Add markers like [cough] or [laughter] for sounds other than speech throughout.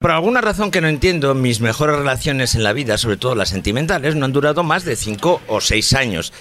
Por alguna razón que no entiendo, mis mejores relaciones en la vida, sobre todo las sentimentales, no han durado más de cinco o seis años.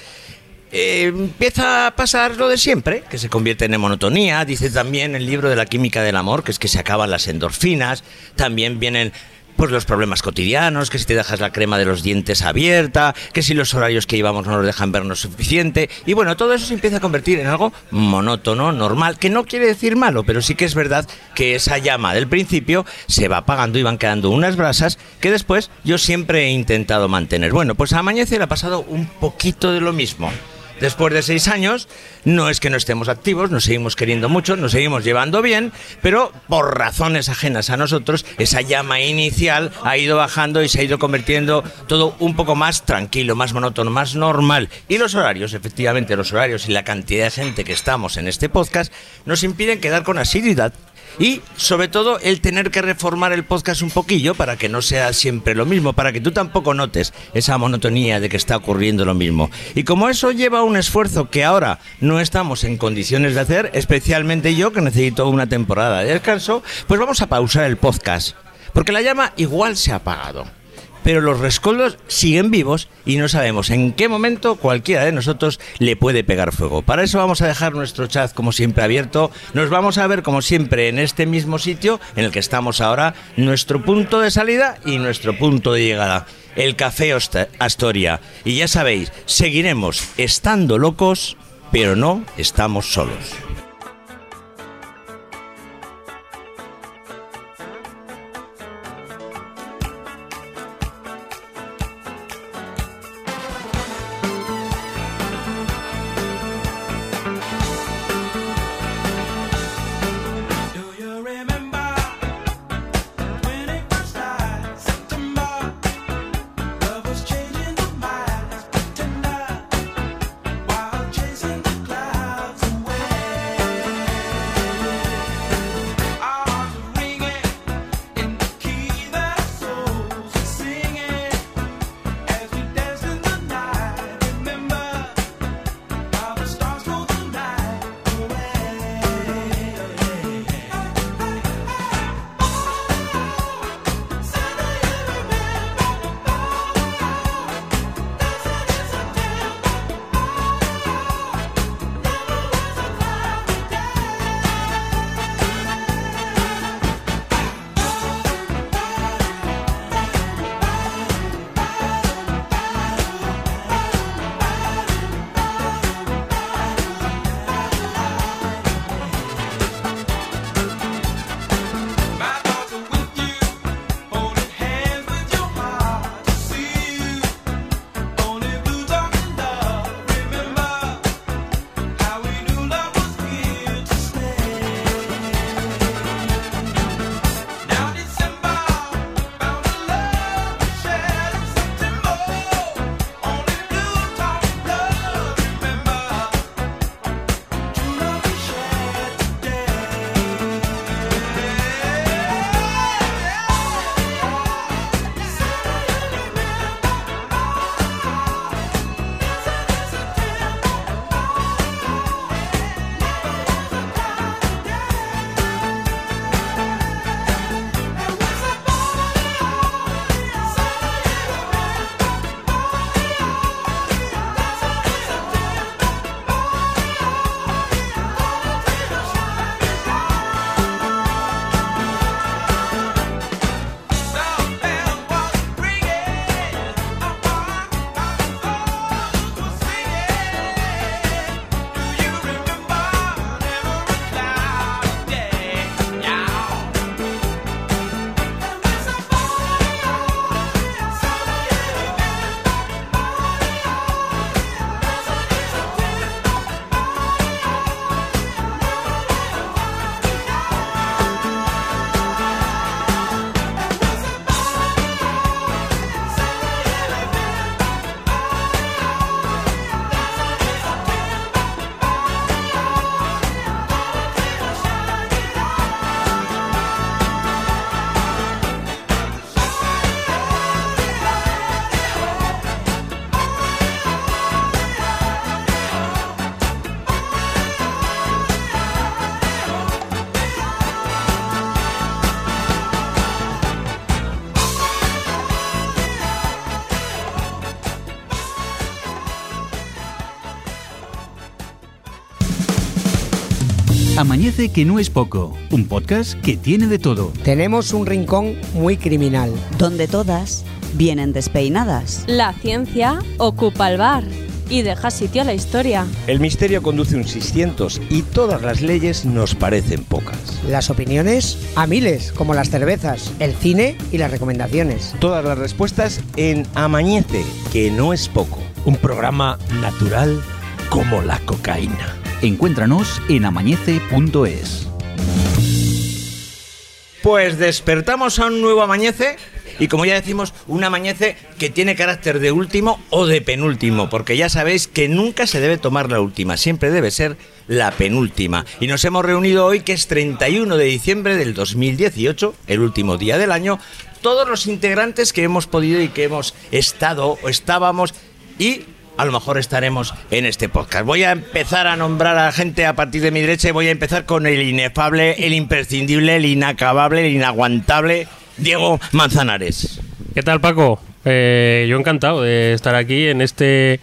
Eh, empieza a pasar lo de siempre, que se convierte en monotonía. Dice también el libro de la química del amor, que es que se acaban las endorfinas. También vienen pues los problemas cotidianos, que si te dejas la crema de los dientes abierta, que si los horarios que llevamos no nos dejan vernos suficiente. Y bueno, todo eso se empieza a convertir en algo monótono, normal, que no quiere decir malo, pero sí que es verdad que esa llama del principio se va apagando y van quedando unas brasas que después yo siempre he intentado mantener. Bueno, pues a Amanece le ha pasado un poquito de lo mismo. Después de seis años, no es que no estemos activos, nos seguimos queriendo mucho, nos seguimos llevando bien, pero por razones ajenas a nosotros, esa llama inicial ha ido bajando y se ha ido convirtiendo todo un poco más tranquilo, más monótono, más normal. Y los horarios, efectivamente, los horarios y la cantidad de gente que estamos en este podcast nos impiden quedar con asiduidad y sobre todo el tener que reformar el podcast un poquillo para que no sea siempre lo mismo, para que tú tampoco notes esa monotonía de que está ocurriendo lo mismo. Y como eso lleva un esfuerzo que ahora no estamos en condiciones de hacer, especialmente yo que necesito una temporada de descanso, pues vamos a pausar el podcast. Porque la llama igual se ha apagado pero los rescoldos siguen vivos y no sabemos en qué momento cualquiera de nosotros le puede pegar fuego. Para eso vamos a dejar nuestro chat como siempre abierto. Nos vamos a ver como siempre en este mismo sitio en el que estamos ahora, nuestro punto de salida y nuestro punto de llegada. El Café Astoria. Y ya sabéis, seguiremos estando locos, pero no estamos solos. Amanece que no es poco, un podcast que tiene de todo. Tenemos un rincón muy criminal. donde todas vienen despeinadas. La ciencia ocupa el bar y deja sitio a la historia. El misterio conduce un 600 y todas las leyes nos parecen pocas. Las opiniones a miles, como las cervezas, el cine y las recomendaciones. Todas las respuestas en Amañece, que no es poco. Un programa natural como la cocaína. Encuéntranos en amañece.es. Pues despertamos a un nuevo amanece y como ya decimos, un amanece que tiene carácter de último o de penúltimo, porque ya sabéis que nunca se debe tomar la última, siempre debe ser la penúltima. Y nos hemos reunido hoy que es 31 de diciembre del 2018, el último día del año, todos los integrantes que hemos podido y que hemos estado o estábamos y a lo mejor estaremos en este podcast. Voy a empezar a nombrar a gente a partir de mi derecha y voy a empezar con el inefable, el imprescindible, el inacabable, el inaguantable Diego Manzanares. ¿Qué tal, Paco? Eh, yo encantado de estar aquí en este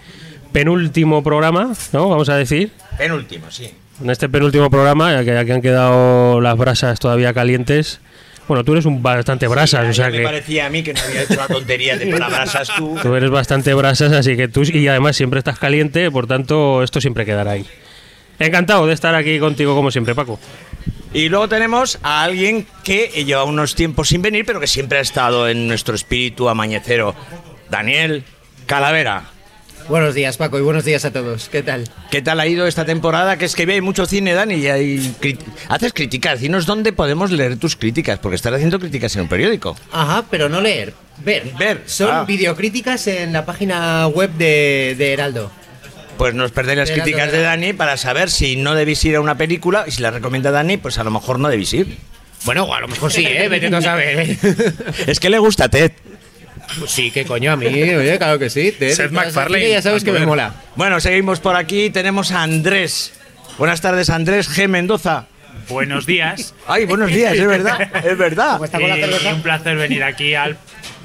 penúltimo programa, ¿no? Vamos a decir. Penúltimo, sí. En este penúltimo programa, ya que aquí han quedado las brasas todavía calientes. Bueno, tú eres un bastante brasas, o sea me que parecía a mí que no había hecho la tontería de para brasas tú. tú eres bastante brasas, así que tú y además siempre estás caliente, por tanto esto siempre quedará ahí. Encantado de estar aquí contigo como siempre, Paco. Y luego tenemos a alguien que lleva unos tiempos sin venir, pero que siempre ha estado en nuestro espíritu amañecero. Daniel Calavera. Buenos días, Paco, y buenos días a todos. ¿Qué tal? ¿Qué tal ha ido esta temporada? Que es que ve mucho cine, Dani, y hay haces críticas. Dinos dónde podemos leer tus críticas, porque estás haciendo críticas en un periódico. Ajá, pero no leer. Ver. Ver, Son ah. videocríticas en la página web de, de Heraldo. Pues nos perdéis las críticas de. Dani para saber si no debéis ir a una película y si la recomienda Dani, pues a lo mejor no debéis ir. Bueno, a lo mejor sí, ¿eh? Vete tú a saber. ¿eh? [laughs] Es que le gusta a Ted. Pues sí, que coño, a mí, oye, claro que sí. Te, Seth MacFarlane, Ya sabes que me mola. Bueno, seguimos por aquí. Tenemos a Andrés. Buenas tardes, Andrés G. Mendoza. Buenos días. Ay, buenos días, es verdad, es verdad. ¿Cómo está con la Eh, un placer venir aquí al.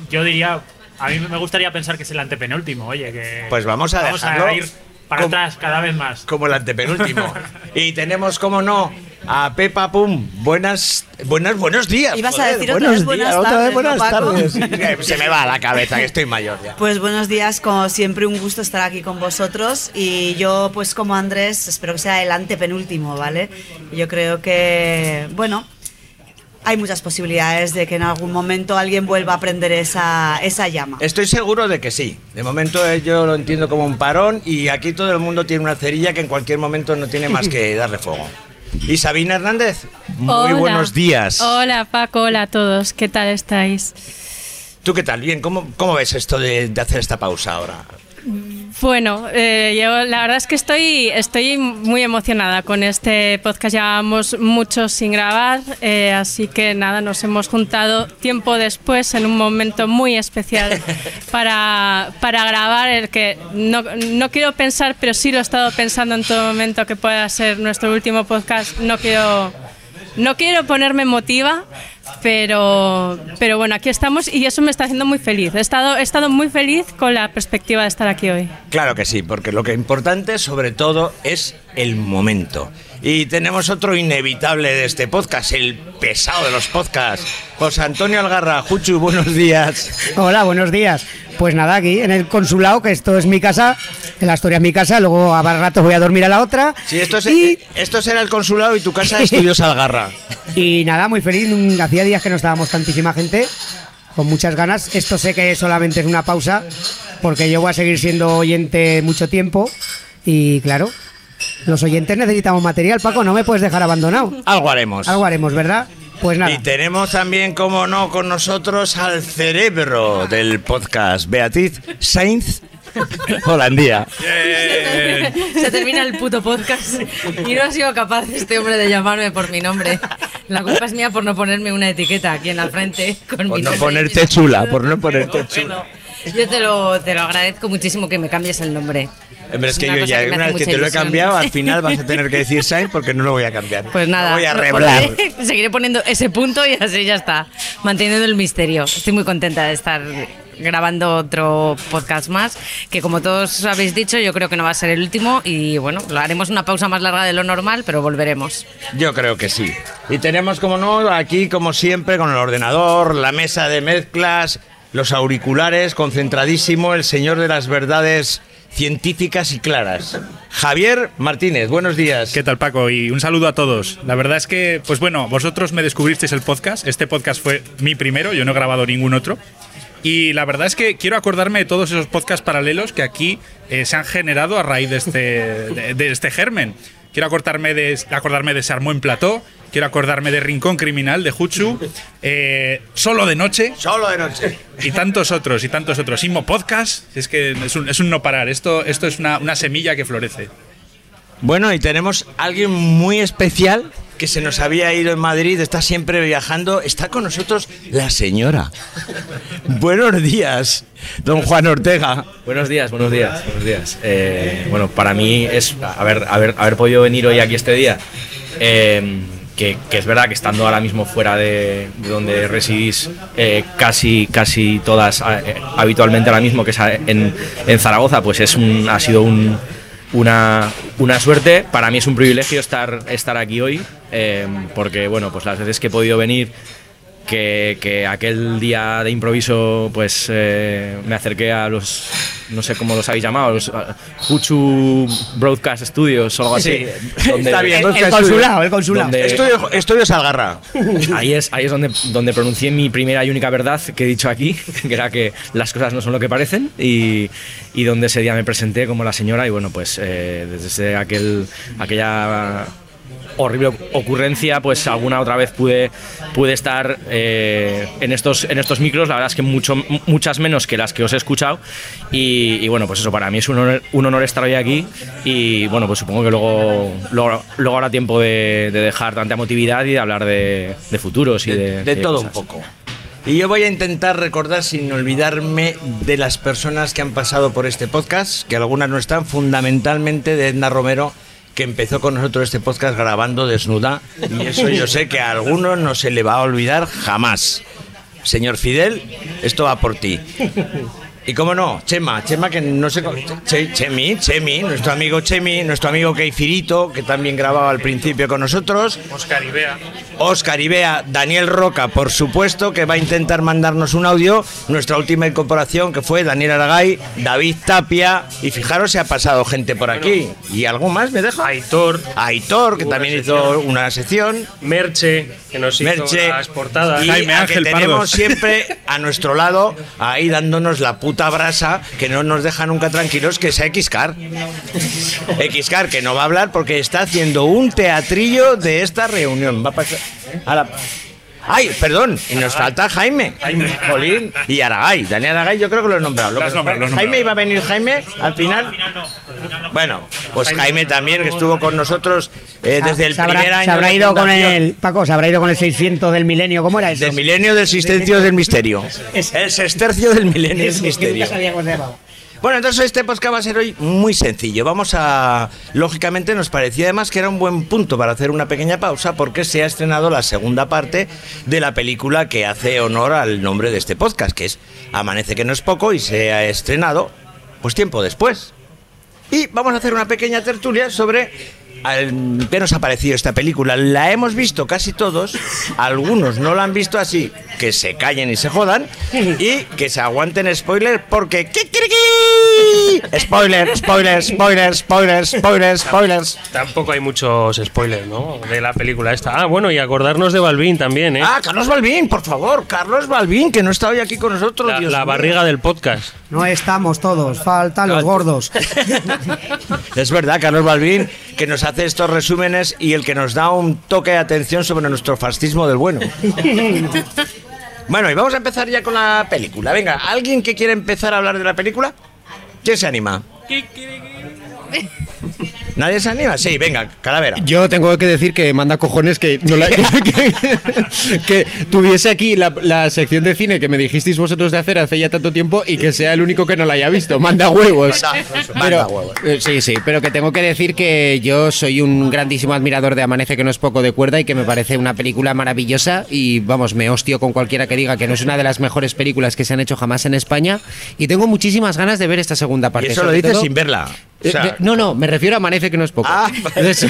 Yo diría. A mí me gustaría pensar que es el antepenúltimo, oye, que. Pues vamos a vamos dejarlo a ir para como- atrás cada vez más. Como el antepenúltimo. y tenemos, como no, a Pepa Pum. Buenas, buenas, buenos días. Ibas a decir otra buenos vez buenas días, otra vez tardes, buenas tardes. Sí, Se me va a la cabeza que estoy mayor ya. Pues buenos días, como siempre un gusto estar aquí con vosotros y yo pues como Andrés espero que sea el antepenúltimo, ¿vale? Yo creo que, bueno, hay muchas posibilidades de que en algún momento alguien vuelva a prender esa, esa llama. Estoy seguro de que sí. De momento eh, yo lo entiendo como un parón y aquí todo el mundo tiene una cerilla que en cualquier momento no tiene más que [laughs] darle fuego. ¿Y Sabina Hernández? Muy Hola. buenos días. Hola Paco, hola a todos, ¿qué tal estáis? ¿Tú qué tal? Bien, ¿cómo, cómo ves esto de, de hacer esta pausa ahora? Bueno, eh, yo la verdad es que estoy, estoy muy emocionada con este podcast. Llevamos mucho sin grabar, eh, así que nada, nos hemos juntado tiempo después en un momento muy especial [laughs] para, para grabar el que no, no quiero pensar, pero sí lo he estado pensando en todo momento que pueda ser nuestro último podcast. No quiero, no quiero ponerme emotiva. Pero, pero bueno, aquí estamos y eso me está haciendo muy feliz. He estado, he estado muy feliz con la perspectiva de estar aquí hoy. Claro que sí, porque lo que es importante sobre todo es el momento. Y tenemos otro inevitable de este podcast, el pesado de los podcasts. José Antonio Algarra, Juchu, buenos días. Hola, buenos días. Pues nada, aquí en el consulado, que esto es mi casa, en la historia es mi casa, luego a rato voy a dormir a la otra. Sí, esto, es, y, esto será el consulado y tu casa Estudios Algarra. [laughs] y nada, muy feliz. mm, Hacía días que no estábamos tantísima gente, con muchas ganas. Esto sé que solamente es una pausa, porque yo voy a seguir siendo oyente mucho tiempo. Y claro, los oyentes necesitamos material, Paco, no me puedes dejar abandonado. Algo haremos. Algo haremos, ¿verdad? Pues nada. Y tenemos también, como no, con nosotros al cerebro del podcast, Beatriz Sainz [laughs] Holandía. Se termina el puto podcast y no ha sido capaz este hombre de llamarme por mi nombre. La culpa es mía por no ponerme una etiqueta aquí en la frente con Por mi no nombre. ponerte chula, por no ponerte chula. Yo te lo, te lo agradezco muchísimo que me cambies el nombre. Hombre, es que una yo ya, que me una vez que te lo he ilusión. cambiado, al final vas a tener que decir Sainz porque no lo voy a cambiar. Pues nada, Lo voy a [laughs] reblar. pondré, seguiré poniendo ese punto y así ya está, manteniendo el misterio. Estoy muy contenta de estar grabando otro podcast más, que como todos habéis dicho, yo creo que no va a ser el último y bueno, lo haremos una pausa más larga de lo normal, pero volveremos. Yo creo que sí. Y tenemos, como no, aquí, como siempre, con el ordenador, la mesa de mezclas, los auriculares, concentradísimo, el señor de las verdades científicas y claras. Javier Martínez, buenos días. ¿Qué tal, Paco? Y un saludo a todos. La verdad es que, pues bueno, vosotros me descubristeis el podcast. Este podcast fue mi primero, yo no he grabado ningún otro. Y la verdad es que quiero acordarme de todos esos podcasts paralelos que aquí eh, se han generado a raíz de este, de, de este germen. Quiero acordarme de, acordarme de Sarmó en Plató, quiero acordarme de Rincón Criminal, de Juchu, eh, Solo de Noche. Solo de noche. Y tantos otros, y tantos otros. Inmo Podcast, es que es un, es un no parar. Esto, esto es una, una semilla que florece. Bueno, y tenemos a alguien muy especial que se nos había ido en Madrid, está siempre viajando. Está con nosotros la señora. Buenos días, don Juan Ortega. Buenos días, buenos días, buenos días. Eh, bueno, para mí es haber, haber, podido venir hoy aquí este día. eh, que, que es verdad que estando ahora mismo fuera de, de donde residís eh, casi, casi todas habitualmente ahora mismo, que es en, en Zaragoza, pues es un, ha sido un, una, una suerte. Para mí es un privilegio estar, estar aquí hoy, eh, porque bueno, pues las veces que he podido venir que, que aquel día de improviso pues eh, me acerqué a los no sé cómo los habéis llamado los uh, Huchu Broadcast Studios o algo así Sí, [laughs] está bien, El, consulado, el consulado. Donde- Estudio, estudio Salgarra. [laughs] ahí es ahí es donde donde pronuncié mi primera y única verdad que he dicho aquí [laughs] que era que las cosas no son lo que parecen y, y donde ese día me presenté como la señora y bueno pues eh, desde aquel aquella horrible ocurrencia, pues alguna otra vez pude, pude estar eh, en, estos, en estos micros, la verdad es que mucho, muchas menos que las que os he escuchado y, y bueno, pues eso para mí es un honor, un honor estar hoy aquí y bueno, pues supongo que luego, luego, luego habrá tiempo de, de dejar tanta emotividad y de hablar de, de futuros y de... todo un poco. Y yo voy a intentar recordar sin olvidarme de las personas que han pasado por este podcast, que algunas no están, fundamentalmente de Edna Romero, que empezó con nosotros este podcast grabando desnuda. Y eso yo sé que a algunos no se le va a olvidar jamás. Señor Fidel, esto va por ti. Y cómo no, Chema, Chema que no sé cómo- Che- Chemi, Chemi, nuestro amigo Chemi, nuestro amigo Keifirito, que también grababa al principio con nosotros. Oscar y Bea. Oscar y Bea, Daniel Roca, por supuesto, que va a intentar mandarnos un audio. Nuestra última incorporación, que fue Daniel Aragay, David Tapia. Y fijaros, se ha pasado gente por aquí. ¿Y algo más me deja? Aitor, Aitor, que también sección. hizo una sección. Merche, que nos hizo Merche. las portadas. Y Jaime a Ángel que tenemos Pardos. siempre a nuestro lado, ahí dándonos la puta brasa, que no nos deja nunca tranquilos, que es Xcar. Xcar, que no va a hablar porque está haciendo un teatrillo de esta reunión. Va a pasar. a Ay, perdón, y nos falta Jaime. Jaime. Jolín. Y Aragay. Daniel Aragay, yo creo que lo he nombrado. Lo que- nombrado, Jaime nombrado. iba a venir Jaime al final. Bueno, pues Jaime también, que estuvo con nosotros eh, desde el primer año. se habrá ido con el Paco, se habrá ido con el 600 del milenio, ¿cómo era eso? Del milenio del sistencio del misterio. [laughs] El sextercio del milenio del Es que misterio. Bueno, entonces este podcast va a ser hoy muy sencillo. Vamos a... Lógicamente nos parecía además que era un buen punto para hacer una pequeña pausa porque se ha estrenado la segunda parte de la película que hace honor al nombre de este podcast, que es Amanece que no es poco y se ha estrenado pues tiempo después. Y vamos a hacer una pequeña tertulia sobre al- qué nos ha parecido esta película. La hemos visto casi todos, algunos no la han visto así, que se callen y se jodan, y que se aguanten spoiler porque... ¡Kikiriki! Spoiler, spoiler, spoiler, spoiler, spoiler, spoilers. Tampoco hay muchos spoilers, ¿no? De la película esta. Ah, bueno, y acordarnos de Balvin también, ¿eh? Ah, Carlos Balbín, por favor, Carlos Balbín, que no está hoy aquí con nosotros. la, Dios la mío. barriga del podcast. No estamos todos, faltan los gordos. [laughs] Es verdad, Carlos Balbín, que nos hace estos resúmenes y el que nos da un toque de atención sobre nuestro fascismo del bueno. [laughs] Bueno, y vamos a empezar ya con la película. Venga, ¿alguien que quiere empezar a hablar de la película? ¿Quién se anima? ¿Nadie se anima? Sí, venga, calavera. Yo tengo que decir que manda cojones que, no la- [laughs] que, que tuviese aquí la, la sección de cine que me dijisteis vosotros de hacer hace ya tanto tiempo y que sea el único que no la haya visto. Manda huevos. Manda huevos. eh, Sí, sí, pero que tengo que decir que yo soy un grandísimo admirador de Amanece que no es poco de cuerda y que me parece una película maravillosa y vamos, me hostio con cualquiera que diga que no es una de las mejores películas que se han hecho jamás en España y tengo muchísimas ganas de ver esta segunda parte. Y eso lo dices todo- sin verla. O Eh, sea, de- no, no, me refiero a Amanece que no es poco. Ah, [laughs] Eso.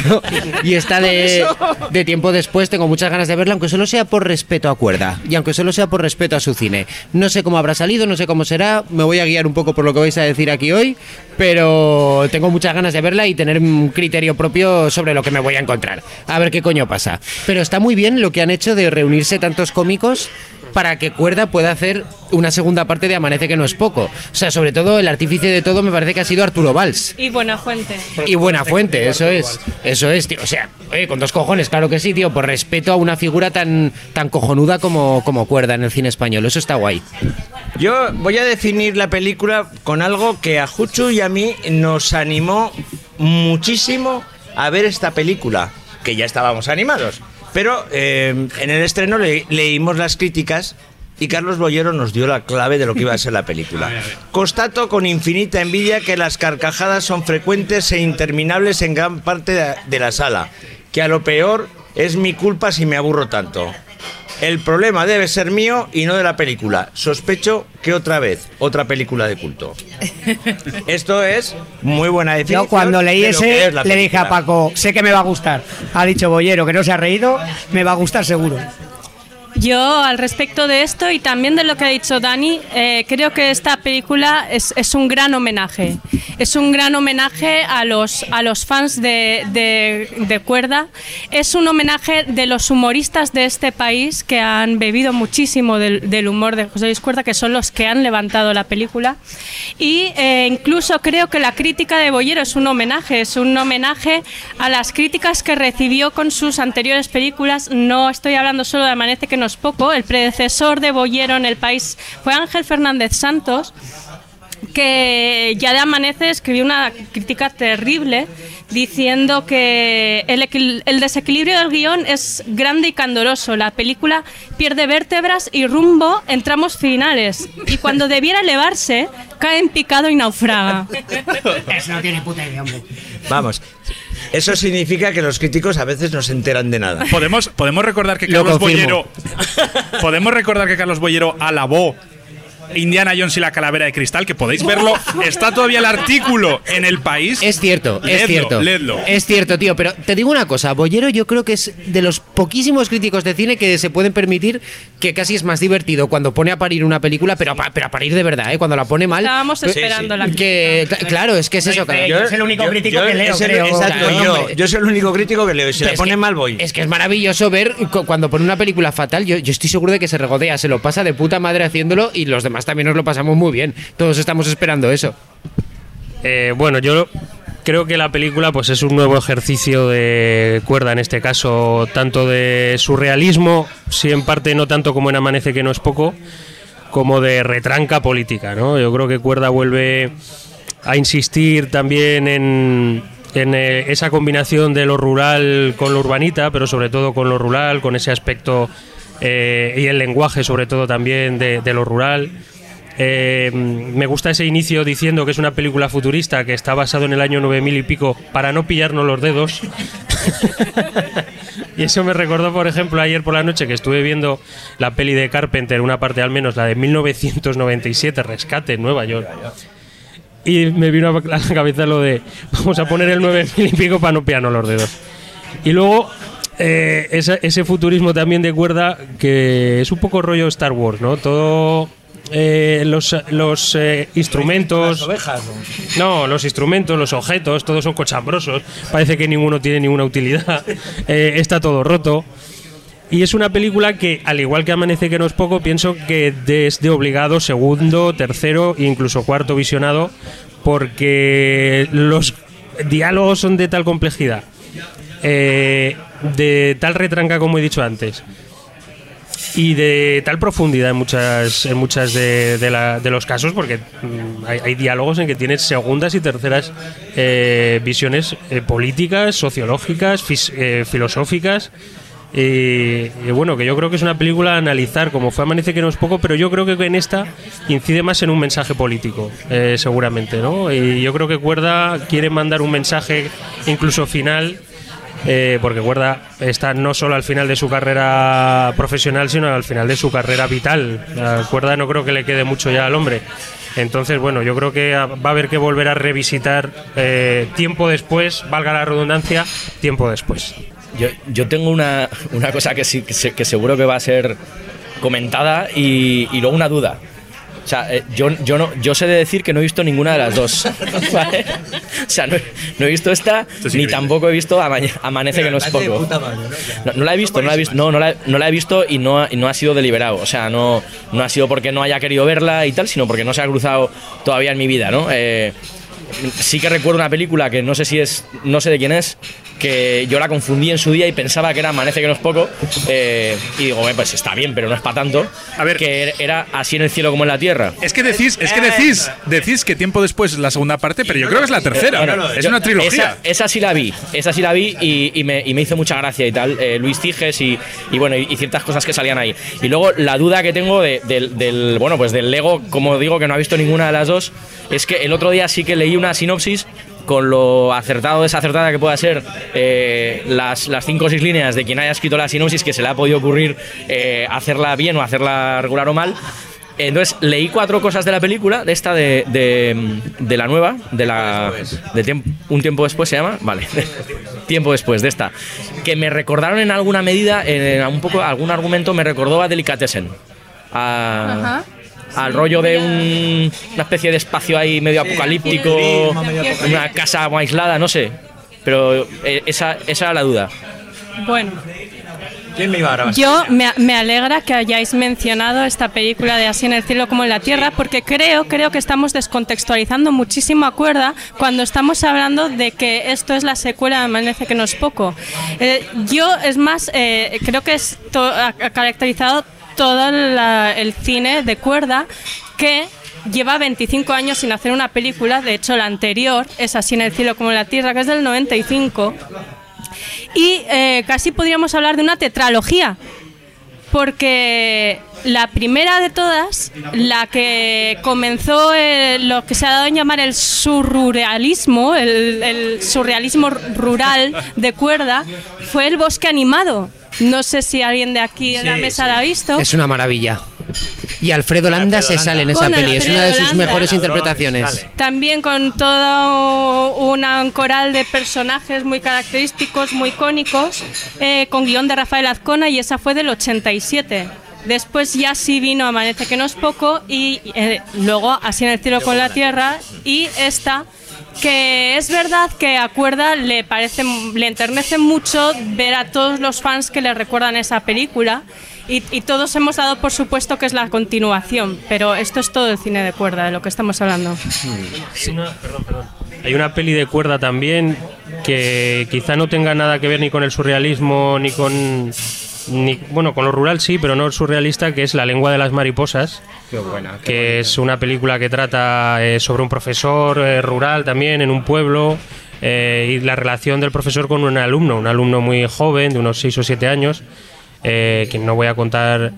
y está de, de tiempo después, tengo muchas ganas de verla, aunque solo sea por respeto a Cuerda y aunque solo sea por respeto a su cine. No sé cómo habrá salido, no sé cómo será, me voy a guiar un poco por lo que vais a decir aquí hoy, pero tengo muchas ganas de verla y tener un criterio propio sobre lo que me voy a encontrar. A ver qué coño pasa. Pero está muy bien lo que han hecho de reunirse tantos cómicos para que Cuerda pueda hacer una segunda parte de Amanece que no es poco. O sea, sobre todo el artífice de todo me parece que ha sido Arturo Valls. Y buena fuente. Y buena fuente, eso es. Eso es, tío. O sea, oye, con dos cojones, claro que sí, tío. Por respeto a una figura tan, tan cojonuda como, como cuerda en el cine español. Eso está guay. Yo voy a definir la película con algo que a Juchu y a mí nos animó muchísimo a ver esta película, que ya estábamos animados. Pero eh, en el estreno le- leímos las críticas y Carlos Bollero nos dio la clave de lo que iba a ser la película. [laughs] Constato con infinita envidia que las carcajadas son frecuentes e interminables en gran parte de la sala, que a lo peor es mi culpa si me aburro tanto. El problema debe ser mío y no de la película. Sospecho que otra vez, otra película de culto. [laughs] Esto es muy buena definición. Yo cuando leí ese es le dije a. Paco, sé que me va a gustar. Ha dicho Bollero que no se ha reído, me va a gustar seguro. Yo, al respecto de esto y también de lo que ha dicho Dani, eh, creo que esta película es, es un gran homenaje. Es un gran homenaje a los, a los fans de, de- de Cuerda. Es un homenaje de los humoristas de este país que han bebido muchísimo del, del humor de José Luis Cuerda, que son los que han levantado la película. Y eh, incluso creo que la crítica de Bollero es un homenaje, es un homenaje a las críticas que recibió con sus anteriores películas. No estoy hablando solo de Amanece, que poco. El predecesor de Bollero en el país fue Ángel Fernández Santos que ya de Amanece escribió una crítica terrible diciendo que el, equil- el desequilibrio del guion es grande y candoroso. La película pierde vértebras y rumbo en tramos finales. Y cuando debiera elevarse, cae en picado y naufraga. [laughs] Eso no tiene puta idea, hombre. Vamos. Eso significa que los críticos a veces no se enteran de nada. Podemos, podemos recordar que Lo Carlos. Bollero. podemos recordar que Carlos Bollero alabó Indiana Jones y la calavera de cristal, que podéis verlo. [laughs] Está todavía el artículo en el país. Es cierto, es cierto. leedlo. Es cierto, tío, pero te digo una cosa, Bollero yo creo que es de los poquísimos críticos de cine que se pueden permitir que casi es más divertido cuando pone a parir una película, pero a, pero a parir de verdad, ¿eh? cuando la pone mal. Estábamos esperando la que, cla- Claro, es que es eso, claro. Yo- es el único crítico que leo, es el- creo. exacto, Claro, yo, yo soy el único crítico que leo. Y si es pone que- mal, voy. Es que es maravilloso ver cu- cuando pone una película fatal. Yo, yo estoy seguro de que se regodea, se lo pasa de puta madre haciéndolo y los demás también nos lo pasamos muy bien. Todos estamos esperando eso. Eh, bueno, yo creo que la película pues es un nuevo ejercicio de cuerda en este caso, tanto de surrealismo, si en parte no tanto como en Amanece que no es poco, como de retranca política, ¿no? Yo creo que cuerda vuelve a insistir también en, en, eh, esa combinación de lo rural con lo urbanita, pero sobre todo con lo rural, con ese aspecto eh, y el lenguaje sobre todo también de, de lo rural. Eh, me gusta ese inicio diciendo que es una película futurista que está basado en el año 9000 y pico para no pillarnos los dedos. [laughs] y eso me recordó, por ejemplo, ayer por la noche que estuve viendo la peli de Carpenter, una parte al menos, la de 1997, Rescate en Nueva York. Y me vino a la cabeza lo de vamos a poner el 9000 y pico para no pillarnos los dedos. Y luego eh, esa- ese futurismo también de cuerda que es un poco rollo Star Wars, ¿no? Todo eh, los, los eh, instrumentos. No, los instrumentos, los objetos, todos son cochambrosos. Parece que ninguno tiene ninguna utilidad. [laughs] Eh, está todo roto. Y es una película que, al igual que Amanece que no es poco, pienso que de- es de obligado segundo, tercero e incluso cuarto visionado, porque los diálogos son de tal complejidad, de tal retranca como he dicho antes, y de tal profundidad en muchas, en muchas de, de la- de los casos, porque mm, hay, diálogos en que tienes segundas y terceras eh, visiones eh, políticas, sociológicas, fis- eh, filosóficas. Y, y bueno, que yo creo que es una película a analizar, como fue Amanece que no es poco, pero yo creo que en esta incide más en un mensaje político, eh, seguramente, ¿no? Y yo creo que Cuerda quiere mandar un mensaje incluso final, eh, porque Cuerda está no solo al final de su carrera profesional, sino al final de su carrera vital. La Cuerda no creo que le quede mucho ya al hombre. Entonces, bueno, yo creo que va a haber que volver a revisitar eh, tiempo después, valga la redundancia, tiempo después. Yo, yo tengo una, una cosa que, sí, que, que seguro que va a ser comentada y, y luego una duda. O sea, eh, yo, yo, no, yo sé de decir que no he visto ninguna de las dos. [laughs] ¿vale? O sea, no, he- no he visto esta, ni tampoco he visto Amañe- Amanece, que no es poco. No, no la he visto, no la he visto, no, no la, no la he visto y no, ha- y no ha sido deliberado. O sea, no, no ha sido porque no haya querido verla y tal, sino porque no se ha cruzado todavía en mi vida, ¿no? Eh, sí que recuerdo una película que no sé si es, no sé de quién es, que yo la confundí en su día y pensaba que era Amanece que no es poco. eh, y digo, "Bueno, pues está bien, pero no es para tanto. A ver. Que era así en el cielo como en la tierra. Es que decís, es que decís, decís que tiempo después es la segunda parte, pero yo creo que es la tercera. Bueno, es yo- una trilogía. Esa, esa sí la vi, esa sí la vi y, y me, y me hizo mucha gracia y tal. eh, Luis Tiges y, y bueno, y ciertas cosas que salían ahí. Y luego la duda que tengo de- del, del- bueno, pues del Lego, como digo, que no ha visto ninguna de las dos, es que el otro día sí que leí una sinopsis con lo acertado o desacertada que pueda ser eh, las, las cinco o seis líneas de quien haya escrito la sinopsis que se le ha podido ocurrir eh, hacerla bien o hacerla regular o mal. Entonces leí cuatro cosas de la película, de esta de, de, de la nueva, de la de tiemp- un tiempo después se llama, vale, [laughs] tiempo después de esta, que me recordaron en alguna medida, en un poco algún argumento me recordó a Delicatessen, a- al rollo de un- una especie de espacio ahí medio apocalíptico, una casa aislada, no sé, pero eh, esa, esa era la duda. Bueno, ¿Quién me iba a yo me, me alegra que hayáis mencionado esta película de Así en el cielo como en la tierra, porque creo, creo que estamos descontextualizando muchísimo a cuerda cuando estamos hablando de que esto es la secuela de Amanece que no es poco. Eh, yo, es más, eh, creo que es to- ha, ha caracterizado todo el cine de cuerda que lleva 25 años sin hacer una película, de hecho la anterior es Así en el cielo como en la tierra, que es del 95. Y eh, casi podríamos hablar de una tetralogía, porque la primera de todas, la que comenzó eh, lo que se ha dado en llamar el surrealismo, el surrealismo rural de cuerda, fue el bosque animado. No sé si alguien de aquí en la mesa la ha visto. Es una maravilla. Y Alfredo Landa se sale en esa Con peli, es una de sus Landa. mejores interpretaciones. También con todo un coral de personajes muy característicos, muy icónicos, eh, con guion de Rafael Azcona y esa fue del 87. Después ya sí vino Amanece que no es poco y eh, luego Así en el cielo con la tierra y esta que es verdad que a Cuerda le parece le enternece mucho ver a todos los fans que le recuerdan esa película y, todos hemos dado por supuesto que es la continuación, pero esto es todo el cine de Cuerda de lo que estamos hablando. Hay una peli de cuerda también que quizá no tenga nada que ver ni con el surrealismo ni con ni, bueno, con lo rural sí, pero no surrealista, que es La lengua de las mariposas. Qué buena. que es una película que trata eh, sobre un profesor eh, rural también en un pueblo eh, y la relación del profesor con un alumno, un alumno muy joven, de unos 6 o 7 años, que no voy a contar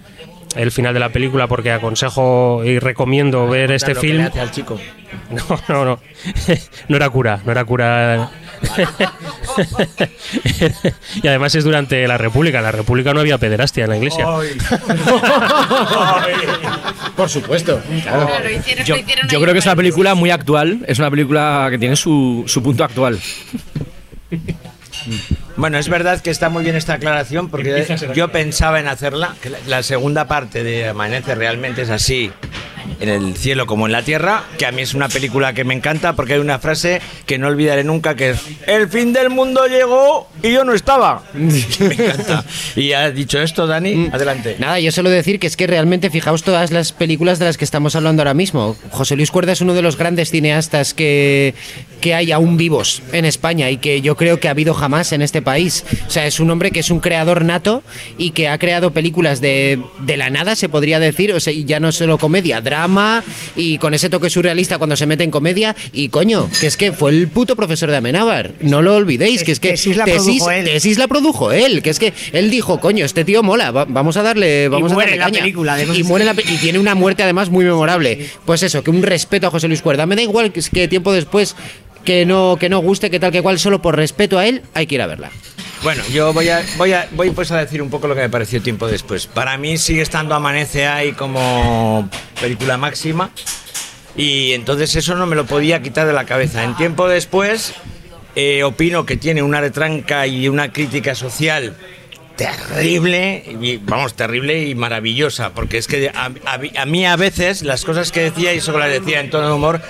el final de la película porque aconsejo y recomiendo ver este film. le hace al chico. [laughs] No, no, no. [laughs] No era cura, no era cura. [laughs] y además es durante la República. En la República no había pederastia en la iglesia. Por supuesto. Yo, yo creo que es una película muy actual, es una película que tiene su, su punto actual. Bueno, es verdad que está muy bien esta aclaración porque yo pensaba en hacerla, que la, la segunda parte de Amanece realmente es así, en el cielo como en la tierra, que a mí es una película que me encanta porque hay una frase que no olvidaré nunca que es El fin del mundo llegó y yo no estaba. [laughs] me encanta. Y ha dicho esto, Dani, adelante. Nada, yo solo decir que es que realmente fijaos todas las películas de las que estamos hablando ahora mismo. José Luis Cuerda es uno de los grandes cineastas que, que hay aún vivos en España y que yo creo que ha habido jamás en este país. O sea, es un hombre que es un creador nato y que ha creado películas de, de la nada, se podría decir, o sea, y ya no solo comedia, drama y con ese toque surrealista cuando se mete en comedia y coño, que es que fue el puto profesor de Amenábar, no lo olvidéis, que es que Tesis la tesis, produjo él. tesis la produjo él, que es que él dijo, coño, este tío mola, va- vamos a darle, vamos a muere darle la caña". película, además. Y muere la y tiene una muerte además muy memorable. Pues eso, que un respeto a José Luis Cuerda. Me da igual que, que tiempo después que no que no guste, que tal que cual, solo por respeto a él hay que ir a verla. Bueno, yo voy a, voy a voy pues a decir un poco lo que me pareció tiempo después. Para mí sigue estando Amanece ahí como película máxima y entonces eso no me lo podía quitar de la cabeza. En tiempo después eh, opino que tiene una retranca y una crítica social terrible, y, vamos, terrible y maravillosa, porque es que a, mí a veces las cosas que decía, y eso que las decía en tono de humor,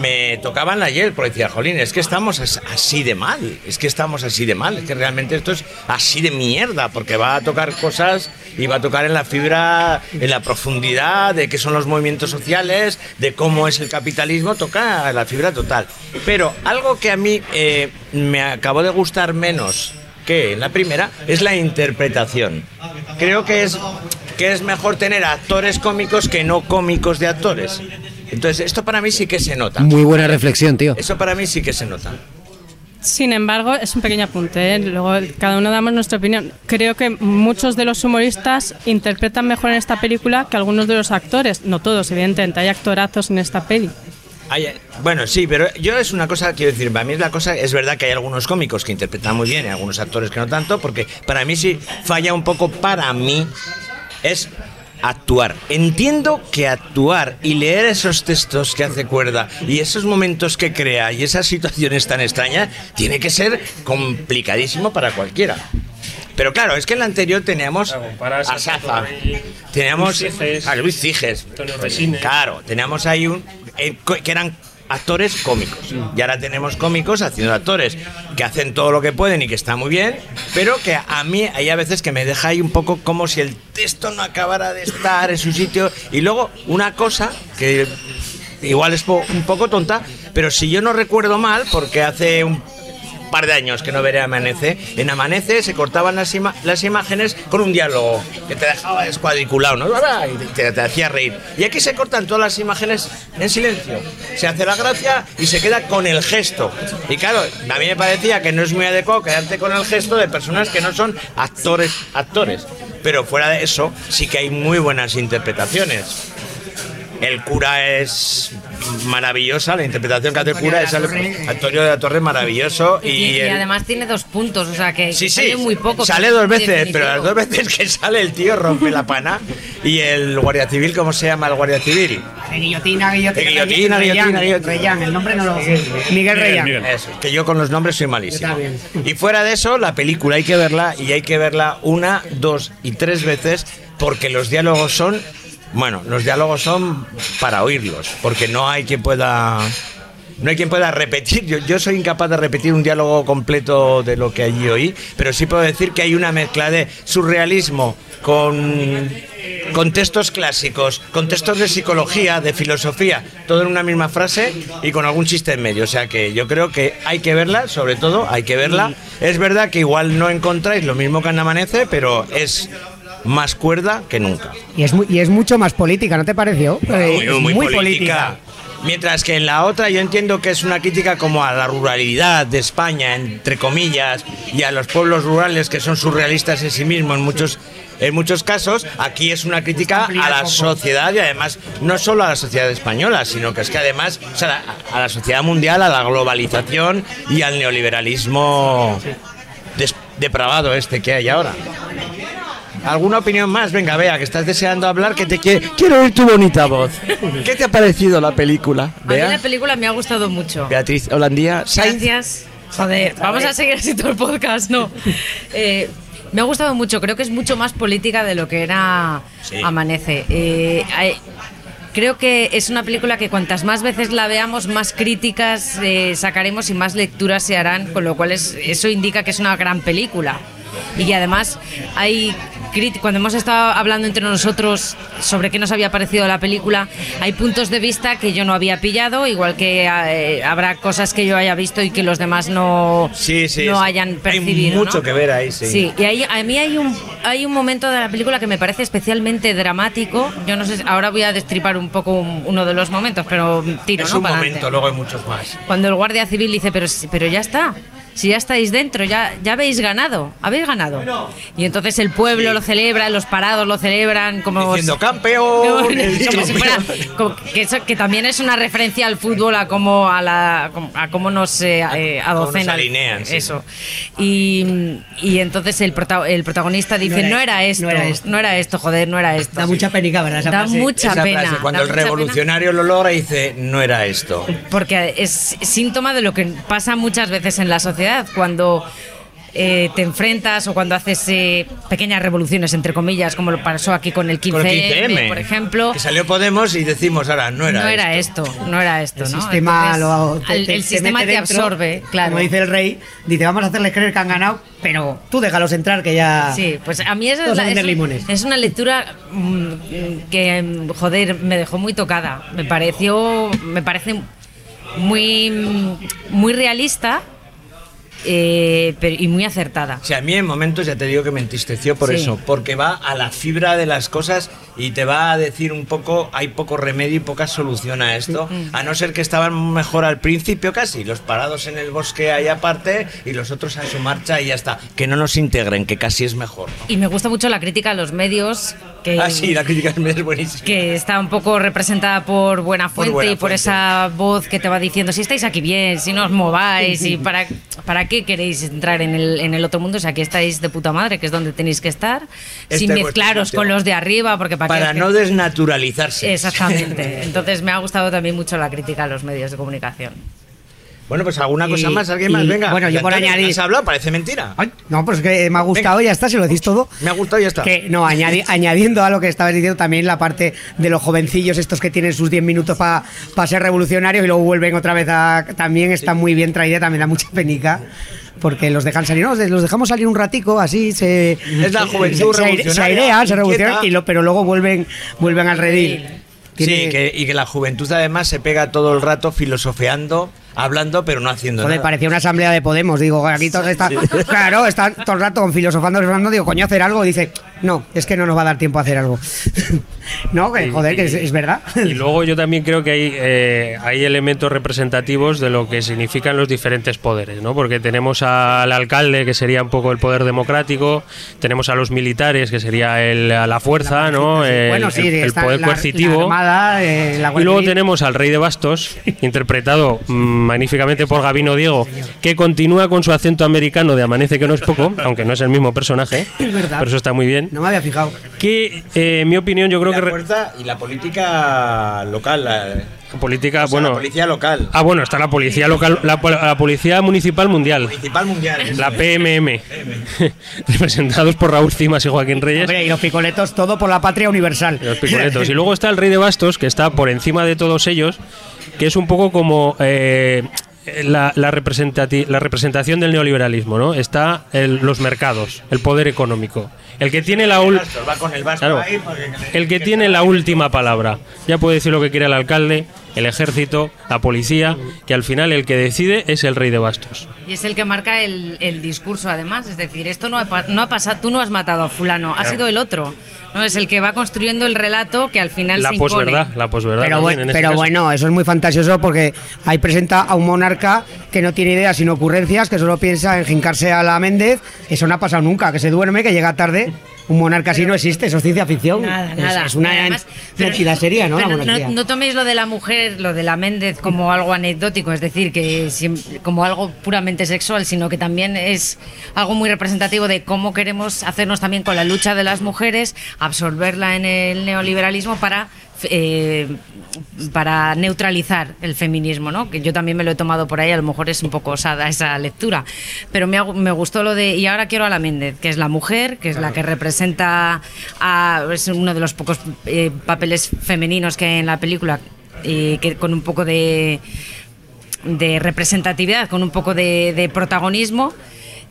me tocaban la hiel, porque decía, jolín, es que estamos as- así de mal, es que estamos así de mal, es que realmente esto es así de mierda, porque va a tocar cosas y va a tocar en la fibra, en la profundidad de qué son los movimientos sociales, de cómo es el capitalismo, toca la fibra total. Pero algo que a mí eh, me acabó de gustar menos que en la primera es la interpretación. Creo que es, que es mejor tener actores cómicos que no cómicos de actores. Entonces, esto para mí sí que se nota. Muy buena reflexión, tío. Eso para mí sí que se nota. Sin embargo, es un pequeño apunte. ¿eh? Luego cada uno damos nuestra opinión. Creo que muchos de los humoristas interpretan mejor en esta película que algunos de los actores. No todos, evidentemente. Hay actorazos en esta peli. Hay- bueno, sí, pero yo es una cosa, quiero decir, para mí es la cosa, es verdad que hay algunos cómicos que interpretan muy bien y algunos actores que no tanto, porque para mí sí falla un poco, para mí, es actuar. Entiendo que actuar y leer esos textos que hace cuerda y esos momentos que crea y esas situaciones tan extrañas tiene que ser complicadísimo para cualquiera. Pero claro, es que en la anterior teníamos a Saza, teníamos a Luis Ciges, claro, teníamos ahí un eh, que eran actores cómicos. Y ahora tenemos cómicos haciendo actores que hacen todo lo que pueden y que está muy bien, pero que a mí hay a veces que me deja ahí un poco como si el texto no acabara de estar en su sitio. Y luego una cosa que igual es un poco tonta, pero si yo no recuerdo mal, porque hace un par de años que no veré Amanece, en Amanece se cortaban las, las imágenes con un diálogo que te dejaba descuadriculado, ¿no? Y te hacía reír. Y aquí se cortan todas las imágenes en silencio. Se hace la gracia y se queda con el gesto. Y claro, a mí me parecía que no es muy adecuado quedarte con el gesto de personas que no son actores, actores. Pero fuera de eso, sí que hay muy buenas interpretaciones. El cura es maravillosa, la interpretación que hace el cura es Antonio de la Torre maravilloso y, Y, y el- además tiene dos puntos, o sea que Sí, sí, sale muy poco. Sale dos es veces, definitivo. pero las dos veces que sale el tío rompe la pana. Y el guardia civil, ¿cómo se llama el guardia civil? De guillotina, guillotina. De guillotina, Reyán, guillotina, guillotina. Reyán, el nombre no lo sé. Miguel Reyán. Eso, que yo con los nombres soy malísimo. Está bien. Y fuera de eso, la película hay que verla y hay que verla una, dos y tres veces porque los diálogos son, bueno, los diálogos son para oírlos, porque no hay quien pueda... No hay quien pueda repetir, yo, yo soy incapaz de repetir un diálogo completo de lo que allí oí, pero sí puedo decir que hay una mezcla de surrealismo con, con textos clásicos, con textos de psicología, de filosofía, todo en una misma frase y con algún chiste en medio. O sea que yo creo que hay que verla, sobre todo hay que verla. Es verdad que igual no encontráis lo mismo que en Amanece, pero es más cuerda que nunca. Y es, muy- y es mucho más política, ¿no te pareció? Eh, Muy, muy es política. Mientras que en la otra yo entiendo que es una crítica como a la ruralidad de España, entre comillas, y a los pueblos rurales que son surrealistas en sí mismos en muchos, en muchos casos. Aquí es una crítica a la sociedad y además no solo a la sociedad española, sino que es que además o sea, a, la sociedad mundial, a la globalización y al neoliberalismo depravado este que hay ahora. ¿Alguna opinión más? Venga, vea, que estás deseando hablar, que te quiere... Quiero oír tu bonita voz. ¿Qué te ha parecido la película? A mí la Bea, película me ha gustado mucho. Beatriz Holandía, Sainz. Gracias. Joder, vamos a seguir así todo el podcast, ¿no? [laughs] Eh, me ha gustado mucho, creo que es mucho más política de lo que era Sí. Amanece. Eh, hay- creo que es una película que cuantas más veces la veamos, más críticas eh, sacaremos y más lecturas se harán, con lo cual es- eso indica que es una gran película. Y además hay cuando hemos estado hablando entre nosotros sobre qué nos había parecido la película, hay puntos de vista que yo no había pillado, igual que eh, habrá cosas que yo haya visto y que los demás no, Sí, sí, no hayan Hay percibido. mucho ¿no? que ver ahí, sí. Sí, y ahí, a mí hay un, hay un momento de la película que me parece especialmente dramático. Yo no sé, ahora voy a destripar un poco un- uno de los momentos, pero tiro, es ¿no? un Para momento, adelante. luego hay muchos más. Cuando el guardia civil dice, pero, pero ya está, si ya estáis dentro, ya, ya habéis ganado, habéis ganado. Y entonces el pueblo lo celebra, los parados lo celebran como... Diciendo campeón. [laughs] como si [laughs] fuera- como que, eso- que también es una referencia al fútbol, a cómo, a la, a cómo nos eh, adocenan. alinean, sí. Eso. Y, y entonces el, prota- el protagonista dice, no era, esto, no era esto, joder, no era esto. Da mucha penica, ¿verdad? Esa Da frase. mucha Esa pena. frase, cuando da el pena. revolucionario lo logra dice, no era esto. Porque es síntoma de lo que pasa muchas veces en la sociedad, cuando eh, te enfrentas o cuando haces eh, pequeñas revoluciones, entre comillas, como lo pasó aquí con el 15M, Con el 15M, por ejemplo. Que salió Podemos y decimos ahora, no era no era esto. esto, no era esto, El ¿no? sistema, Entonces, lo, te- el, te- el te sistema mete te dentro, absorbe, claro. Como dice el rey, dice, vamos a hacerles creer que han ganado, pero tú déjalos entrar, que ya... Sí, pues a mí esa es, la- es- es una lectura mm, que, mm, joder, me dejó muy tocada. Me pareció, me parece muy, muy realista eh, pero- y muy acertada. O sea, a mí en momentos ya te digo que me entristeció por Sí. eso, porque va a la fibra de las cosas y te va a decir un poco, hay poco remedio y poca solución a esto, a no ser que estaban mejor al principio casi, los parados en el bosque ahí aparte y los otros a su marcha y ya está, que no nos integren, que casi es mejor. ¿no? Y me gusta mucho la crítica a los medios, que, Ah, sí, la crítica es buenísima. que está un poco representada por Buena Por Fuente Buena y por Fuente. esa voz que te va diciendo si estáis aquí bien, si no os mováis [laughs] y para, para qué queréis entrar en el, en el otro mundo, si aquí estáis de puta madre, que es donde tenéis que estar, Este sin mezclaros con los de arriba, porque para, qué Para que- no desnaturalizarse. Exactamente. [laughs] Entonces me ha gustado también mucho la crítica a los medios de comunicación. Bueno, pues alguna cosa Y- más, alguien y, más, venga. bueno, yo por añadir- ¿Has hablado? Parece mentira. Ay, no, pues que me ha gustado, ya está, si lo decís todo. Me ha gustado ya está. Que, no, añadi- [laughs] añadiendo a lo que estabas diciendo también la parte de los jovencillos, estos que tienen sus 10 minutos para ser revolucionarios y luego vuelven otra vez a. También está muy bien traída, también da mucha penica. Porque los dejan salir, no, los dejamos salir un ratico, así se. Es la juventud se, se, aire- se revolucionaria, airean, se revolucionan, y lo, pero luego vuelven, vuelven al redil. Sí, que, y que la juventud además se pega todo el rato filosofeando, hablando, pero no haciendo Joder, nada. parecía una asamblea de Podemos. Digo, aquí todos están. [laughs] Claro, están todo el rato con filosofando, filosofando. Digo, coño, hacer algo. Dice, no, es que no nos va a dar tiempo a hacer algo. [laughs] no, que joder, que es, es verdad. Y luego yo también creo que hay, eh, hay elementos representativos de lo que significan los diferentes poderes, ¿no? Porque tenemos al alcalde, que sería un poco el poder democrático, tenemos a los militares, que sería el, a la fuerza, ¿no? El, bueno, sí, el- el está poder la- coercitivo. la Armada, eh, la y luego tenemos al rey de bastos, [laughs] interpretado mm, magníficamente por Gabino Diego, que continúa con su acento americano de Amanece que no es poco, aunque no es el mismo personaje, [laughs] Es verdad. pero eso está muy bien. No me había fijado. Que, eh, en mi opinión, yo creo y que... la re- fuerza y la política local, la, política, o sea, bueno... la policía local, Ah, bueno, está la policía local, la, la policía municipal mundial, principal mundial. la PMM, [laughs] representados por Raúl Cimas y Joaquín Reyes. Hombre, y los picoletos, todo por la patria universal. Los picoletos. Y luego está el rey de bastos, que está por encima de todos ellos, que es un poco como eh, la, la representati- la representación del neoliberalismo, ¿no? Está el- los mercados, el poder económico. El que tiene la ul- Claro. el que tiene la última palabra. Ya puede decir lo que quiera el alcalde, el ejército, la policía, que al final el que decide es el rey de bastos. Y es el que marca el, el discurso, además. Es decir, esto no ha, no ha pasado, tú no has matado a fulano, ha sido el otro. No es el que va construyendo el relato que al final La se impone. posverdad, la posverdad. Pero, también, bueno, en este pero bueno, eso es muy fantasioso porque ahí presenta a un monarca que no tiene ideas sino ocurrencias, que solo piensa en jincarse a la Méndez. Eso no ha pasado nunca, que se duerme, que llega tarde. Un monarca así no existe, eso es ciencia ficción. Nada, Es- nada. Es, una Además, pero- seria, ¿no? Pero no toméis lo de la mujer, lo de la Méndez como algo anecdótico, es decir, que como algo puramente sexual, sino que también es algo muy representativo de cómo queremos hacernos también con la lucha de las mujeres, absorberla en el neoliberalismo para eh, para neutralizar el feminismo, ¿no? Que yo también me lo he tomado por ahí, a lo mejor es un poco osada esa lectura, pero me, gustó lo de y ahora quiero a la Méndez, que es la mujer, que es la que representa a es uno de los pocos eh, papeles femeninos que hay en la película y que con un poco de de representatividad, con un poco de, de protagonismo.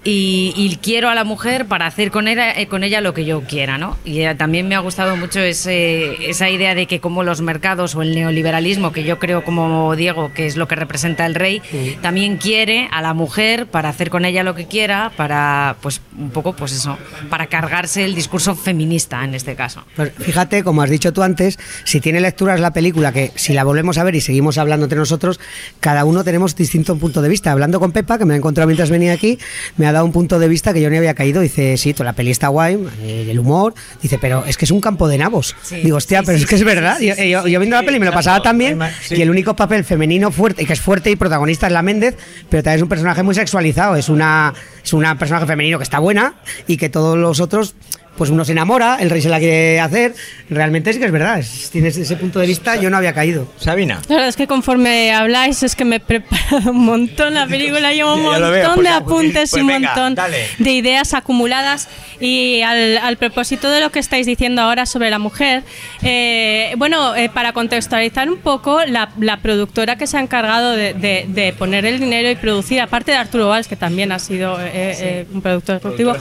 Y, y quiero a la mujer para hacer con ella, eh, con ella lo que yo quiera, ¿no? Y eh, también me ha gustado mucho ese, esa idea de que como los mercados o el neoliberalismo, que yo creo como Diego, que es lo que representa el rey, también quiere a la mujer para hacer con ella lo que quiera, para, pues, un poco, pues eso, para cargarse el discurso feminista en este caso. Pues fíjate, como has dicho tú antes, si tiene lecturas la película, que si la volvemos a ver y seguimos hablando entre nosotros, cada uno tenemos distinto punto de vista. Hablando con Pepa, que me ha encontrado mientras venía aquí, me ha dado un punto de vista que yo ni había caído. Dice, sí, toda la peli está guay, eh, el humor. Dice, pero es que es un campo de nabos. Digo, hostia, pero es que es verdad. Yo, yo- yo viendo la peli me lo pasaba tan bien y el único papel femenino fuerte, y que es fuerte y protagonista es la Méndez, pero también es un personaje muy sexualizado. Es una, es una personaje femenino que está buena y que todos los otros pues uno se enamora, el rey se la quiere hacer. Realmente es que es verdad, es- tienes ese punto de vista, yo no había caído. Sabina. La verdad es que conforme habláis es que me he preparado un montón la película, llevo un montón veo, pues de ya, apuntes pues y un venga, montón dale. de ideas acumuladas. Y al, al propósito de lo que estáis diciendo ahora sobre la mujer, eh, bueno, eh, para contextualizar un poco, la, la productora que se ha encargado de, de- de poner el dinero y producir, aparte de Arturo Valls, que también ha sido eh, eh, un productor ejecutivo,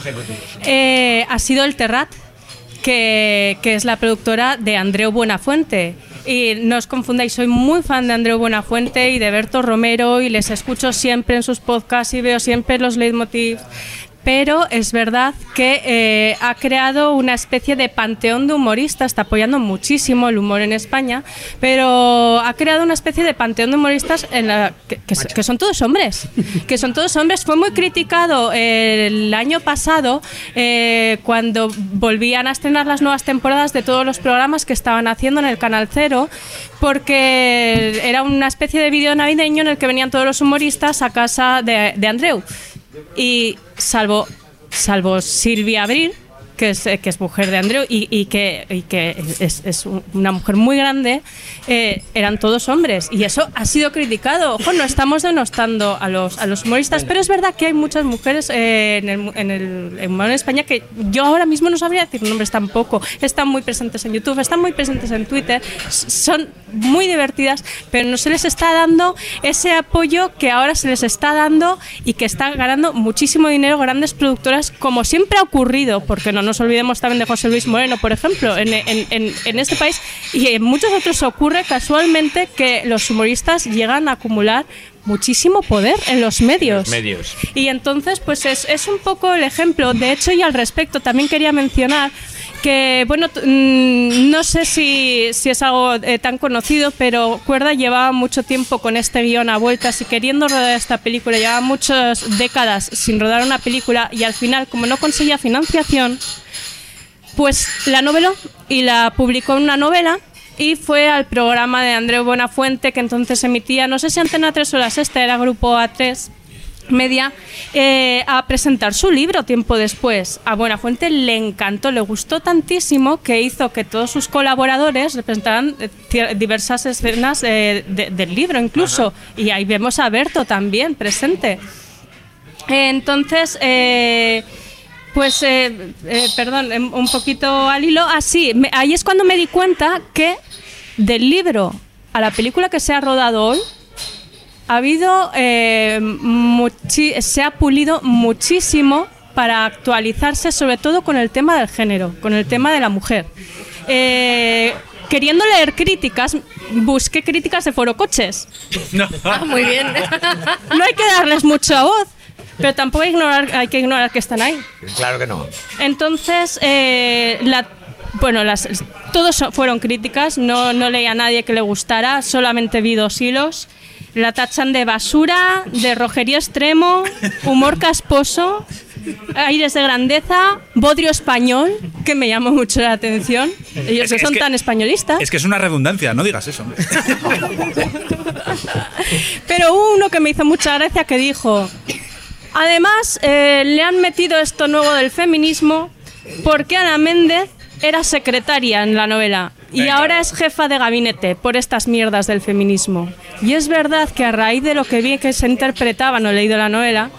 eh, ha sido el Terrat que, que es la productora de Andreu Buenafuente. Y no os confundáis, soy muy fan de Andreu Buenafuente y de Berto Romero y les escucho siempre en sus podcasts y veo siempre los leitmotivs. Pero es verdad que eh, ha creado una especie de panteón de humoristas, está apoyando muchísimo el humor en España, pero ha creado una especie de panteón de humoristas en la, que, son todos hombres, que son todos hombres. Fue muy criticado el año pasado eh, cuando volvían a estrenar las nuevas temporadas de todos los programas que estaban haciendo en el Canal Cero, porque era una especie de vídeo navideño en el que venían todos los humoristas a casa de Andreu. Y salvo, salvo Silvia Abril, que es, eh, que es mujer de Andreu y, y que, y que es, es un- una mujer muy grande, eh, eran todos hombres. Y eso ha sido criticado. Ojo, no estamos denostando a los, a los humoristas, pero es verdad que hay muchas mujeres eh, en, el, mu- en el en humor en España que yo ahora mismo no sabría decir nombres tampoco. Están muy presentes en YouTube, están muy presentes en Twitter, son muy divertidas, pero no se les está dando ese apoyo que ahora se les está dando y que están ganando muchísimo dinero grandes productoras, como siempre ha ocurrido, porque no nos olvidemos también de José Luis Moreno, por ejemplo, en, en- este país. Y en muchos otros ocurre casualmente que los humoristas llegan a acumular muchísimo poder en los medios. Medios. Y entonces, pues es, es un poco el ejemplo. De hecho, y al respecto, también quería mencionar que, bueno, mm, no sé si, si es algo eh, tan conocido, pero Cuerda llevaba mucho tiempo con este guion a vueltas y queriendo rodar esta película. Llevaba muchas décadas sin rodar una película y al final, como no conseguía financiación, pues la noveló y la publicó en una novela y fue al programa de Andreu Buenafuente que entonces emitía, no sé si Antena 3 o la Sexta, era Grupo A3 Media, eh, a presentar su libro tiempo después. A Buenafuente le encantó, le gustó tantísimo que hizo que todos sus colaboradores representaran eh, diversas escenas eh, de- del libro incluso. Y ahí vemos a Berto también presente. Entonces, pues, eh, eh, perdón, em, un poquito al hilo. Así, ahí es cuando me di cuenta que del libro a la película que se ha rodado hoy, ha habido, eh, se ha pulido muchísimo para actualizarse, sobre todo con el tema del género, con el tema de la mujer. Eh, queriendo leer críticas, busqué críticas de Foro Coches. Ah, muy bien. [laughs] No hay que darles mucha voz, pero tampoco hay, que ignorar, hay que ignorar que están ahí. Claro que no. Entonces, eh, la, bueno, las, todos fueron críticas, no, no leí a nadie que le gustara, solamente vi dos hilos. La tachan de basura, de rojería extremo, humor casposo, aires de grandeza, bodrio español, que me llamó mucho la atención. Ellos Es- que es son que- tan españolistas. Es que es una redundancia, no digas eso. hombre. [laughs] Pero hubo uno que me hizo mucha gracia que dijo, además eh, le han metido esto nuevo del feminismo porque Ana Méndez era secretaria en la novela y ahora es jefa de gabinete por estas mierdas del feminismo. Y es verdad que a raíz de lo que vi que se interpretaba, no he leído la novela,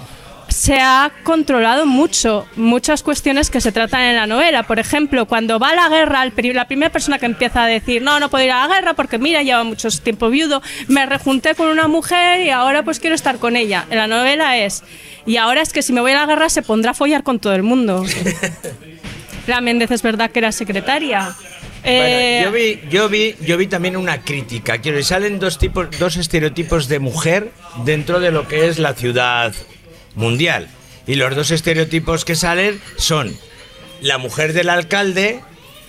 se ha controlado mucho muchas cuestiones que se tratan en la novela. Por ejemplo, cuando va a la guerra, la primera persona que empieza a decir, no, no puedo ir a la guerra porque mira, lleva mucho tiempo viudo, me rejunté con una mujer y ahora pues quiero estar con ella. En la novela es, y ahora es que si me voy a la guerra se pondrá a follar con todo el mundo. [laughs] la Méndez es verdad que era secretaria. Eh, Bueno, yo vi, yo vi, yo vi también una crítica. Quiero decir, salen dos tipos, dos estereotipos de mujer dentro de lo que es la ciudad mundial. Y los dos estereotipos que salen son la mujer del alcalde,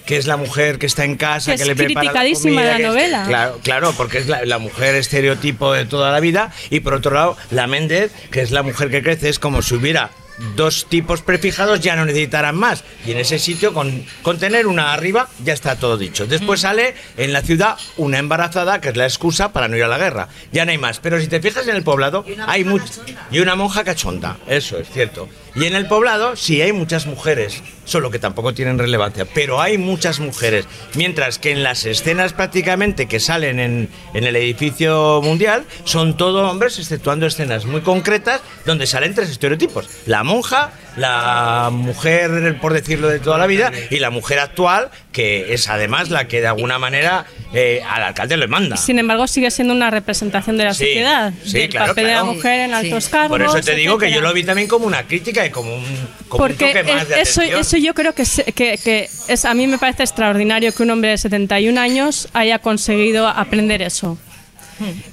que es la mujer que está en casa, Que que, es le prepara la criticadísima comida, la es- novela. claro, claro, porque es la, la mujer estereotipo de toda la vida. Y por otro lado, la Méndez, que es la mujer que crece, es como si hubiera dos tipos prefijados, ya no necesitarán más. Y en ese sitio, con, con tener una arriba, ya está todo dicho. Después sale en la ciudad una embarazada, que es la excusa para no ir a la guerra. Ya no hay más. Pero si te fijas en el poblado, hay mucho. Y una monja cachonda, eso es cierto. Y en el poblado sí hay muchas mujeres, solo que tampoco tienen relevancia, pero hay muchas mujeres. Mientras que en las escenas prácticamente que salen en, el edificio mundial son todo hombres, exceptuando escenas muy concretas donde salen tres estereotipos. La monja, la mujer, por decirlo de toda la vida, y la mujer actual, que es además la que de alguna manera eh, al alcalde le manda. Sin embargo, sigue siendo una representación de la Sí, sociedad, sí, del claro, papel de la mujer en altos cargos. Por eso te digo que yo lo vi también como una crítica y como un, como un Porque toque más de eh, eso, atención. eso yo creo que, se- que, que es, a mí me parece extraordinario que un hombre de 71 años haya conseguido aprender eso.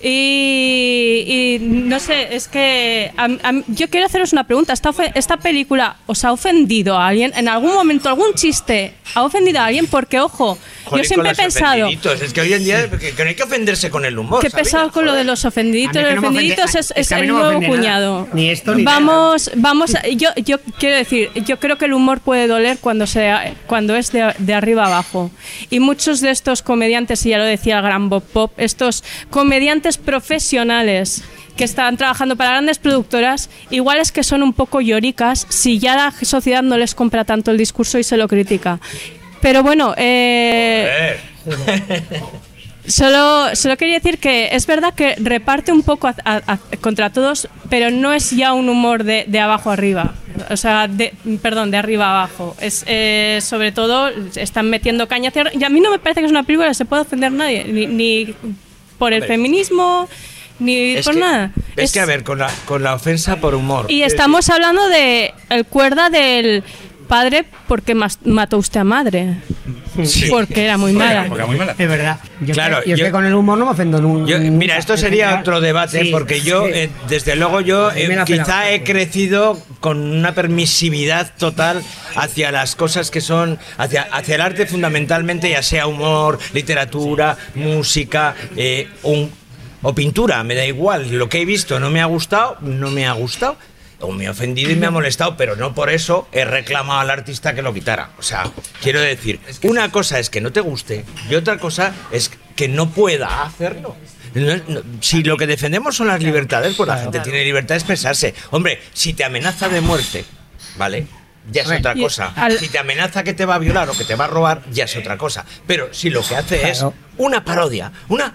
Y, no sé, es que am- am- yo quiero haceros una pregunta. ¿Esta, ¿Esta película os ha ofendido a alguien? ¿En algún momento algún chiste ha ofendido a alguien? Porque, ojo, Joder, yo siempre he pensado. Es que hoy en día que, que no hay que ofenderse con el humor. Sabina, pesado con lo de los ofendiditos. Los no me ofende- ofendiditos es, es el no nuevo cuñado. Ni esto ni vamos, vamos. a- yo, yo quiero decir, yo creo que el humor puede doler cuando sea, cuando es de, de arriba abajo. Y muchos de estos comediantes, y ya lo decía el gran Bob Pop, estos comediantes profesionales que están trabajando para grandes productoras, igual es que son un poco lloricas si ya la sociedad no les compra tanto el discurso y se lo critica. Pero bueno, eh, Solo, solo quería decir que es verdad que reparte un poco a- a- a- contra todos, pero no es ya un humor de, de abajo arriba. O sea, de, perdón, de arriba abajo. Es eh, sobre todo están metiendo caña Y a mí no me parece que es una película que se pueda ofender nadie, ni, ni por el feminismo, ni Es por que, nada. Es, Es- que, a ver, con la, con la ofensa por humor. y Es estamos hablando de el cuerda del padre porque mas- mató usted a madre. Sí. Porque era muy mala. Es verdad. Yo, Claro, yo, es yo- que con el humor no me ofendo nunca. Yo- mira, esto sería otro debate, Sí, porque yo, sí. eh, desde luego, yo eh, quizá he crecido con una permisividad total hacia las cosas que son, hacia, hacia el arte fundamentalmente, ya sea humor, literatura, música, eh, un- o pintura, me da igual. Lo que he visto no me ha gustado, no me ha gustado. O me ha ofendido y me ha molestado, pero no por eso he reclamado al artista que lo quitara. O sea, quiero decir, una cosa es que no te guste y otra cosa es que no pueda hacerlo. No- no- si lo que defendemos son las libertades, pues la gente tiene libertad de expresarse. Hombre, si te amenaza de muerte, ¿vale? Ya es otra cosa. al- Si te amenaza que te va a violar o que te va a robar, ya es otra cosa. Pero si lo que hace es una parodia, una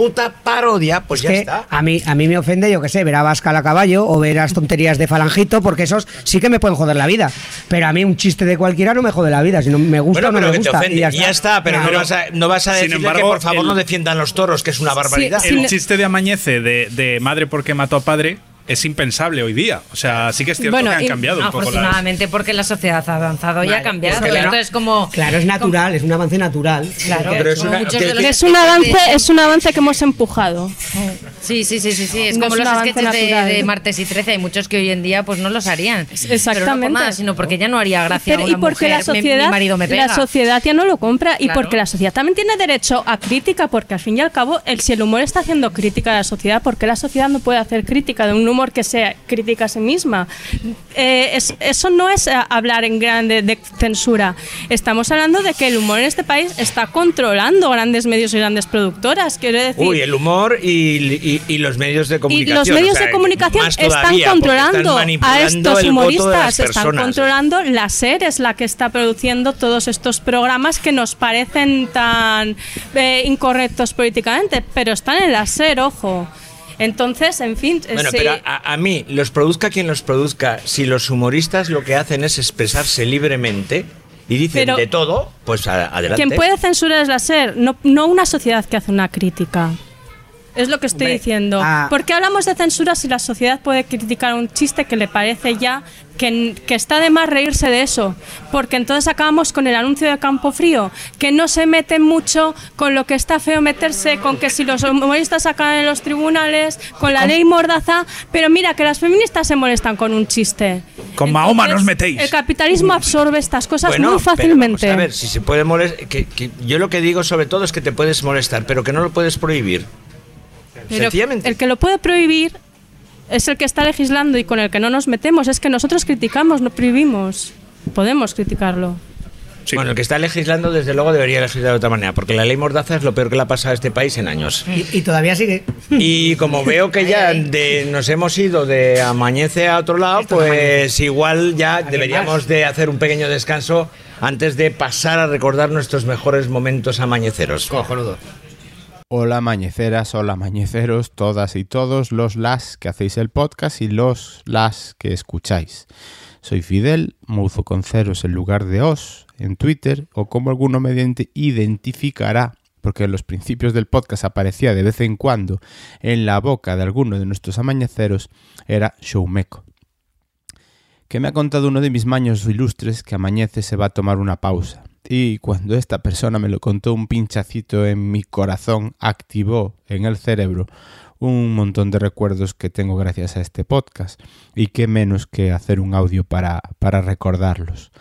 puta parodia, pues Es ya que está. A mí, a mí me ofende, yo que sé, ver a Vascal a caballo o ver las tonterías de Falangito, porque esos sí que me pueden joder la vida. Pero a mí un chiste de cualquiera no me jode la vida, si no me gusta Bueno, o no pero me que te gusta. ofende. y Y ya está, pero no vas a, no vas a que embargo, por favor el- no defiendan los toros, que es una barbaridad. El chiste de Amañece de, de madre porque mató a padre es impensable hoy día. O sea, sí que es cierto Bueno, que han y- cambiado un poco las. afortunadamente porque la sociedad ha avanzado y ha Vale, cambiado. porque claro- Entonces, como. Claro, es natural, es un avance natural. Claro, Pero Es un avance, es un avance que hemos empujado. Sí, sí, sí, sí, sí. Es No como es los sketches de, de martes y 13. Hay muchos que hoy en día pues no los harían. Pero no por Exactamente. nada, sino porque ya no haría gracia Pero- a una y porque mujer. la "Me- sociedad, mi marido me pega. la sociedad ya no lo compra y Claro. porque la sociedad también tiene derecho a crítica, porque al fin y al cabo, el, si el humor está haciendo crítica a la sociedad, ¿por qué la sociedad no puede hacer crítica de un humor que sea crítica a sí misma? Eh, es- eso no es eh, hablar en grande de censura. Estamos hablando de que el humor en este país está controlando grandes medios y grandes productoras. Quiero decir, Uy, el humor y, y- y los medios de y comunicación. los medios o sea, de comunicación están controlando están a estos las humoristas, están controlando la SER, es la que está produciendo todos estos programas que nos parecen tan eh, incorrectos políticamente, pero están en la SER, ojo. Entonces, en fin, eh, Bueno, sí. pero a, a mí, los produzca quien los produzca, si los humoristas lo que hacen es expresarse libremente y dicen Pero- de todo, pues a- adelante. Quien puede censurar es la SER, no, no una sociedad que hace una crítica. Es lo que estoy Hombre, diciendo. ah. ¿Por qué hablamos de censura si la sociedad puede criticar un chiste que le parece ya que, que está de más reírse de eso? Porque entonces acabamos con el anuncio de Campo Frío, que no se mete mucho con lo que está feo meterse, con que si los humoristas sacan en los tribunales, con la ley Mordaza, pero mira que las feministas se molestan con un chiste. Con Mahoma nos metéis. El capitalismo absorbe estas cosas Bueno, muy pero fácilmente. vamos a ver, si se puede molestar. Que, que yo lo que digo sobre todo es que te puedes molestar, pero que no lo puedes prohibir. Pero Sencillamente. el que lo puede prohibir es el que está legislando y con el que no nos metemos. Es que nosotros criticamos, no prohibimos. Podemos criticarlo. Bueno, el que está legislando, desde luego, debería legislar de otra manera, porque la ley Mordaza es lo peor que le ha pasado a este país en años. Y, y todavía sigue. Y como [laughs] veo que ya de, nos hemos ido de amañece a otro lado, pues igual ya deberíamos de hacer un pequeño descanso antes de pasar a recordar nuestros mejores momentos amañeceros. Cojonudo. Hola amañeceras, hola amañeceros, todas y todos los las que hacéis el podcast y los las que escucháis. Soy Fidel, Mouzo con ceros en lugar de os, en Twitter, o como alguno me identi- identificará, porque en los principios del podcast aparecía de vez en cuando en la boca de alguno de nuestros amañeceros, era Showmeco. Que me ha contado uno de mis maños ilustres que amañece se va a tomar una pausa. Y cuando esta persona me lo contó, un pinchacito en mi corazón activó en el cerebro un montón de recuerdos que tengo gracias a este podcast. Y qué menos que hacer un audio para, para recordarlos.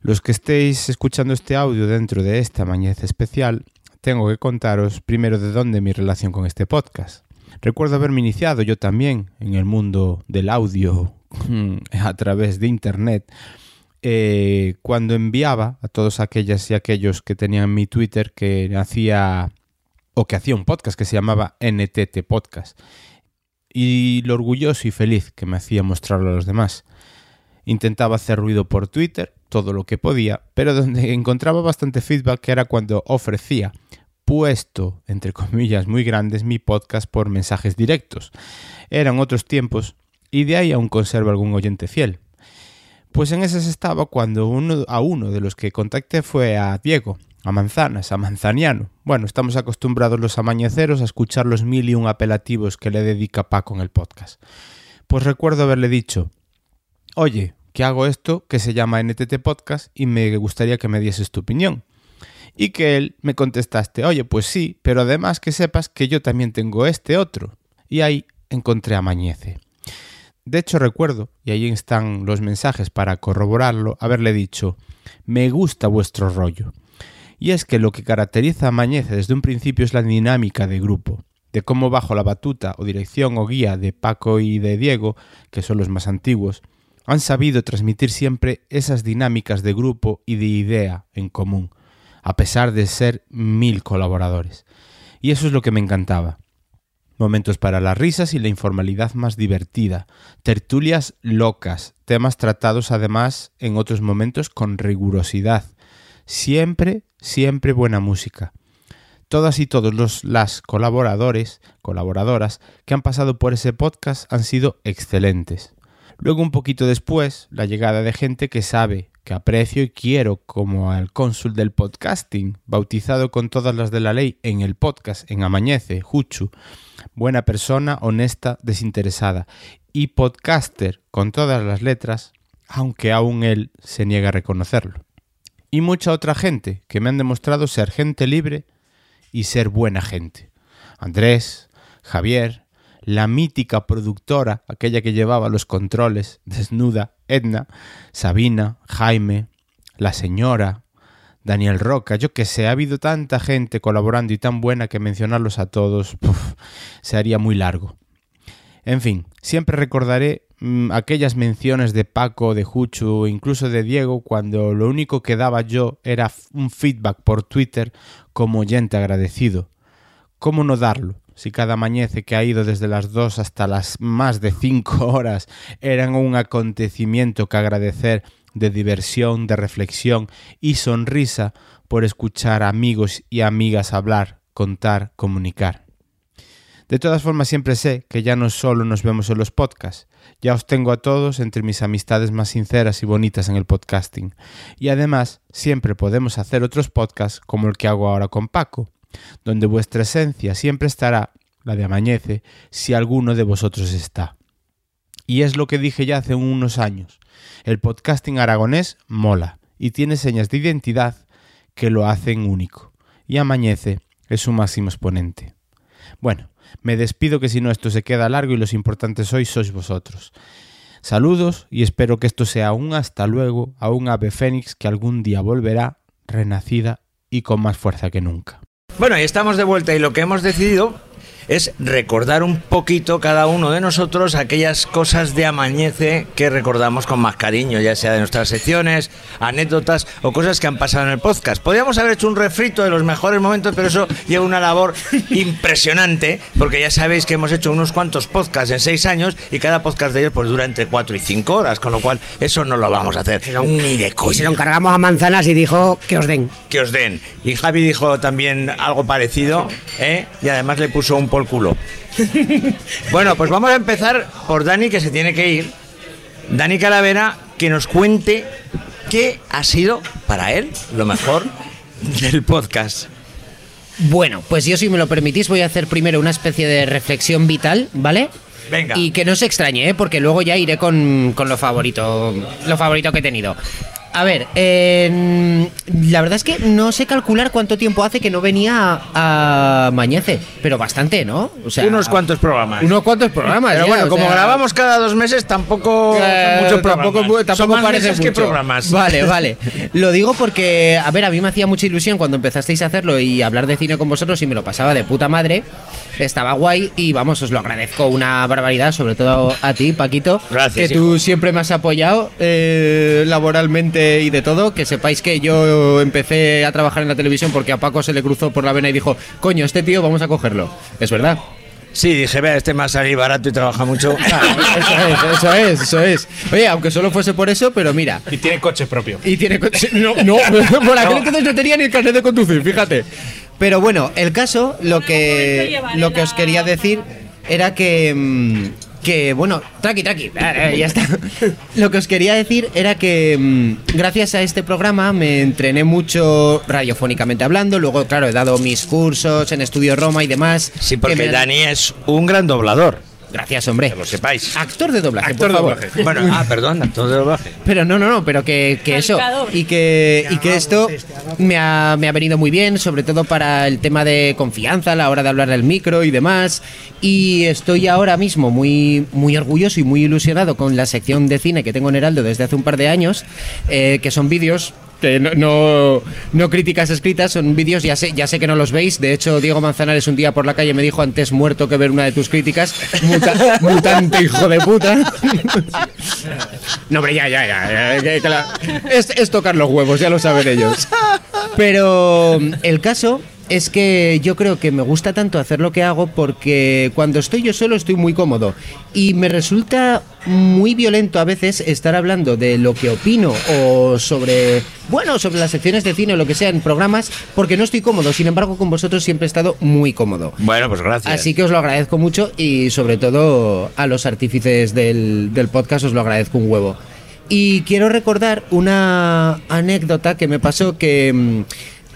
Los que estéis escuchando este audio dentro de esta mañez especial, tengo que contaros primero de dónde mi relación con este podcast. Recuerdo haberme iniciado yo también en el mundo del audio [laughs] a través de internet eh, cuando enviaba a todos aquellas y aquellos que tenían mi Twitter que hacía o que hacía un podcast que se llamaba NTT Podcast y lo orgulloso y feliz que me hacía mostrarlo a los demás. Intentaba hacer ruido por Twitter, todo lo que podía, pero donde [laughs] encontraba bastante feedback era cuando ofrecía, puesto, entre comillas muy grandes, mi podcast por mensajes directos. Eran otros tiempos y de ahí aún conservo algún oyente fiel. Pues en esas estaba cuando uno, a uno de los que contacté fue a Diego, a Manzanas, a Manzaniano. Bueno, estamos acostumbrados los amañeceros a escuchar los mil y un apelativos que le dedica Paco en el podcast. Pues recuerdo haberle dicho, oye, que hago esto que se llama NTT Podcast y me gustaría que me dieses tu opinión. Y que él me contestaste, oye, pues sí, pero además que sepas que yo también tengo este otro. Y ahí encontré a. De hecho recuerdo, y ahí están los mensajes para corroborarlo, haberle dicho, me gusta vuestro rollo. Y es que lo que caracteriza a Mañece desde un principio es la dinámica de grupo, de cómo bajo la batuta o dirección o guía de Paco y de Diego, que son los más antiguos, han sabido transmitir siempre esas dinámicas de grupo y de idea en común, a pesar de ser mil colaboradores. Y eso es lo que me encantaba. Momentos para las risas y la informalidad más divertida, tertulias locas, temas tratados además en otros momentos con rigurosidad. Siempre, siempre buena música. Todas y todos los las colaboradores, colaboradoras que han pasado por ese podcast han sido excelentes. Luego un poquito después, la llegada de gente que sabe, que aprecio y quiero, como al cónsul del podcasting, bautizado con todas las de la ley en el podcast, en Amañece, Juchu, buena persona, honesta, desinteresada, y podcaster con todas las letras, aunque aún él se niega a reconocerlo. Y mucha otra gente que me han demostrado ser gente libre y ser buena gente. Andrés, Javier, la mítica productora, aquella que llevaba los controles, desnuda, Edna, Sabina, Jaime, la señora, Daniel Roca, yo que sé, ha habido tanta gente colaborando y tan buena que mencionarlos a todos puf, se haría muy largo. En fin, siempre recordaré mmm, aquellas menciones de Paco, de Juchu, incluso de Diego, cuando lo único que daba yo era un feedback por Twitter como oyente agradecido. ¿Cómo no darlo? Si cada mañece que ha ido desde las 2 hasta las más de 5 [laughs] horas eran un acontecimiento que agradecer de diversión, de reflexión y sonrisa por escuchar amigos y amigas hablar, contar, comunicar. De todas formas, siempre sé que ya no solo nos vemos en los podcasts, ya os tengo a todos entre mis amistades más sinceras y bonitas en el podcasting. Y además, siempre podemos hacer otros podcasts como el que hago ahora con Paco, donde vuestra esencia siempre estará, la de Amañece, si alguno de vosotros está. Y es lo que dije ya hace unos años. El podcasting aragonés mola y tiene señas de identidad que lo hacen único. Y Amañece es su máximo exponente. Bueno, me despido que si no esto se queda largo y los importantes hoy sois vosotros. Saludos y espero que esto sea un hasta luego a un ave fénix que algún día volverá renacida y con más fuerza que nunca. Bueno, y estamos de vuelta y lo que hemos decidido es recordar un poquito cada uno de nosotros aquellas cosas de amañece que recordamos con más cariño, ya sea de nuestras secciones, anécdotas o cosas que han pasado en el podcast. Podríamos haber hecho un refrito de los mejores momentos, pero eso lleva una labor [laughs] impresionante, porque ya sabéis que hemos hecho unos cuantos podcasts en seis años y cada podcast de ellos pues dura entre cuatro y cinco horas, con lo cual eso no lo vamos a hacer. Ni de Y se lo encargamos a Manzanas y dijo que os den. que os den. Y Javi dijo también algo parecido, ¿eh? y además le puso un por culo. bueno, pues vamos a empezar por Dani, que se tiene que ir. Dani Calavera, que nos cuente qué ha sido para él lo mejor del podcast. Bueno, pues yo si me lo permitís voy a hacer primero una especie de reflexión vital, ¿vale? Venga. Y que no se extrañe, ¿eh? porque luego ya iré con, con lo favorito, lo favorito que he tenido. A ver, eh, la verdad es que no sé calcular cuánto tiempo hace que no venía a Mañece, pero bastante, ¿no? O sea, Unos cuantos programas. Unos cuantos programas. Pero ya, bueno, como sea, grabamos cada dos meses, tampoco Eh, muchos tampoco, tampoco Son más parece meses que programas. Vale, [laughs] vale. Lo digo porque, a ver, a mí me hacía mucha ilusión cuando empezasteis a hacerlo y hablar de cine con vosotros y me lo pasaba de puta madre. Estaba guay y vamos, os lo agradezco una barbaridad, sobre todo a ti, Paquito. Gracias, Que tú siempre me has apoyado eh, laboralmente y de todo. Que sepáis que yo empecé a trabajar en la televisión porque a Paco se le cruzó por la vena y dijo, coño, este tío vamos a cogerlo. Es verdad. Sí, dije, vea, este me ha salido barato y trabaja mucho. [laughs] Eso es, eso es, eso es. Oye, aunque solo fuese por eso, pero mira. Y tiene coche propio. Y tiene coche. No, no, [laughs] por aquel entonces no tenía ni el carnet de conducir, fíjate. Pero bueno, el caso, lo que, lo que os quería decir era que. Que bueno, traqui, traqui, ya está. [laughs] Lo que os quería decir era que mm, gracias a este programa me entrené mucho radiofónicamente hablando. Luego, claro, he dado mis cursos en Estudio Roma y demás. Sí, que porque me Dani es un gran doblador. Gracias, hombre. Que lo sepáis. Actor de doblaje, Actor por de favor. doblaje. Bueno, ah, perdón, actor de doblaje. Pero no, no, no, pero que, que eso. Y que, y que esto me ha, me ha venido muy bien, sobre todo para el tema de confianza a la hora de hablar del micro y demás. Y estoy ahora mismo muy, muy orgulloso y muy ilusionado con la sección de cine que tengo en Heraldo desde hace un par de años, eh, que son vídeos. Que no, no, no críticas escritas, son vídeos, ya sé, ya sé que no los veis. De hecho, Diego Manzanares un día por la calle me dijo antes muerto que ver una de tus críticas. Muta- [laughs] mutante hijo de puta. No, hombre, ya, ya, ya. ya, que- que la- es, es tocar los huevos, ya lo saben ellos. Pero el caso es que yo creo que me gusta tanto hacer lo que hago porque cuando estoy yo solo estoy muy cómodo. Y me resulta muy violento a veces estar hablando de lo que opino o sobre, bueno, sobre las secciones de cine o lo que sea en programas porque no estoy cómodo. Sin embargo, con vosotros siempre he estado muy cómodo. Bueno, pues gracias. Así que os lo agradezco mucho y sobre todo a los artífices del, del podcast os lo agradezco un huevo. Y quiero recordar una anécdota que me pasó que mm,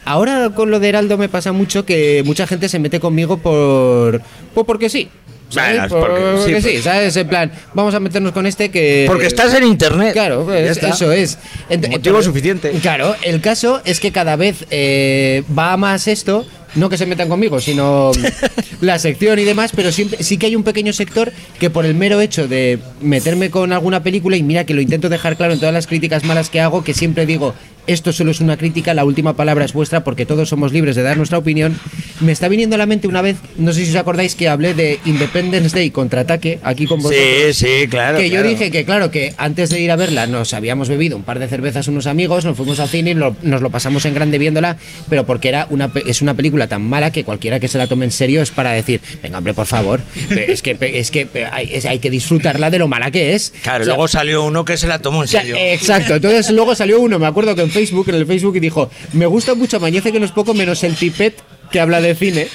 ahora con lo de Heraldo me pasa mucho que mucha gente se mete conmigo por, por porque sí. ¿sabes? Bueno, porque- sí, porque sí, pues. ¿sabes? En plan, vamos a meternos con este que... Porque estás en internet. Claro, pues, eso es. Ent- Motivo suficiente. Claro, el caso es que cada vez eh, va más esto, no que se metan conmigo, sino [laughs] la sección y demás, pero siempre sí que hay un pequeño sector que por el mero hecho de meterme con alguna película, y mira que lo intento dejar claro en todas las críticas malas que hago, que siempre digo, esto solo es una crítica, la última palabra es vuestra porque todos somos libres de dar nuestra opinión, me está viniendo a la mente una vez, no sé si os acordáis que hablé de Independence Day contraataque aquí con vosotros. Sí, sí, claro. Que yo claro. dije que, claro, que antes de ir a verla nos habíamos bebido un par de cervezas unos amigos, nos fuimos al cine y lo- nos lo pasamos en grande viéndola, pero porque era una, es una película tan mala que cualquiera que se la tome en serio es para decir, venga, hombre, por favor, es que, es que hay, es- hay que disfrutarla de lo mala que es. Claro, O sea, luego salió uno que se la tomó en serio. exacto, entonces luego salió uno, me acuerdo que en Facebook, en el Facebook, y dijo, me gusta mucho Mañece que no es poco menos el tipet que habla de cine,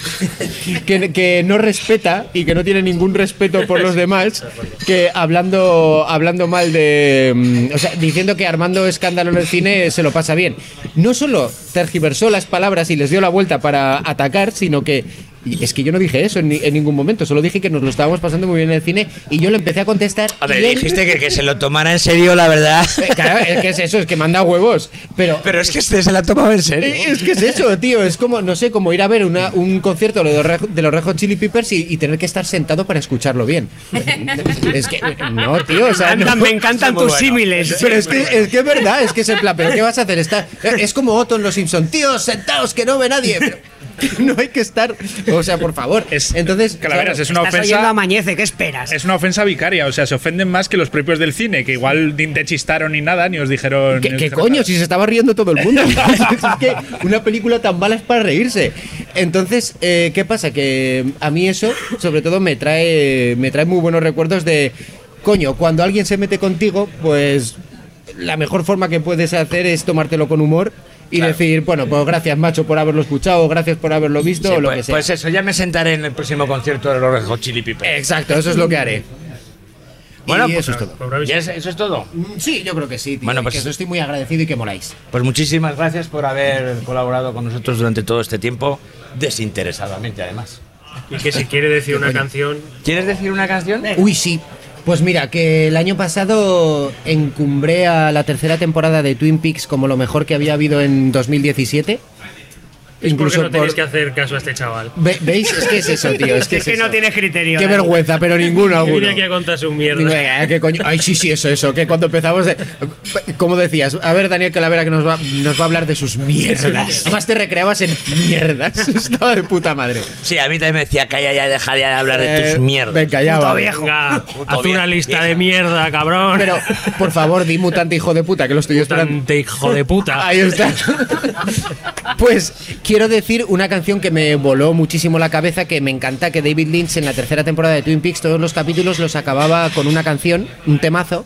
que, que no respeta y que no tiene ningún respeto por los demás, que hablando, hablando mal de. mm, O sea, diciendo que armando escándalo en el cine se lo pasa bien. No solo tergiversó las palabras y les dio la vuelta para atacar, sino que. Y Es que yo no dije eso en, ni- en ningún momento, solo dije que nos lo estábamos pasando muy bien en el cine y yo le empecé a contestar. A ver, él- dijiste que, que se lo tomara en serio, la verdad. Eh, Claro, es que es eso, es que manda huevos. Pero, Pero es que este se la ha tomado en serio. Eh, Es que es eso, tío. Es como, no sé, como ir a ver una- un concierto de los, de los Red Hot Chili Peppers y, y tener que estar sentado para escucharlo bien. Es que, no, tío, o sea, Me encantan- no- me encantan tus símiles. Pero es que, es que es verdad, es que es en plan, ¿pero qué vas a hacer? Está, es como Otto en Los Simpsons, tíos, sentados, que no ve nadie. Pero no hay que estar, o sea, por favor. Entonces, Calaveras, claro, es una Estás ofensa. oyendo Amañece, ¿qué esperas? Es una ofensa vicaria, o sea, se ofenden más que los propios del cine, que igual ni te chistaron ni nada, ni os dijeron. ¿Qué, os coño? nada. Si se estaba riendo todo el mundo. [laughs] [laughs] es que una película tan mala es para reírse. Entonces, eh, ¿qué pasa? Que a mí eso, sobre todo, me trae, me trae muy buenos recuerdos de, coño, cuando alguien se mete contigo, pues la mejor forma que puedes hacer es tomártelo con humor y decir, bueno, pues gracias, macho, por haberlo escuchado, gracias por haberlo visto, Sí, o lo pues, que sea. pues eso, ya me sentaré en el próximo concierto de los Red Hot Chili Peppers. Exacto, eso es lo que haré. Bueno, y pues, eso es todo. ¿ya es- ¿Eso es todo? Sí, yo creo que sí, tío, Bueno, pues- que eso estoy muy agradecido y que moláis. Pues muchísimas gracias por haber colaborado con nosotros durante todo este tiempo, desinteresadamente además. Y que si quiere decir [laughs] una canción. ¿Quieres decir una canción? Uy, sí. Pues mira, que el año pasado encumbré a la tercera temporada de Twin Peaks como lo mejor que había habido en 2017. Es porque Incluso no tenéis por- que hacer caso a este chaval. Ve- ¿Veis? Es que es eso, tío. Es [laughs] que, es eso. tienes criterio. Qué ¿eh? vergüenza, pero ninguno alguno. viene aquí a contar su mierda. Venga, ¿qué coño? Ay, sí, sí, eso, eso. Que cuando empezamos. de- como decías, a ver, Daniel Calavera, que nos va, nos va a hablar de sus mierdas. Además, te recreabas en mierdas. [laughs] Estaba de puta madre. Sí, a mí también me decía, calla ya, deja de hablar de Eh, tus mierdas. venga, ya va. Venga, haz viejo, una lista de mierda, cabrón. Pero, por favor, di mutante hijo de puta, que lo estoy esperando. Mutante hijo de puta. Ahí está. [laughs] Pues quiero decir una canción que me voló muchísimo la cabeza, que me encanta, que David Lynch en la tercera temporada de Twin Peaks todos los capítulos los acababa con una canción, un temazo.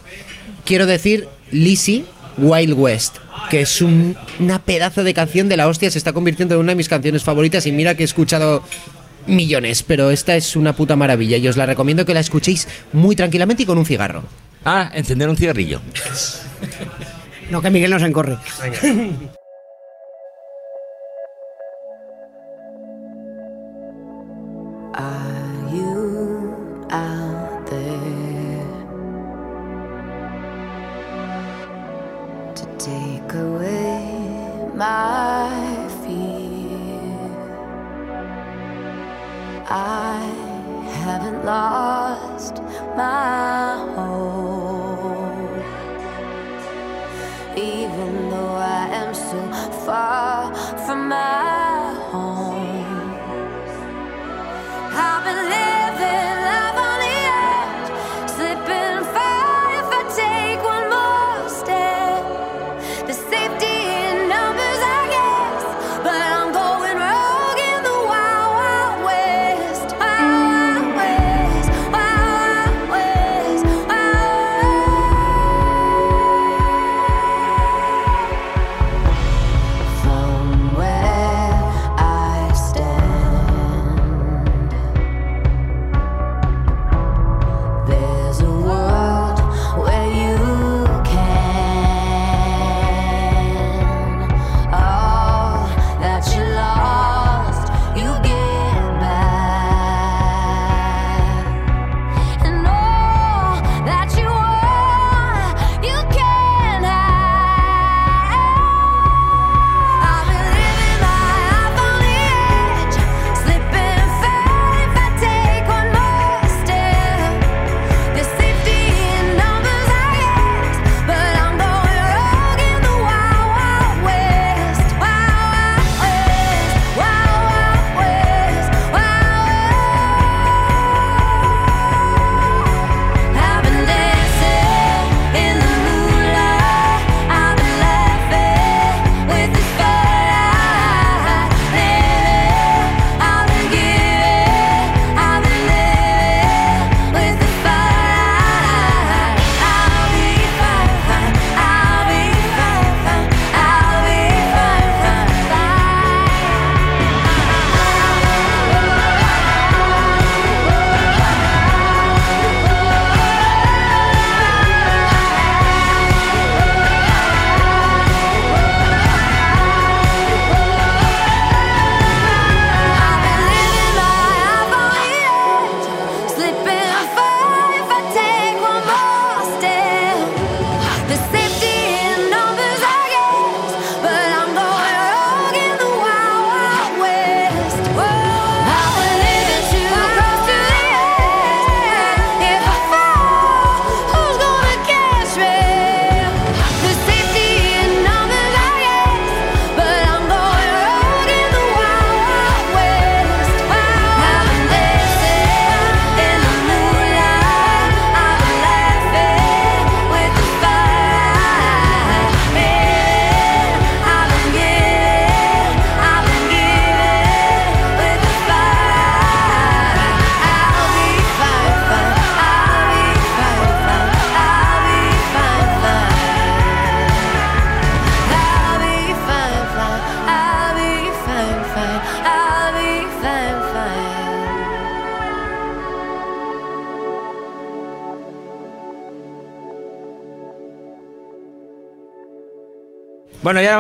Quiero decir Lizzie Wild West, que es un- una pedazo de canción de la hostia, se está convirtiendo en una de mis canciones favoritas y mira que he escuchado millones, pero esta es una puta maravilla y os la recomiendo que la escuchéis muy tranquilamente y con un cigarro. Ah, encender un cigarrillo. No, que Miguel nos encorre.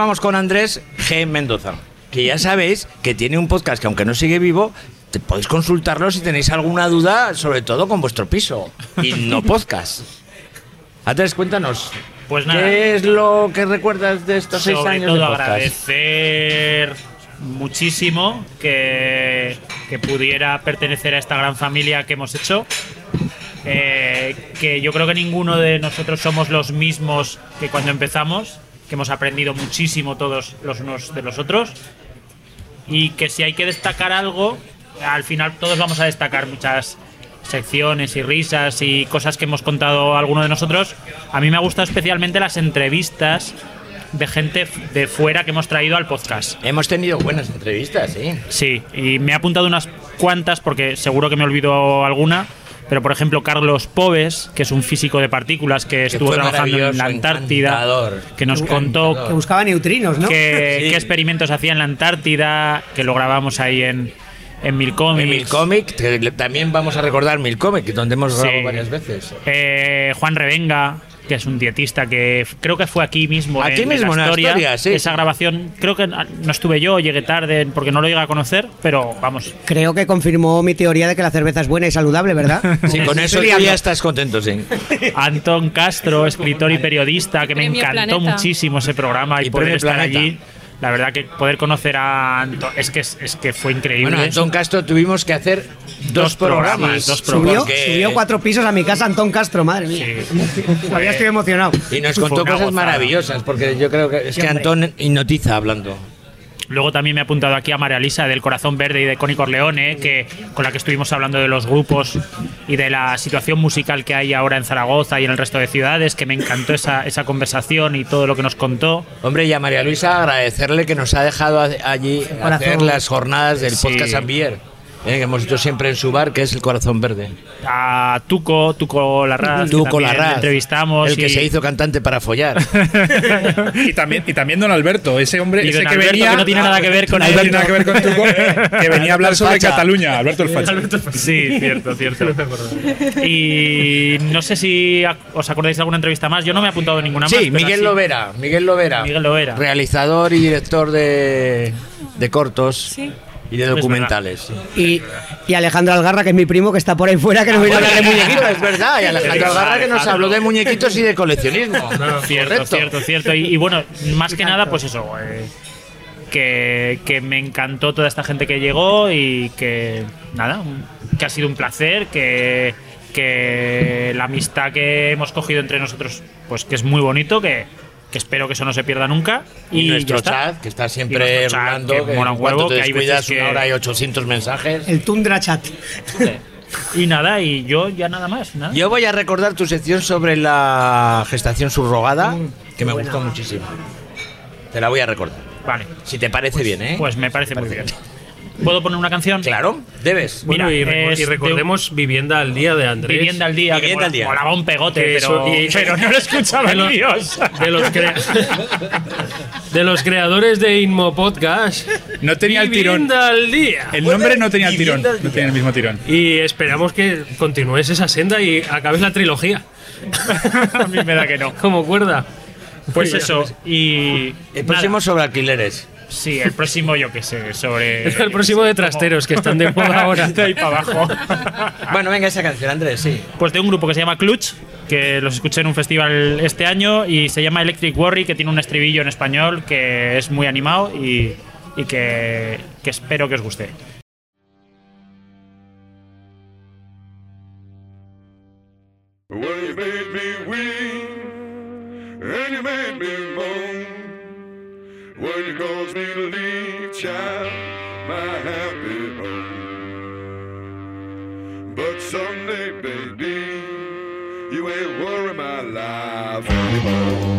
Vamos con Andrés G. Mendoza, que ya sabéis que tiene un podcast que aunque no sigue vivo, te podéis consultarlo si tenéis alguna duda, sobre todo con vuestro piso y no podcast. Andrés, cuéntanos. Pues nada. ¿Qué es lo que recuerdas de estos seis Sobre años todo de podcast? agradecer muchísimo que, que pudiera pertenecer a esta gran familia que hemos hecho. Eh, que yo creo que ninguno de nosotros somos los mismos que cuando empezamos, que hemos aprendido muchísimo todos los unos de los otros. Y que si hay que destacar algo, al final todos vamos a destacar muchas secciones y risas y cosas que hemos contado alguno de nosotros. A mí me ha gustado especialmente las entrevistas de gente de fuera que hemos traído al podcast. Hemos tenido buenas entrevistas, sí. Sí, y me he apuntado unas cuantas porque seguro que me olvido alguna. Pero, por ejemplo, Carlos Pobes, que es un físico de partículas que estuvo trabajando en la Antártida, encantador. que nos Que contó buscaba neutrinos, ¿no? qué, Sí. qué experimentos hacía en la Antártida, que lo grabamos ahí en, en Milcomics. En Milcomic, que le- también vamos a recordar Milcomic, donde hemos Sí. grabado varias veces. Eh, Juan Revenga, que es un dietista que creo que fue aquí mismo. Aquí mismo, en Asturias, sí. Esa grabación, creo que no estuve yo, llegué tarde porque no lo llegué a conocer, pero vamos. Creo que confirmó mi teoría de que la cerveza es buena y saludable, ¿verdad? [laughs] Sí, con eso tú ya estás contento, sí. [laughs] Antón Castro, escritor y periodista, que me encantó Planeta. muchísimo ese programa y, Y poder estar Planeta. allí. La verdad que poder conocer a Antón, es que, es, es que fue increíble. Bueno, Antón Castro tuvimos que hacer dos, Dos programas, programas. dos Subió, programas. porque- subió cuatro pisos a mi casa Antón Castro, madre mía. [laughs] Todavía estoy emocionado. Y nos contó cosas gozada. maravillosas, porque yo creo que es Sí, que. Antón hipnotiza hablando. Luego también me he apuntado aquí a María Lisa del Corazón Verde y de Connie Corleone, que, con la que estuvimos hablando de los grupos y de la situación musical que hay ahora en Zaragoza y en el resto de ciudades, que me encantó esa, esa conversación y todo lo que nos contó. Hombre, y a María Luisa agradecerle que nos ha dejado allí hacer las jornadas del Sí. podcast Ambier, eh, que hemos hecho siempre en su bar, que es el Corazón Verde. A Tuco, Tuco Larraz, Tú que con la también le Raz, entrevistamos. el que y- se hizo cantante para follar. [laughs] Y también, y también don Alberto, ese hombre Y ese don que Alberto, venía. que no tiene nada que ver con no tiene nada que ver con Tuco, [laughs] que venía a hablar el sobre facha. Cataluña, Alberto el Facha. Sí, cierto, cierto. [laughs] Y no sé si os acordáis de alguna entrevista más. Yo no me he apuntado ninguna más. Sí, pero Miguel Lovera, Miguel Lovera. Miguel Lovera. Realizador y director de, de cortos y de documentales. Y, y Alejandro Algarra, que es mi primo, que está por ahí fuera, que nos viene a hablar de muñequitos. es verdad. Y Alejandro Algarra que nos habló de muñequitos y de coleccionismo. Cierto, Correcto. cierto, cierto. Y, y bueno, más que nada, pues eso. eh, que, que me encantó toda esta gente que llegó y que, nada, que ha sido un placer, que, que la amistad que hemos cogido entre nosotros, pues que es muy bonito, que, que espero que eso no se pierda nunca. Y, nuestro está. chat, que está Y siempre rulando, que que huevo, te que hay descuidas veces que- una hora hay 800 mensajes. El Tundra Chat. Y nada, y yo ya nada más. nada. Yo voy a recordar tu sección sobre la gestación subrogada, Mm, que me gustó muchísimo. Te la voy a recordar. Vale, Si te parece bien, ¿eh? pues me parece muy bien. ¿Puedo poner una canción? claro, debes. Bueno, y, Mira, reco- es y de- recordemos Vivienda al Día de Andrés. Vivienda al día, Vivienda que al día. mola- molaba un pegote, Que pero, eso- y- pero no lo escuchaba [laughs] de Dios. De los, crea- [laughs] de los creadores de Inmo Podcast. No tenía el tirón. Vivienda al Día. El nombre no tenía el tirón, no tenía el mismo tirón. Y esperamos que continúes esa senda y acabes la trilogía. [laughs] A mí me da que no. Como cuerda. Pues eso, y. El próximo nada. sobre alquileres. Sí, el próximo, yo qué sé, sobre. El próximo de trasteros que están de [laughs] moda ahora. De ahí para abajo. [laughs] Bueno, venga esa canción, Andrés, sí. Pues de un grupo que se llama Clutch, que los escuché en un festival este año y se llama Electric Worry, que tiene un estribillo en español que es muy animado y, y que, que espero que os guste. Well, you made me When you caused me to leave, child, my happy home. But someday, baby, you ain't worry my life anymore.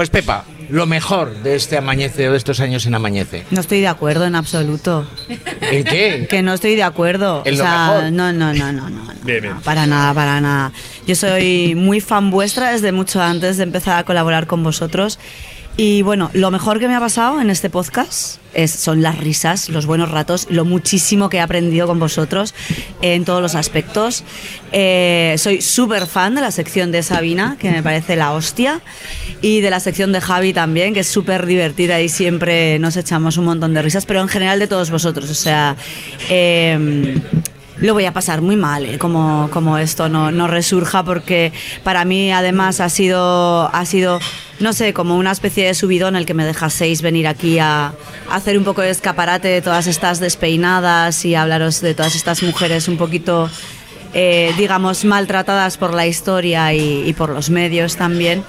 Pues Pepa, lo mejor de este amanece o de estos años en amanece. No estoy de acuerdo en absoluto. ¿En qué? Que no estoy de acuerdo. ¿En o lo sea, mejor? no, no, no, no, no. Bien, bien. Para nada, para nada. Yo soy muy fan vuestra desde mucho antes de empezar a colaborar con vosotros. Y bueno, lo mejor que me ha pasado en este podcast es, son las risas, los buenos ratos, lo muchísimo que he aprendido con vosotros en todos los aspectos. Eh, soy súper fan de la sección de Sabina, que me parece la hostia, y de la sección de Javi también, que es súper divertida y siempre nos echamos un montón de risas, pero en general de todos vosotros. O sea, eh, lo voy a pasar muy mal, eh, como, como esto no, no resurja, porque para mí además ha sido, ha sido, no sé, como una especie de subidón el que me dejaseis venir aquí a, hacer un poco de escaparate de todas estas despeinadas y hablaros de todas estas mujeres un poquito, eh, digamos, maltratadas por la historia y, y por los medios también.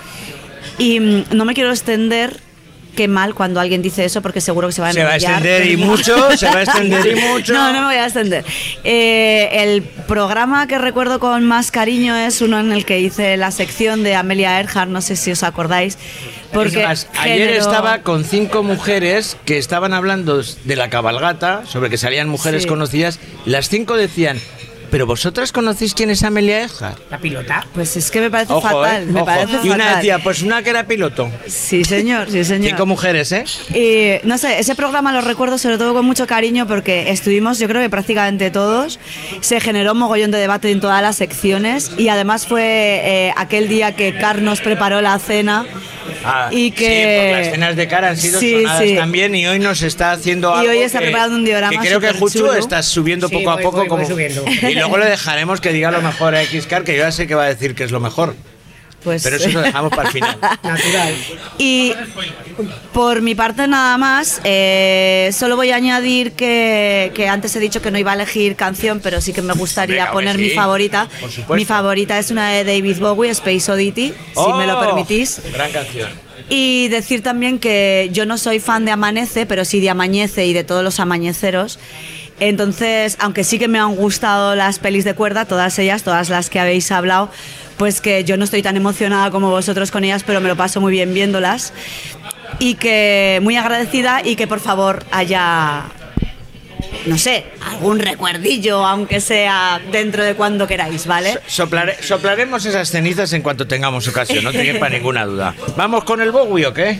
Y mm, no me quiero extender. Qué mal cuando alguien dice eso porque seguro que se va a Se va a extender y mucho, [laughs] se va a extender y mucho. No, no me voy a extender. Eh, el programa que recuerdo con más cariño es uno en el que hice la sección de Amelia Earhart, no sé si os acordáis. Porque Es más, ayer generó- estaba con cinco mujeres que estaban hablando de la cabalgata, sobre que salían mujeres Sí. conocidas. Las cinco decían, ¿pero vosotras conocéis quién es Amelia Earhart? La pilota. Pues es que me parece Ojo, fatal. ¿eh? Me Ojo. parece Y una fatal. decía, pues una que era piloto. Sí, señor, sí, señor. Cinco mujeres, ¿eh? Y no sé, ese programa lo recuerdo sobre todo con mucho cariño porque estuvimos, yo creo que prácticamente todos. Se generó un mogollón de debate en todas las secciones y además fue eh, aquel día que Car nos preparó la cena Ah, y que. Sí, porque las cenas de cara han sido Sí, sonadas sí. también y hoy nos está haciendo Y algo hoy está que- preparando un diorama Que creo que Juchu estás subiendo poco a voy- poco voy- voy como subiendo. y luego le [laughs] dejaremos que diga lo mejor a Xcar, que yo ya sé que va a decir que es lo mejor. Pues Pero eso lo dejamos para el final. [laughs] Natural. Y por mi parte nada más, eh, solo voy a añadir que, que antes he dicho que no iba a elegir canción, pero sí que me gustaría Venga, poner mi favorita. por. Mi favorita es una de David Bowie, Space Oddity, si me lo ¡Oh! permitís. Gran canción. Y decir también que yo no soy fan de Amanece, pero sí de Amañece y de todos los amañeceros. Entonces, aunque sí que me han gustado las pelis de cuerda, todas ellas, todas las que habéis hablado, pues que yo no estoy tan emocionada como vosotros con ellas, pero me lo paso muy bien viéndolas. Y que muy agradecida y que por favor haya, no sé, algún recuerdillo, aunque sea dentro de cuando queráis, ¿vale? Soplare- soplaremos esas cenizas en cuanto tengamos ocasión, no te para ninguna duda. ¿Vamos con el Bowie o qué?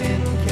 tin can.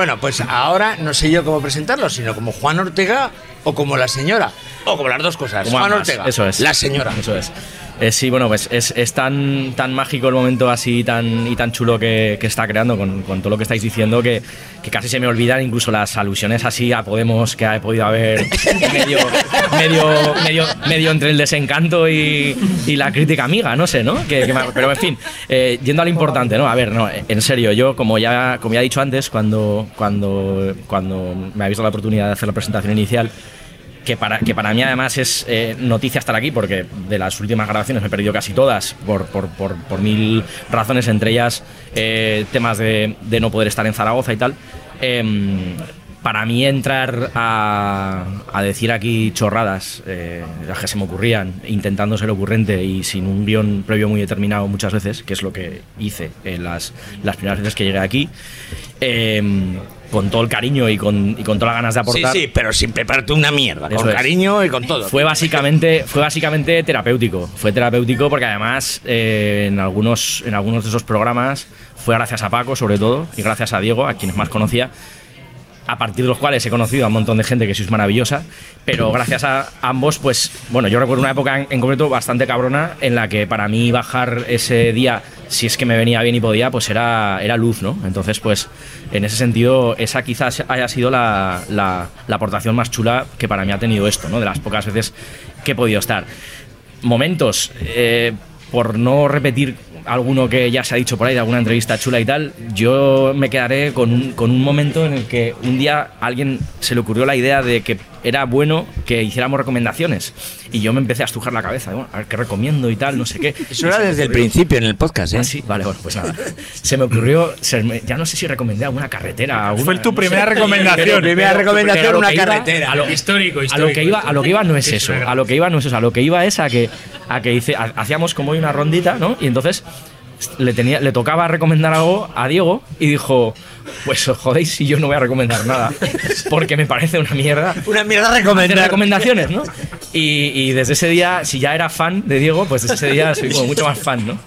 Bueno, pues ahora no sé yo cómo presentarlo, sino como Juan Ortega o como la señora. O como las dos cosas. Como Juan ambas, Ortega. Eso es. La señora. Eso es. Eh, sí, bueno, pues es, es tan, tan mágico el momento así tan, y tan chulo que, que está creando con, con todo lo que estáis diciendo que, que casi se me olvidan incluso las alusiones así a Podemos que ha podido haber [laughs] medio, medio, medio, medio entre el desencanto y, y la crítica amiga, no sé, ¿no? Que- que me- pero en fin, eh, yendo a lo importante, ¿no? A ver, no, en serio, yo como ya, como ya he dicho antes, cuando, cuando, cuando me habéis dado la oportunidad de hacer la presentación inicial, que para, que para mí además es eh, noticia estar aquí, porque de las últimas grabaciones me he perdido casi todas por, por, por- por mil razones, entre ellas eh, temas de, de no poder estar en Zaragoza y tal. Em, para mí entrar a, a decir aquí chorradas, eh, las que se me ocurrían, intentando ser ocurrente y sin un guion previo muy determinado muchas veces, que es lo que hice en las, las primeras veces que llegué aquí, em, con todo el cariño y con, y con todas las ganas de Sí, aportar. sí, pero sin prepararte una mierda. Eso Con es. cariño y con todo. Fue básicamente, fue básicamente terapéutico. Fue terapéutico porque además eh, en, algunos, en algunos de esos programas fue gracias a Paco, sobre todo, y gracias a Diego, a quienes más conocía, a partir de los cuales he conocido a un montón de gente que sois maravillosa, pero gracias a ambos, pues bueno, yo recuerdo una época en, en concreto bastante cabrona en la que para mí bajar ese día, si es que me venía bien y podía, pues era, era luz, ¿no? Entonces, pues en ese sentido, esa quizás haya sido la, la- la aportación más chula que para mí ha tenido esto, ¿no? De las pocas veces que he podido estar. Momentos, eh, por no repetir alguno que ya se ha dicho por ahí de alguna entrevista chula y tal, yo me quedaré con un, con un momento en el que un día a alguien se le ocurrió la idea de que era bueno que hiciéramos recomendaciones. Y yo me empecé a estrujar la cabeza, bueno, a ver qué recomiendo y tal, no sé qué. Eso era desde el principio en el podcast, ¿eh? Ah, sí, vale, bueno, pues nada. Se me ocurrió, se me- ya no sé si recomendé alguna carretera. Alguna, Fue tu no primera sé. recomendación. Pero- Primera pero- recomendación, pero a una carretera. a lo- Histórico, a histórico. lo que iba a lo que iba no es eso a lo que iba no es eso a lo que iba es a que a que hice, ha- hacíamos como hoy una rondita no y entonces le tenía le tocaba recomendar algo a Diego y dijo pues os jodéis si yo no voy a recomendar nada porque me parece una mierda Una mierda recomendar. recomendaciones no y, y desde ese día si ya era fan de Diego pues desde ese día soy como mucho más fan no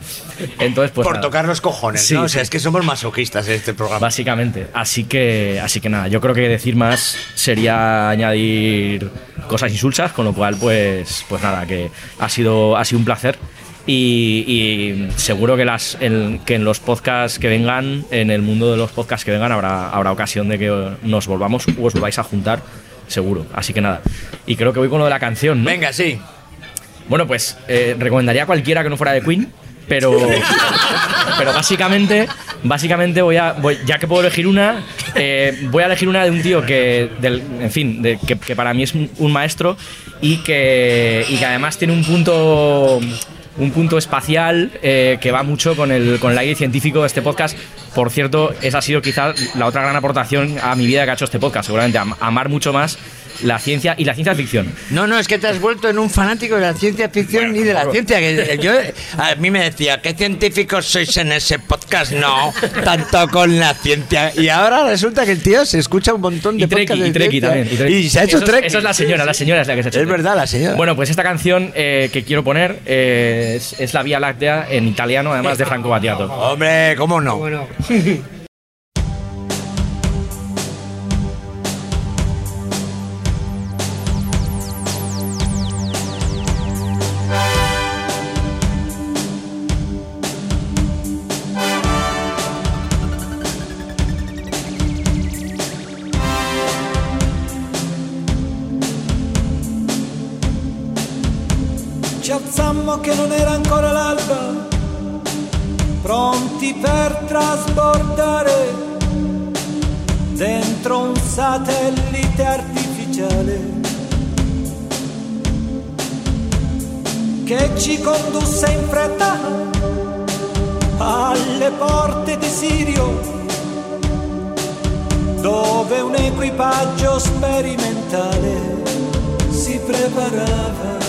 entonces pues Por nada. tocar los cojones, Sí, ¿no? O sea, es que somos masoquistas en este programa. Básicamente. Así que, así que nada, yo creo que decir más sería añadir cosas insulsas, con lo cual, pues, pues nada, que ha sido, ha sido un placer. Y, y seguro que, las, en, que en los podcasts que vengan, en el mundo de los podcasts que vengan, habrá, habrá ocasión de que nos volvamos o os volváis a juntar, seguro. Así que nada. Y creo que voy con lo de la canción, ¿no? Venga, sí. Bueno, pues eh, recomendaría a cualquiera que no fuera de Queen, pero, [laughs] pero básicamente, básicamente voy a, voy- ya que puedo elegir una, eh, voy a elegir una de un tío que, del, en fin, de- que, que para mí es un, un maestro y que, y que además tiene un punto un punto espacial eh, que va mucho con el, aire científico de este podcast. Por cierto, esa ha sido quizás la otra gran aportación a mi vida que ha hecho este podcast, seguramente am- amar mucho más la ciencia y la ciencia ficción. No, no, es que te has vuelto en un fanático de la ciencia ficción y de la ciencia. Que yo, a mí me decía, ¿qué científicos sois en ese podcast? No, tanto con la ciencia. Y ahora resulta que el tío se escucha un montón de Y Treki, de y Treki también. Y, Treki. Y se ha hecho Eso es- Trek. Esa es la señora, la señora es la que se ha hecho Es Trek. verdad, la señora. Bueno, pues esta canción eh, que quiero poner eh, es, es La Vía Láctea en italiano, además de Franco Battiato. Hombre, ¿cómo no? Bueno. Ci [laughs] trasbordare dentro un satellite artificiale che ci condusse in fretta alle porte di Sirio, dove un equipaggio sperimentale si preparava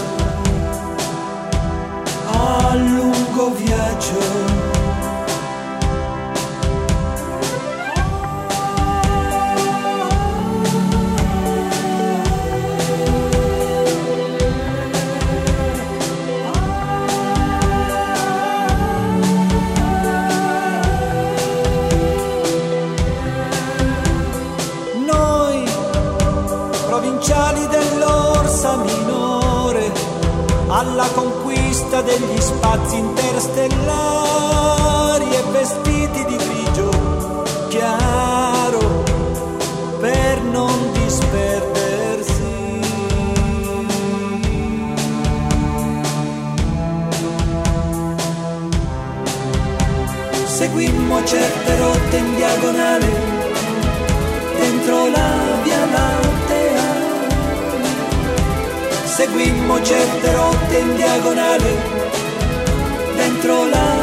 a lungo viaggio. Alla conquista degli spazi interstellari e vestiti di grigio chiaro per non disperdersi. Seguimmo certe rotte in diagonale dentro la via Lattea. Seguimmo certe rotte in diagonale dentro la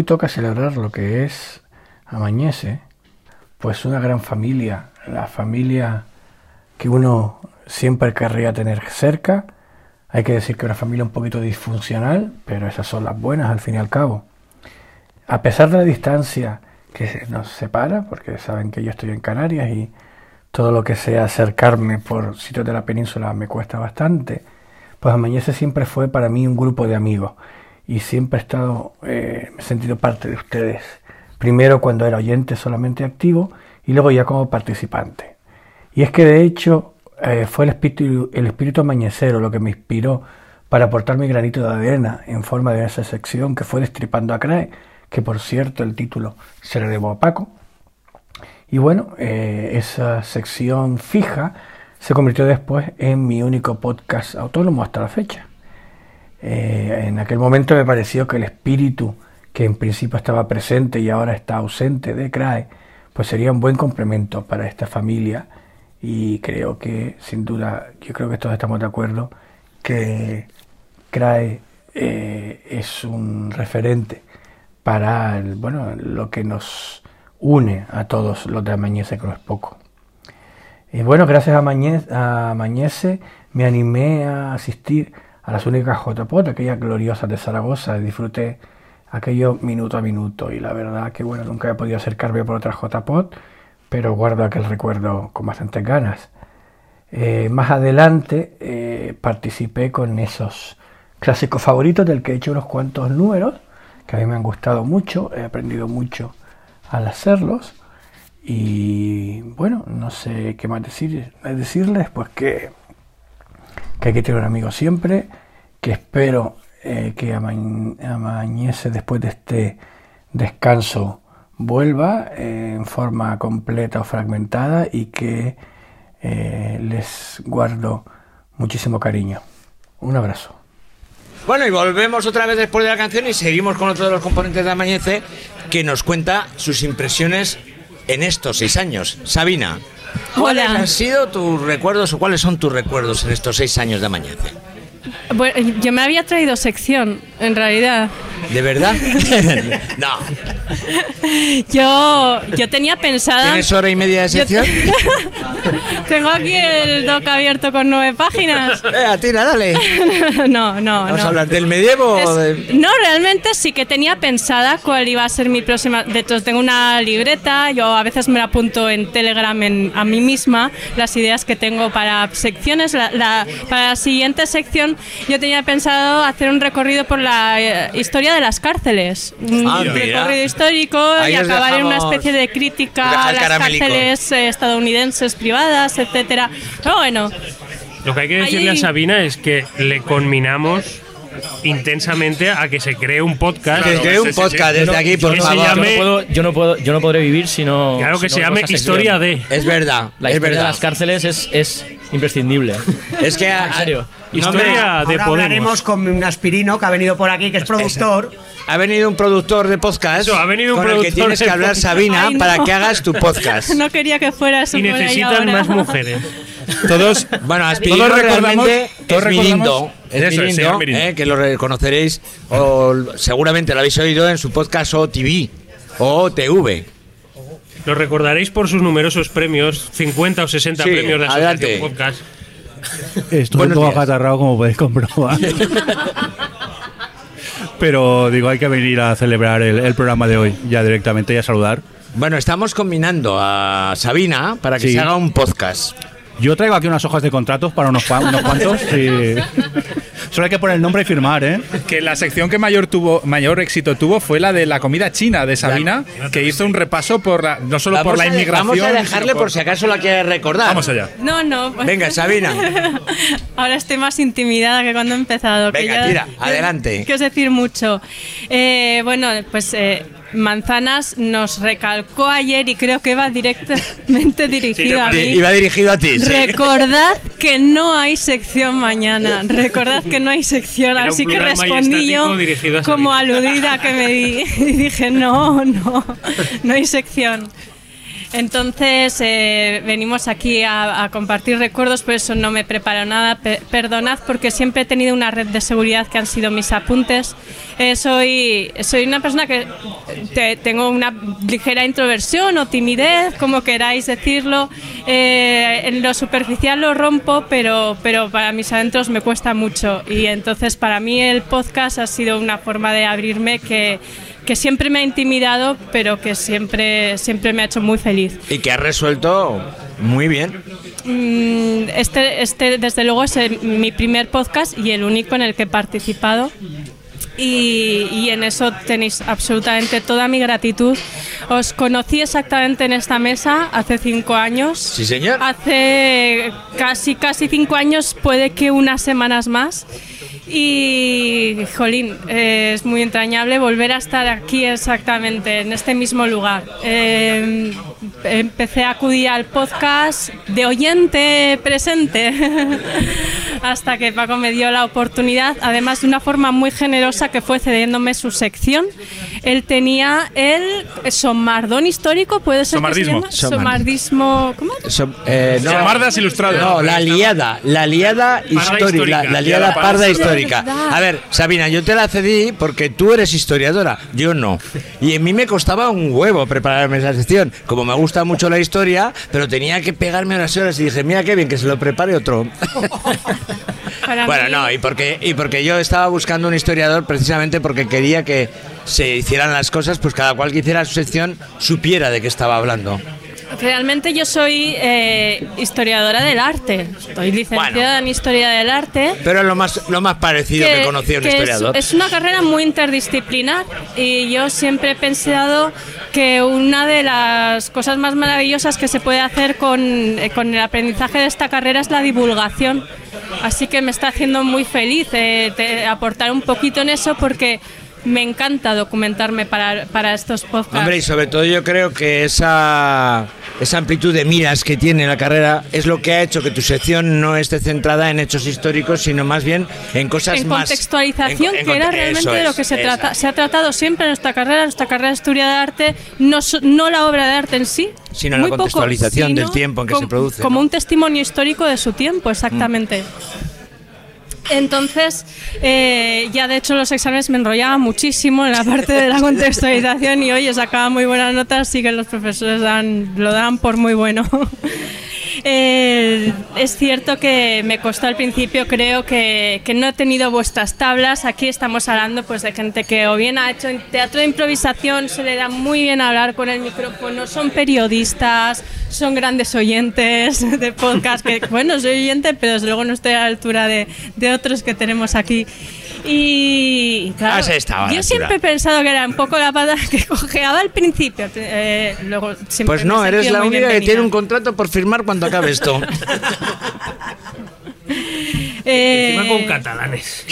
hoy toca celebrar lo que es Amañece, pues una gran familia, la familia que uno siempre querría tener cerca. Hay que decir que una familia un poquito disfuncional, pero esas son las buenas al fin y al cabo. A pesar de la distancia que nos separa, porque saben que yo estoy en Canarias y todo lo que sea acercarme por sitios de la península me cuesta bastante, pues Amañece siempre fue para mí un grupo de amigos y siempre he estado, eh, he sentido parte de ustedes. Primero cuando era oyente solamente activo y luego ya como participante. Y es que de hecho eh, fue el espíritu, el espíritu lo que me inspiró para aportar mi granito de arena en forma de esa sección que fue Destripando a CRAE, que por cierto el título se le debo a Paco. Y bueno, eh, esa sección fija se convirtió después en mi único podcast autónomo hasta la fecha. Eh, en aquel momento me pareció que el espíritu que en principio estaba presente y ahora está ausente de CRAE, pues sería un buen complemento para esta familia y creo que sin duda, yo creo que todos estamos de acuerdo que CRAE eh, es un referente para el- bueno, lo que nos une a todos los de Amañece, que no es poco. Y bueno, gracias a Amañez- a Amañece me animé a asistir a las únicas JPOT, aquellas gloriosas de Zaragoza. Disfruté aquello minuto a minuto. Y la verdad que bueno, nunca he podido acercarme por otra JPod, pero guardo aquel recuerdo con bastantes ganas. Eh, más adelante eh, participé con esos clásicos favoritos del que he hecho unos cuantos números, que a mí me han gustado mucho, he aprendido mucho al hacerlos. Y bueno, no sé qué más decir, decirles, pues que, que hay que tener un amigo siempre, que espero eh, que ama- amañece después de este descanso vuelva eh, en forma completa o fragmentada y que eh, les guardo muchísimo cariño. Un abrazo. Bueno, y volvemos otra vez después de la canción y seguimos con otro de los componentes de Amañece que nos cuenta sus impresiones en estos seis años. Sabina, ¿cuáles Hola. han sido tus recuerdos o cuáles son tus recuerdos en estos seis años de Amañece? Bueno, yo me había traído sección, en realidad. ¿De verdad? [laughs] no. Yo, yo tenía pensada. ¿Tienes hora y media de sección? [laughs] Tengo aquí el doc abierto con nueve páginas. [laughs] Eh, tira, dale. no, no, ¿Vamos no. a hablar del medievo o de...? No, realmente sí que tenía pensada cuál iba a ser mi próxima. De hecho, tengo una libreta, yo a veces me la apunto en Telegram en- a mí misma, las ideas que tengo para secciones. La- la- para la siguiente sección, yo tenía pensado hacer un recorrido por la eh, historia de las cárceles. Un Ah, mira. recorrido histórico Ahí y acabar en una especie de crítica a las caramelico. cárceles eh, estadounidenses privadas, etcétera. Pero bueno, Lo que hay que decirle Ahí- a Sabina es que le conminamos intensamente a que se cree un podcast. Que se cree un podcast desde aquí, por que favor. Se llame, Yo no, puedo, yo, no puedo, yo no podré vivir si no. Claro que si se no llame hago esa Historia sección. de. Es verdad, La es historia verdad. de las cárceles es, es imprescindible. Es que... En serio. Historia de hablaremos con un aspirino que ha venido por aquí, que es productor. Ha venido un productor de podcast Eso, ha venido un con el que productor tienes que hablar. Sabina, Ay, no. para que hagas tu podcast. [laughs] no quería que fuera eso Y necesitan ahora. más [laughs] mujeres. Todos, Bueno, Aspirino Todos realmente todos es Mirindo. Es Eso es, Mirindo, eh, que lo reconoceréis o seguramente lo habéis oído en su podcast OTV o TV. Lo recordaréis por sus numerosos premios, 50 o 60 Sí, premios de adelante. Asociación Podcast. Estoy un poco acatarrado, como podéis comprobar. Pero digo, hay que venir a celebrar el, el programa de hoy, ya directamente y a saludar. Bueno, estamos combinando a Sabina para que Sí. se haga un podcast. Yo traigo aquí unas hojas de contratos para unos, unos cuantos. [laughs] y- Solo hay que poner el nombre y firmar, ¿eh? que la sección que mayor tuvo mayor éxito tuvo fue la de la comida china de Sabina, que hizo un repaso por la, no solo por la inmigración. vamos a dejarle por si acaso la quiere recordar. Vamos allá. No, no. Venga, Sabina. [laughs] Ahora estoy más intimidada que cuando he empezado. que Venga, ya- tira, [laughs] adelante. Que os decir mucho. Eh, bueno, pues eh, Manzanas nos recalcó ayer y creo que va directamente dirigido a mí. Iba dirigido a ti. sí. Recordad que no hay sección mañana. Recordad que no hay sección. Era Así que respondí yo como aludida que me di. [laughs] Y dije, no, no, no hay sección. Entonces eh, venimos aquí a, a compartir recuerdos, por eso no me preparo nada. Pe- perdonad porque siempre he tenido una red de seguridad que han sido mis apuntes. Eh, soy, soy una persona que te- tengo una ligera introversión o timidez, como queráis decirlo. Eh, en lo superficial lo rompo, pero, pero para mis adentros me cuesta mucho. Y entonces para mí el podcast ha sido una forma de abrirme que, que siempre me ha intimidado, pero que siempre, siempre me ha hecho muy feliz. Y que has resuelto muy bien. Mm, Este, este desde luego, es el- mi primer podcast y el único en el que he participado. Y, y en eso tenéis absolutamente toda mi gratitud. Os conocí exactamente en esta mesa hace cinco años. Sí, señor. Hace casi, casi cinco años, puede que unas semanas más. Y, jolín, eh, es muy entrañable volver a estar aquí exactamente, en este mismo lugar. Eh, empecé a acudir al podcast de oyente presente [laughs] hasta que Paco me dio la oportunidad, además de una forma muy generosa que fue cediéndome su sección. Él tenía el somardón histórico, puede ser que se Somardismo. llama? Somardismo. ¿Cómo? Som- eh, no, Somardas ilustradas. No, la liada, la liada histórica, histórica. la, la liada parda parda histórica. A ver, Sabina, yo te la cedí porque tú eres historiadora, yo no. Y a mí me costaba un huevo prepararme esa sección. Como me gusta mucho la historia, pero tenía que pegarme unas horas y dije, mira qué bien que se lo prepare otro. [laughs] Para Bueno, mí- no, y porque, y porque yo estaba buscando un historiador precisamente porque quería que se hicieran las cosas, pues cada cual que hiciera su sección supiera de qué estaba hablando. Realmente yo soy eh, historiadora del arte. Estoy licenciada en historia del arte. Pero es lo más, lo más parecido que, que es- historiador. Es, una carrera muy interdisciplinar y yo siempre he pensado que una de las cosas más maravillosas que se puede hacer con, eh, con el aprendizaje de esta carrera es la divulgación. Así que me está haciendo muy feliz eh, te- aportar un poquito en eso porque me encanta documentarme para, para estos podcasts. Hombre, y sobre todo yo creo que esa, esa amplitud de miras que tiene la carrera es lo que ha hecho que tu sección no esté centrada en hechos históricos, sino más bien en cosas en más... contextualización, en- en que era realmente de lo que se trata. Se ha tratado siempre en nuestra carrera, en nuestra carrera de historia de arte, no, no la obra de arte en sí, Sino la poco, contextualización del tiempo en que com- se produce. Como ¿no? un testimonio histórico de su tiempo, exactamente. Entonces, eh, ya de hecho los exámenes me enrollaba muchísimo en la parte de la contextualización y oye, sacaba muy buenas notas, así que los profesores dan, lo dan por muy bueno. Eh, es cierto que me costó al principio, creo que, que no he tenido vuestras tablas. Aquí estamos hablando pues de gente que o bien ha hecho teatro de improvisación, se le da muy bien hablar con el micrófono, son periodistas, son grandes oyentes de podcast, que bueno, soy oyente, pero desde luego no estoy a la altura de, de otros que tenemos aquí. Y claro, Has estado a la yo siempre he pensado que era un poco la pata [laughs] que cojeaba al principio. eh, luego Pues no, eres la única que tiene un contrato por firmar cuando acabe esto. [laughs] Eh, Encima con catalanes.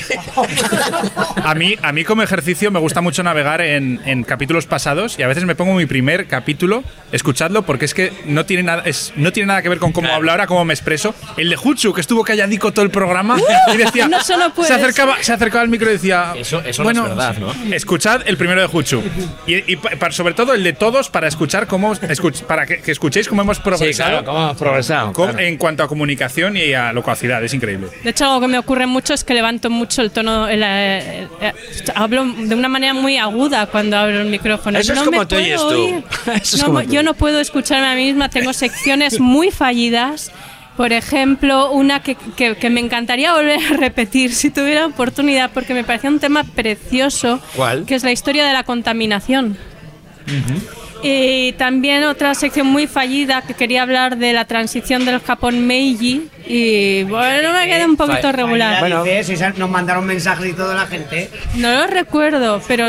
A mí, a mí como ejercicio me gusta mucho navegar en, en capítulos pasados y a veces me pongo mi primer capítulo, escuchadlo, porque es que no tiene nada, es, no tiene nada que ver con cómo hablo ahora, cómo me expreso. El de Jutsu, que estuvo calladico todo el programa y decía, no solo se acercaba, se acercaba al micro y decía, Eso, eso bueno, no es verdad, ¿no? escuchad el primero de Jutsu. Y, y pa- pa- sobre todo el de todos para escuchar cómo, escuch- para que, que escuchéis cómo hemos progresado. claro, cómo hemos progresado, Com- claro. En cuanto a comunicación y a locuacidad, es increíble. De hecho, algo que me ocurre mucho es que levanto mucho el tono. el, eh, eh, hablo de una manera muy aguda cuando abro el micrófono. Eso es [laughs] como me oyes puedo tú. oír. Es tú. yo no puedo escucharme a mí misma. Tengo secciones muy fallidas. Por ejemplo, una que, que- que me encantaría volver a repetir si tuviera oportunidad, porque me parecía un tema precioso, ¿Cuál? que es la historia de la contaminación. Y también otra sección muy fallida que quería hablar de la transición del Japón Meiji. Y bueno, me queda un poquito regular. Bueno, nos mandaron mensajes y toda la gente. No lo recuerdo, pero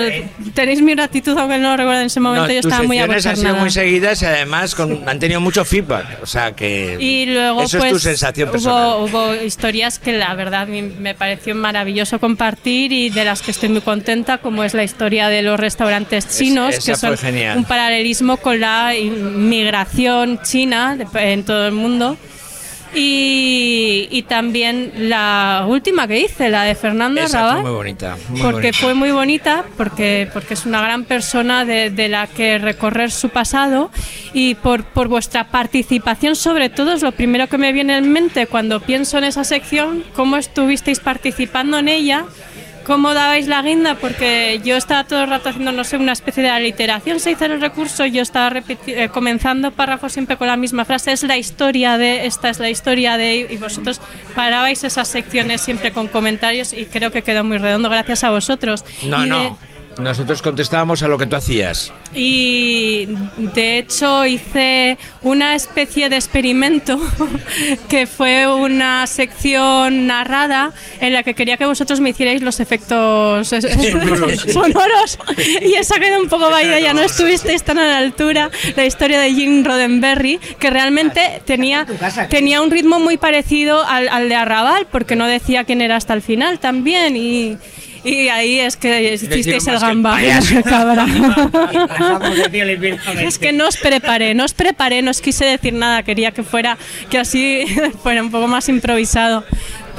tenéis mi gratitud, aunque no lo recuerdo en ese momento. No, yo estaba muy secciones han sido abochornada. muy seguidas y además con- han tenido mucho feedback. O sea que. Y luego, Eso pues, es tu sensación personal. hubo, hubo historias que la verdad me, pareció maravilloso compartir y de las que estoy muy contenta, como es la historia de los restaurantes chinos, que son un paralelismo con la inmigración china en todo el mundo. Y, y también la última que hice, la de Fernanda Esa Rabat fue muy bonita. muy porque bonita. fue muy bonita, porque, porque es una gran persona de, de la que recorrer su pasado y por, por vuestra participación sobre todo es lo primero que me viene en mente cuando pienso en esa sección, cómo estuvisteis participando en ella, cómo dabais la guinda, porque yo estaba todo el rato haciendo, no sé, una especie de aliteración, se hizo el recurso, yo estaba eh, comenzando párrafos siempre con la misma frase, es la historia de, esta es la historia de, y vosotros parabais esas secciones siempre con comentarios y creo que quedó muy redondo gracias a vosotros. No, Y de- no. Nosotros contestábamos a lo que tú hacías. y de hecho hice una especie de experimento [laughs] que fue una sección narrada en la que quería que vosotros me hicierais los efectos [laughs] sonoros. y esa quedó un poco vaina, ya no estuvisteis tan a la altura. La historia de Jim Roddenberry, que realmente tenía, tenía un ritmo muy parecido al, al de Arrabal, porque no decía quién era hasta el final también. Y, y ahí es que hicisteis el más que el gamba. [laughs] [laughs] Es que no os preparé, no os preparé, no os quise decir nada, quería que fuera, que así [laughs] fuera un poco más improvisado.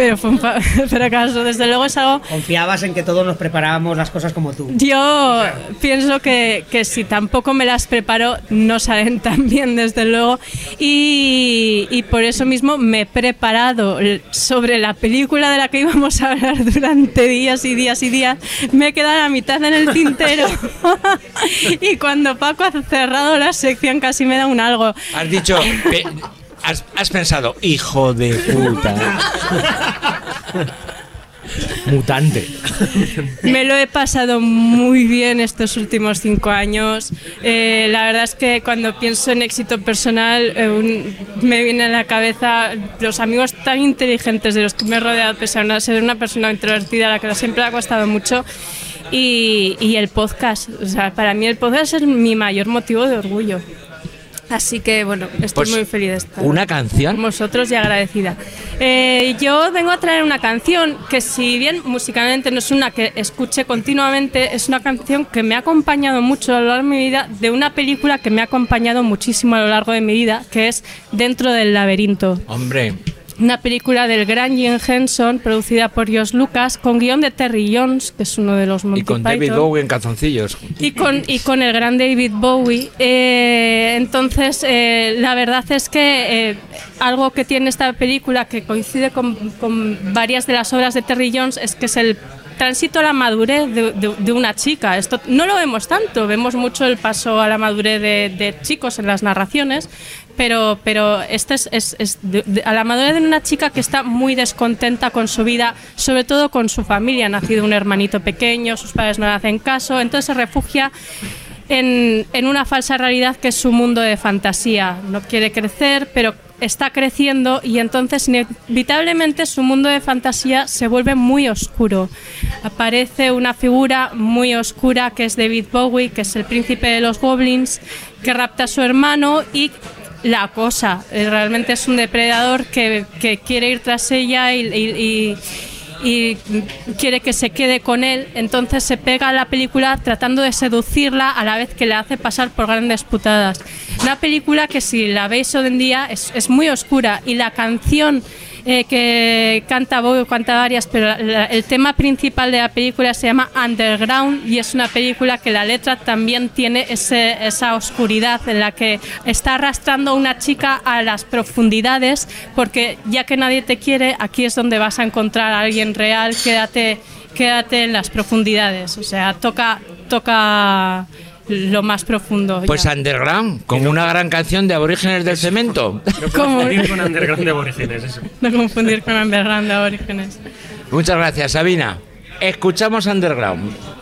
Pero fue un fracaso, [laughs] desde luego es algo Confiabas en que todos nos preparábamos las cosas como tú. yo pienso que, que si tampoco me las preparo, no salen [laughs] tan bien, desde luego. Y, y por eso mismo me he preparado sobre la película de la que íbamos a hablar [laughs] durante días y días y días. Me he quedado a la mitad en el tintero. y cuando Paco ha cerrado la sección, casi me da un algo. Has dicho. Has, has pensado, hijo de puta. Mutante. Me lo he pasado muy bien estos últimos cinco años. Eh, la verdad es que cuando pienso en éxito personal eh, un- me viene a la cabeza los amigos tan inteligentes de los que me he rodeado, pese a ser una persona introvertida a la que siempre le ha costado mucho. Y, y el podcast. O sea, para mí el podcast es mi mayor motivo de orgullo. Así que bueno, estoy Pues, muy feliz de estar ¿Una canción? con vosotros y agradecida. Eh, yo vengo a traer una canción que si bien musicalmente no es una que escuche continuamente, es una canción que me ha acompañado mucho a lo largo de mi vida, de una película que me ha acompañado muchísimo a lo largo de mi vida, que es Dentro del laberinto. Hombre, Una película del gran Jim Henson, producida por Josh Lucas, con guion de Terry Jones, que es uno de los Monty y con David. Bowie en calzoncillos. Y con, y con el gran David Bowie. Eh, entonces, eh, la verdad es que eh, algo que tiene esta película que coincide con, con varias de las obras de Terry Jones es que es el tránsito a la madurez de, de- de una chica. Esto no lo vemos tanto, vemos mucho el paso a la madurez de, de chicos en las narraciones, pero, pero este es, a la madurez de una chica que está muy descontenta con su vida, sobre todo con su familia. Ha nacido un hermanito pequeño, sus padres no le hacen caso, entonces se refugia en, en una falsa realidad que es su mundo de fantasía. No quiere crecer, pero está creciendo y entonces inevitablemente su mundo de fantasía se vuelve muy oscuro. Aparece una figura muy oscura que es David Bowie, que es el príncipe de los goblins, que rapta a su hermano y la acosa. Eh, Realmente es un depredador que, que quiere ir tras ella y- y- quiere que se quede con él, entonces se pega a la película tratando de seducirla a la vez que le hace pasar por grandes putadas. Una película que si la veis hoy en día es, es muy oscura y la canción eh, que canta canta varias, pero la- el tema principal de la película se llama Underground y es una película que la letra también tiene ese- esa oscuridad en la que está arrastrando a una chica a las profundidades porque ya que nadie te quiere, aquí es donde vas a encontrar a alguien real, quédate, quédate en las profundidades, o sea, toca, toca lo más profundo. Pues ya. Underground, como una gran canción de aborígenes del cemento. [laughs] ¿Cómo? Confundir con Underground de Aborígenes, eso. No confundir con Underground de Aborígenes. Muchas gracias, Sabina. Escuchamos Underground.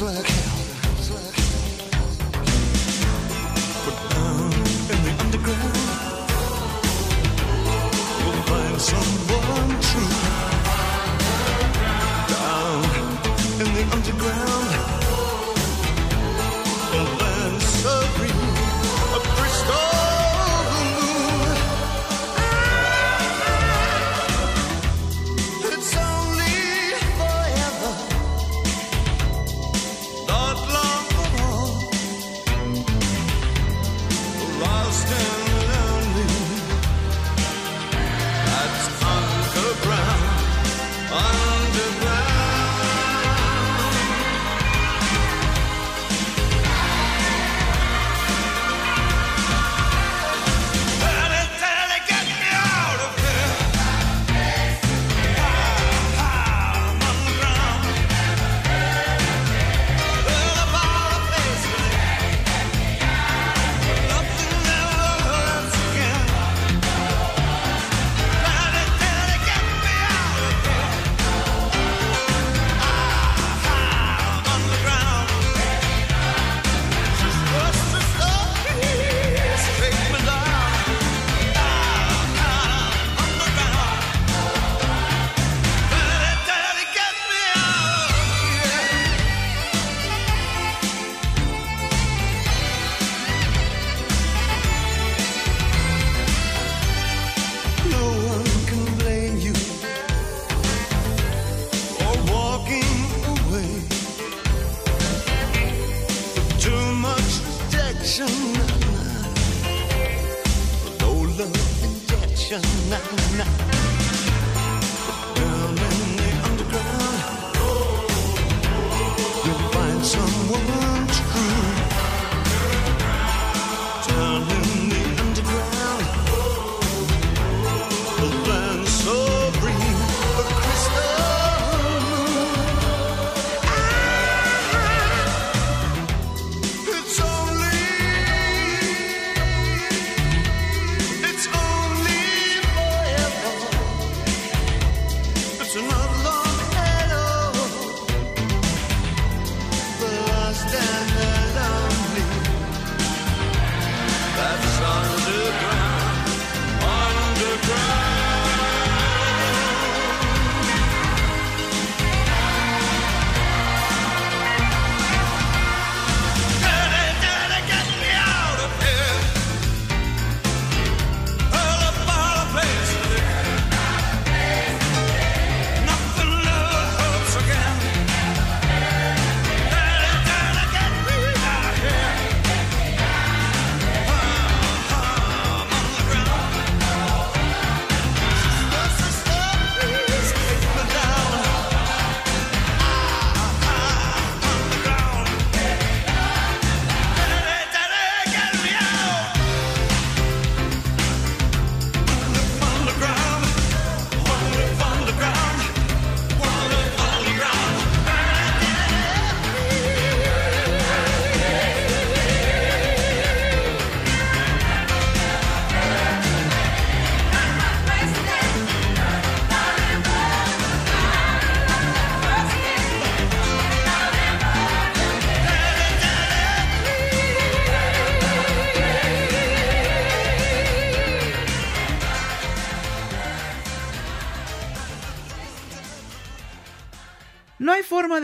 look.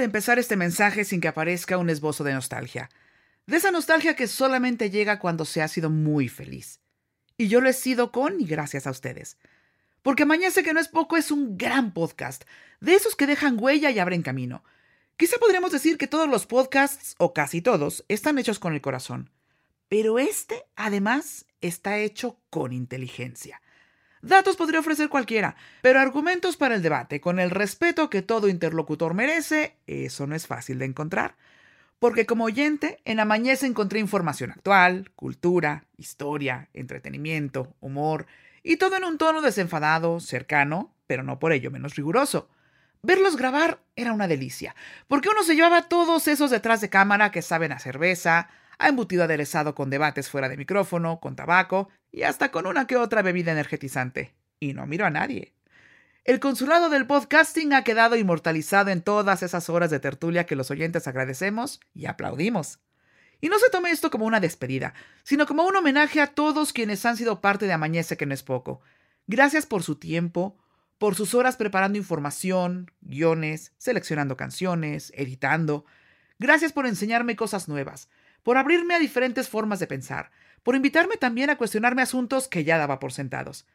Empezar este mensaje sin que aparezca un esbozo de nostalgia. De esa nostalgia que solamente llega cuando se ha sido muy feliz. Y yo lo he sido con y gracias a ustedes. Porque Mañana que no es poco es un gran podcast, de esos que dejan huella y abren camino. Quizá podríamos decir que todos los podcasts, o casi todos, están hechos con el corazón. Pero este, además, está hecho con inteligencia. Datos podría ofrecer cualquiera, pero argumentos para el debate, con el respeto que todo interlocutor merece, eso no es fácil de encontrar. Porque como oyente, en Amañece encontré información actual, cultura, historia, entretenimiento, humor, y todo en un tono desenfadado, cercano, pero no por ello menos riguroso. Verlos grabar era una delicia, porque uno se llevaba todos esos detrás de cámara que saben a cerveza, a embutido aderezado con debates fuera de micrófono, con tabaco y hasta con una que otra bebida energetizante. Y no miro a nadie. El consulado del podcasting ha quedado inmortalizado en todas esas horas de tertulia que los oyentes agradecemos y aplaudimos. Y no se tome esto como una despedida, sino como un homenaje a todos quienes han sido parte de Amañece que no es poco. Gracias por su tiempo, por sus horas preparando información, guiones, seleccionando canciones, editando. Gracias por enseñarme cosas nuevas, por abrirme a diferentes formas de pensar, por invitarme también a cuestionarme asuntos que ya daba por sentados.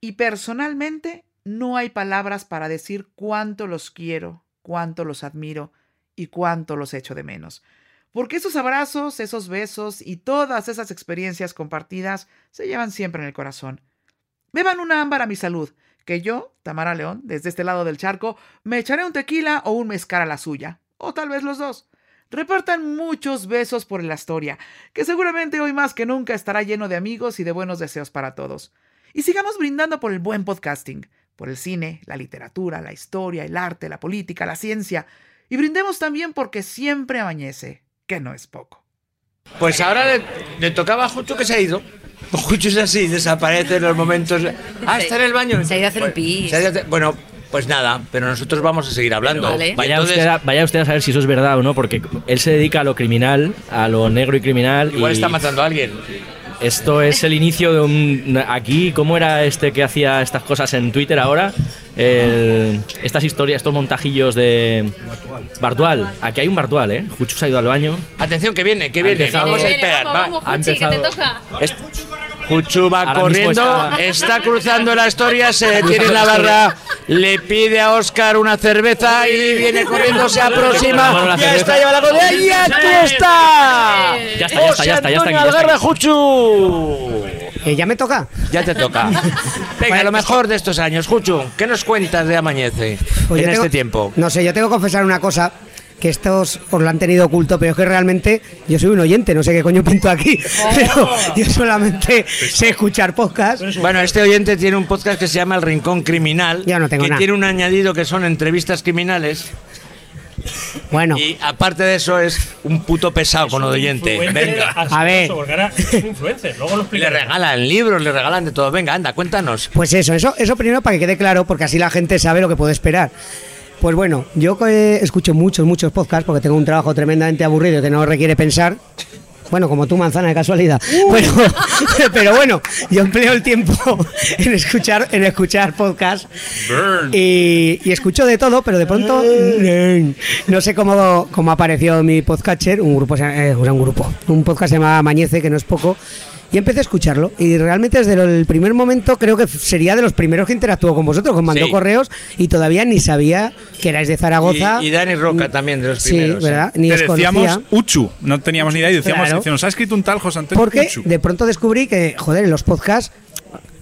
Y personalmente no hay palabras para decir cuánto los quiero, cuánto los admiro y cuánto los echo de menos. Porque esos abrazos, esos besos y todas esas experiencias compartidas se llevan siempre en el corazón. Beban una ámbar a mi salud, que yo, Tamara León, desde este lado del charco, me echaré un tequila o un mezcal a la suya, o tal vez los dos. Repartan muchos besos por la historia, que seguramente hoy más que nunca estará lleno de amigos y de buenos deseos para todos. Y sigamos brindando por el buen podcasting, por el cine, la literatura, la historia, el arte, la política, la ciencia, y brindemos también porque siempre amanece, que no es poco. Pues ahora le, le tocaba a Jucho que se ha ido. Jucho es así, desaparece en los momentos. Ah, está en el baño. Se ha ido a hacer pis. Bueno, pues nada, pero nosotros vamos a seguir hablando. Vale. Vaya, entonces- usted a, vaya usted a saber si eso es verdad o no, porque él se dedica a lo criminal, a lo negro y criminal. Igual y está matando a alguien. Esto es el inicio de un. Aquí, ¿cómo era este que hacía estas cosas en Twitter ahora? El- estas historias, estos montajillos de. Bartual. Aquí hay un Bartual, ¿eh? Jucho se ha ido al baño. Atención, que viene, que viene. empezado- Vamos a esperar. Vamos, va. vamos, Ha Juchi, que te toca. Juchu va Ahora corriendo, está- está... cruzando la historia, se detiene en la barra, le pide a Oscar una cerveza y viene corriendo, se aproxima. Ya está, lleva la cola y aquí está. Ya está, ya está, ya está, ya está, ya está ya. Eh, ¿Ya me toca? Ya te toca. [laughs] Venga, lo mejor de estos años. Juchu, ¿qué nos cuentas de Amanece Pues en este tiempo? No sé, yo tengo que confesar una cosa. Que estos os lo han tenido oculto, pero es que realmente yo soy un oyente, no sé qué coño pinto aquí. [laughs] Pero yo solamente sé escuchar podcast. Bueno, este oyente tiene un podcast que se llama El Rincón Criminal. Ya no tengo que nada. tiene un añadido que son entrevistas criminales. Bueno. Y aparte de eso es un puto pesado con lo de oyente. Venga. A ver. Porque ahora es un influencer, luego lo Le regalan libros, le regalan de todo. Venga, anda, cuéntanos. Pues eso, eso, eso primero para que quede claro, porque así la gente sabe lo que puede esperar. Pues bueno, yo escucho muchos, muchos podcasts porque tengo un trabajo tremendamente aburrido que no requiere pensar. Bueno, como tú, manzana, de casualidad. Pero, [laughs] pero bueno, yo empleo el tiempo [laughs] en escuchar, en escuchar podcasts y, y escucho de todo, pero de pronto no sé cómo, cómo apareció mi podcatcher, un grupo, eh, o sea, un grupo, un podcast se llama Mañece, que no es poco, y empecé a escucharlo. Y realmente desde el primer momento creo que sería de los primeros que interactuó con vosotros, que mandó Sí. correos y todavía ni sabía que erais de Zaragoza. Y, y Dani Roca también, de los Sí, primeros. ¿eh? ¿verdad? Ni Te decíamos conocía. Uchu, no teníamos ni idea y decíamos, Claro. dice, nos ha escrito un tal José Antonio Porque Uchu. de pronto descubrí que, joder, en los podcasts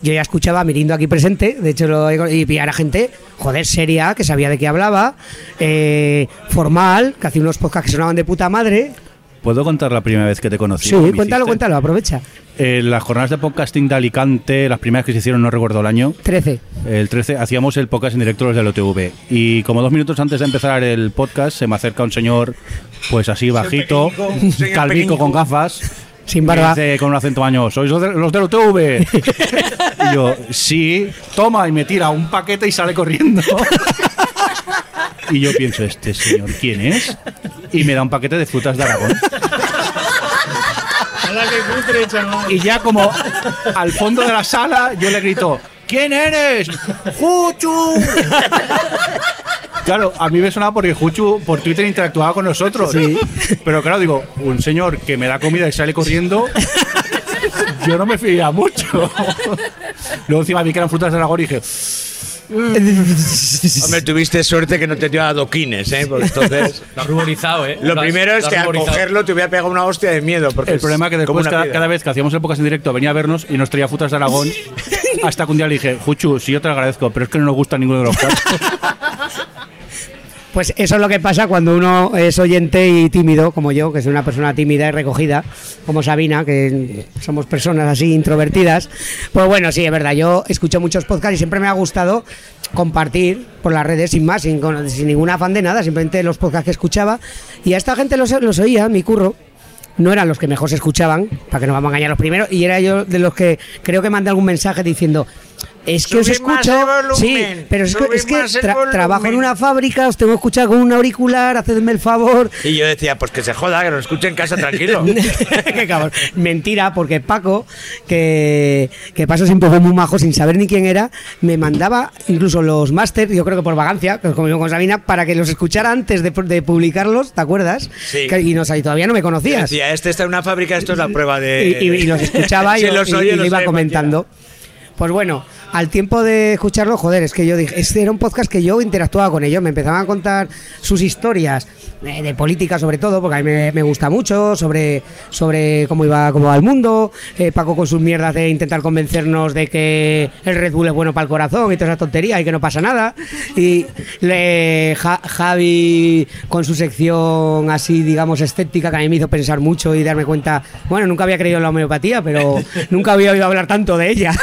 yo ya escuchaba a Mirindo aquí presente, de hecho, lo, y pillar a gente, joder, seria, que sabía de qué hablaba, eh, formal, que hacía unos podcasts que sonaban de puta madre. ¿Puedo contar la primera vez que te conocí? Sí, ¿Me cuéntalo, hiciste? cuéntalo, aprovecha. Eh, las jornadas de podcasting de Alicante, las primeras que se hicieron, no recuerdo el año. 13. El 13 hacíamos el podcast en directo los del OTV. Y como dos minutos antes de empezar el podcast, se me acerca un señor, pues así bajito, calvico con gafas. Sin barba. dice con un acento año, ¿sois los, de- los del OTV? [laughs] y yo, sí, toma, y me tira un paquete y sale corriendo. [laughs] y yo pienso, ¿este señor quién es? Y me da un paquete de frutas de Aragón. Hola, qué cutre, chaval. Y ya como al fondo de la sala yo le grito, ¿quién eres? ¡Juchu! Claro, a mí me sonaba porque Juchu por Twitter interactuaba con nosotros. Pero claro, digo, un señor que me da comida y sale corriendo, yo no me fiaría mucho. Luego encima vi que eran frutas de Aragón y dije, [laughs] Hombre, tuviste suerte que no te dio adoquines, ¿eh? Porque entonces... [laughs] Lo has ruborizado, ¿eh? Lo has- primero es lo que al cogerlo te hubiera pegado una hostia de miedo. Porque el problema es que después cada, vez que hacíamos el podcast en directo venía a vernos y nos traía frutas de Aragón. [laughs] hasta que un día le dije, Juchu, sí yo te lo agradezco, pero es que no nos gusta ninguno de los cuatro. Pues eso es lo que pasa cuando uno es oyente y tímido, como yo, que soy una persona tímida y recogida, como Sabina, que somos personas así introvertidas. Pues bueno, sí, es verdad, yo escucho muchos podcasts y siempre me ha gustado compartir por las redes sin más, sin, sin ningún afán de nada, simplemente los podcasts que escuchaba. Y a esta gente los, los oía, mi curro. No eran los que mejor se escuchaban, para que no vamos a engañar los primeros, y era yo de los que creo que mandé algún mensaje diciendo, es que os escucho, volumen, sí, pero es es que más el tra- volumen". trabajo en una fábrica, os tengo que escuchar con un auricular, hacedme el favor. [laughs] Y yo decía, pues que se joda, que lo escuche en casa tranquilo. [laughs] Qué cabrón. Mentira, porque Paco, que, que pasó siempre fue muy majo, sin saber ni quién era, me mandaba incluso los máster, yo creo que por vagancia, que como yo con Sabina, para que los escuchara antes de, de publicarlos, ¿te acuerdas? Sí. Que- y, no, y todavía no me conocías. Decía, este está en una fábrica, esto es la prueba de... y, y- y los escuchaba [laughs] y, Si los y- oye, y los le iba comentando. Pues bueno, al tiempo de escucharlo, joder, es que yo dije, este era un podcast que yo interactuaba con ellos, me empezaban a contar sus historias, eh, de política sobre todo, porque a mí me, gusta mucho, sobre, sobre cómo iba cómo va el mundo, eh, Paco con sus mierdas de intentar convencernos de que el Red Bull es bueno para el corazón y toda esa tontería y que no pasa nada, y Javi con su sección así, digamos, escéptica, que a mí me hizo pensar mucho y darme cuenta, bueno, nunca había creído en la homeopatía, pero nunca había oído hablar tanto de ella. [laughs]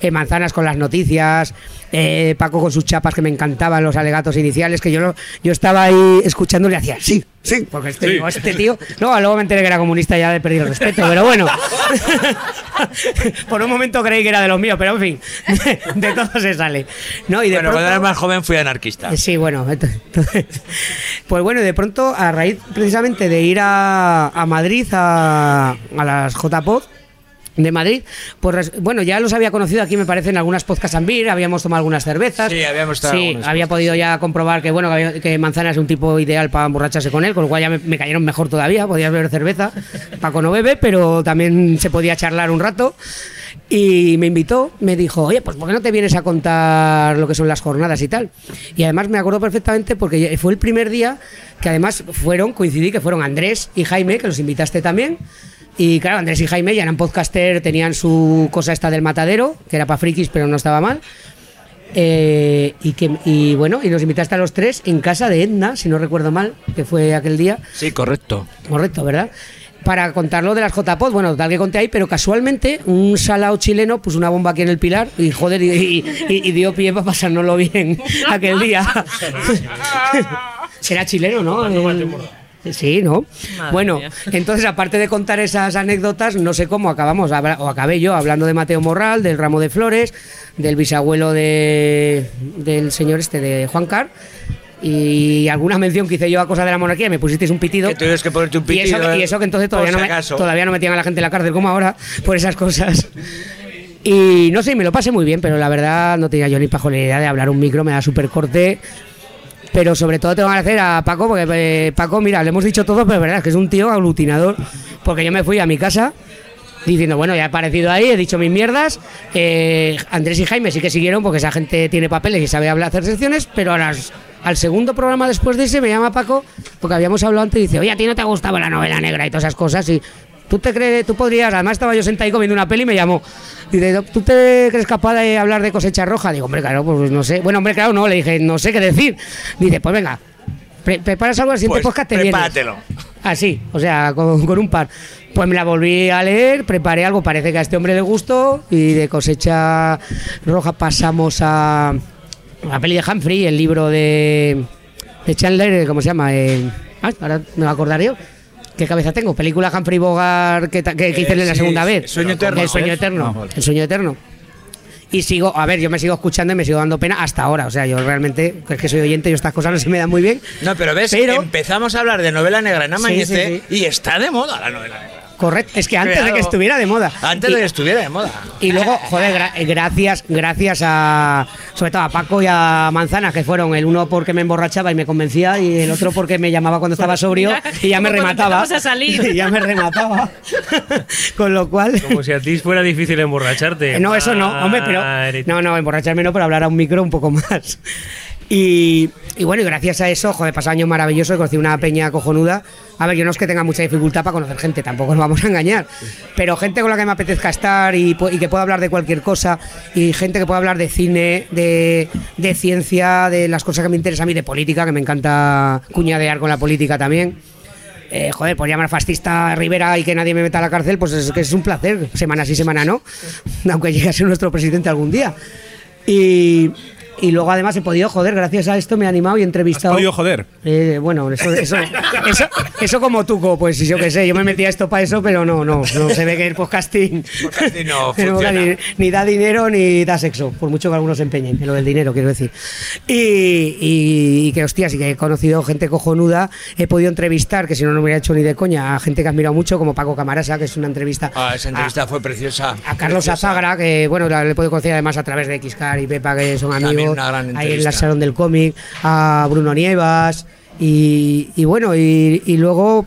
Eh, manzanas con las noticias, eh, Paco con sus chapas que me encantaban, los alegatos iniciales, que yo lo- yo estaba ahí escuchando y le hacía, sí, sí, porque este, Sí. digo, este tío, no, luego me enteré que era comunista y ya de perdido el respeto, pero bueno, [laughs] por un momento creí que era de los míos, pero en fin, [laughs] de, todo se sale. ¿no? Y de Bueno, cuando era más joven fui anarquista. eh, Sí, bueno, [laughs] entonces, pues bueno, de pronto, a raíz precisamente de ir a, a Madrid, a, a las JPod de Madrid, pues bueno, ya los había conocido aquí, me parece, en algunas podcasts Ambir, habíamos tomado algunas cervezas. Sí, habíamos Sí, había podido ya comprobar que, bueno, que Manzana es un tipo ideal para emborracharse con él, con lo cual ya me, me cayeron mejor todavía, podías beber cerveza. [laughs] Paco no bebe, pero también se podía charlar un rato. Y me invitó, me dijo, oye, pues ¿por qué no te vienes a contar lo que son las jornadas y tal? Y además me acuerdo perfectamente porque fue el primer día que además fueron, coincidí que fueron Andrés y Jaime, que los invitaste también. Y claro, Andrés y Jaime ya eran podcaster, tenían su cosa esta del matadero, que era para frikis, pero no estaba mal. Eh, y, que, y bueno, y nos invitaste a los tres en casa de Edna, si no recuerdo mal, que fue aquel día. Sí, correcto. Correcto, ¿verdad? Para contar lo de las JPod, bueno, tal que conté ahí, pero casualmente un salao chileno puso una bomba aquí en el pilar y joder, y, y- y- y dio pie para pasárnoslo bien aquel día. [laughs] [laughs] Era chileno, ¿no? El- Sí, ¿no? Madre bueno, mía. [laughs] entonces aparte de contar esas anécdotas, no sé cómo acabamos, habla- o acabé yo hablando de Mateo Morral, del ramo de flores, del bisabuelo de, del señor este, de Juan Car, y alguna mención que hice yo a cosa de la monarquía, me pusisteis un pitido. Que tuvieras que ponerte un Y eso, pitido, y ¿eh? eso que entonces todavía no, me, todavía no metían a la gente en la cárcel como ahora por esas cosas. Y no sé, me lo pasé muy bien, pero la verdad no tenía yo ni pajolería de hablar un micro, me da súper corte. Pero sobre todo tengo que agradecer a Paco, porque eh, Paco, mira, le hemos dicho todo, pero es verdad es que es un tío aglutinador. Porque yo me fui a mi casa diciendo, bueno, ya he aparecido ahí, he dicho mis mierdas. eh, Andrés y Jaime sí que siguieron, porque esa gente tiene papeles y sabe hablar, hacer secciones, pero a al segundo programa después de ese me llama Paco, porque habíamos hablado antes, y dice, oye, a ti no te gustaba la novela negra y todas esas cosas, y tú te crees, tú podrías, además estaba yo sentado ahí comiendo una peli y me llamó. Dice, ¿tú te crees capaz de hablar de cosecha roja? Digo, hombre, claro, pues no sé. Bueno, hombre, claro, no, le dije, no sé qué decir. Dice, pues venga, pre- preparas algo al siguiente Pues podcast, te vienes. prepáratelo. Así, o sea, con, con un par. Pues me la volví a leer, preparé algo, parece que a este hombre le gustó, y de cosecha roja pasamos a la peli de Humphrey, el libro de, de Chandler, ¿cómo se llama? Eh, ah, ahora me va a acordar yo. ¿Qué cabeza tengo? Película Humphrey Bogart que, que, que hice en la Eh, sí, segunda vez. Sueño Eterno. El sueño eterno. Ah, vale. El sueño eterno. Y sigo, a ver, yo me sigo escuchando y me sigo dando pena hasta ahora. O sea, yo realmente, es que soy oyente y estas cosas no se me dan muy bien. No, pero ves, Pero- empezamos a hablar de novela negra en Sí, sí, y está de moda la novela negra. Correcto, es que antes de que estuviera de moda. Antes Y- de que estuviera de moda. Y luego, joder, gra- gracias, gracias a, sobre todo a Paco y a Manzana, que fueron el uno porque me emborrachaba y me convencía, y el otro porque me llamaba cuando estaba sobrio [laughs] y ya me remataba. a salir. Y ya me remataba. Con lo cual. Como si a ti fuera difícil emborracharte. No, eso no, hombre, pero. Madre- No, no, emborracharme no, pero hablar a un micro un poco [laughs] más. Y, bueno, y gracias a eso, joder, pasó año maravilloso, he conocido una peña cojonuda. A ver, yo no es que tenga mucha dificultad para conocer gente, tampoco nos vamos a engañar. Pero gente con la que me apetezca estar y, y que pueda hablar de cualquier cosa, y gente que pueda hablar de cine, de, ciencia, de las cosas que me interesan a mí, de política, que me encanta cuñadear con la política también. Eh, joder, por llamar fascista Rivera y que nadie me meta a la cárcel, pues es que es un placer, semana sí, semana no, [laughs] aunque llegue a ser nuestro presidente algún día. Y, y luego además he podido, joder, gracias a esto me he animado y he entrevistado. podido joder? Eh, bueno, eso, eso, eso, eso como tú, pues yo qué sé, yo me metí a esto para eso, pero no, no, no se ve que el podcasting, Podcasting no [laughs] funciona. ni, ni da dinero ni da sexo, por mucho que algunos se empeñen en lo del dinero, quiero decir. Y, y- y que, hostias, y que he conocido gente cojonuda, he podido entrevistar, que si no, no me hubiera hecho ni de coña, a gente que he admirado mucho, como Paco Camarasa, que es una entrevista Ah, esa entrevista fue preciosa. a Carlos Preciosa. Azagra, que bueno, la- le puedo conocer además a través de Xcar y Pepa, que son amigos. Ahí en el Salón del Cómic, a Bruno Nievas. Y, y bueno, y, y luego,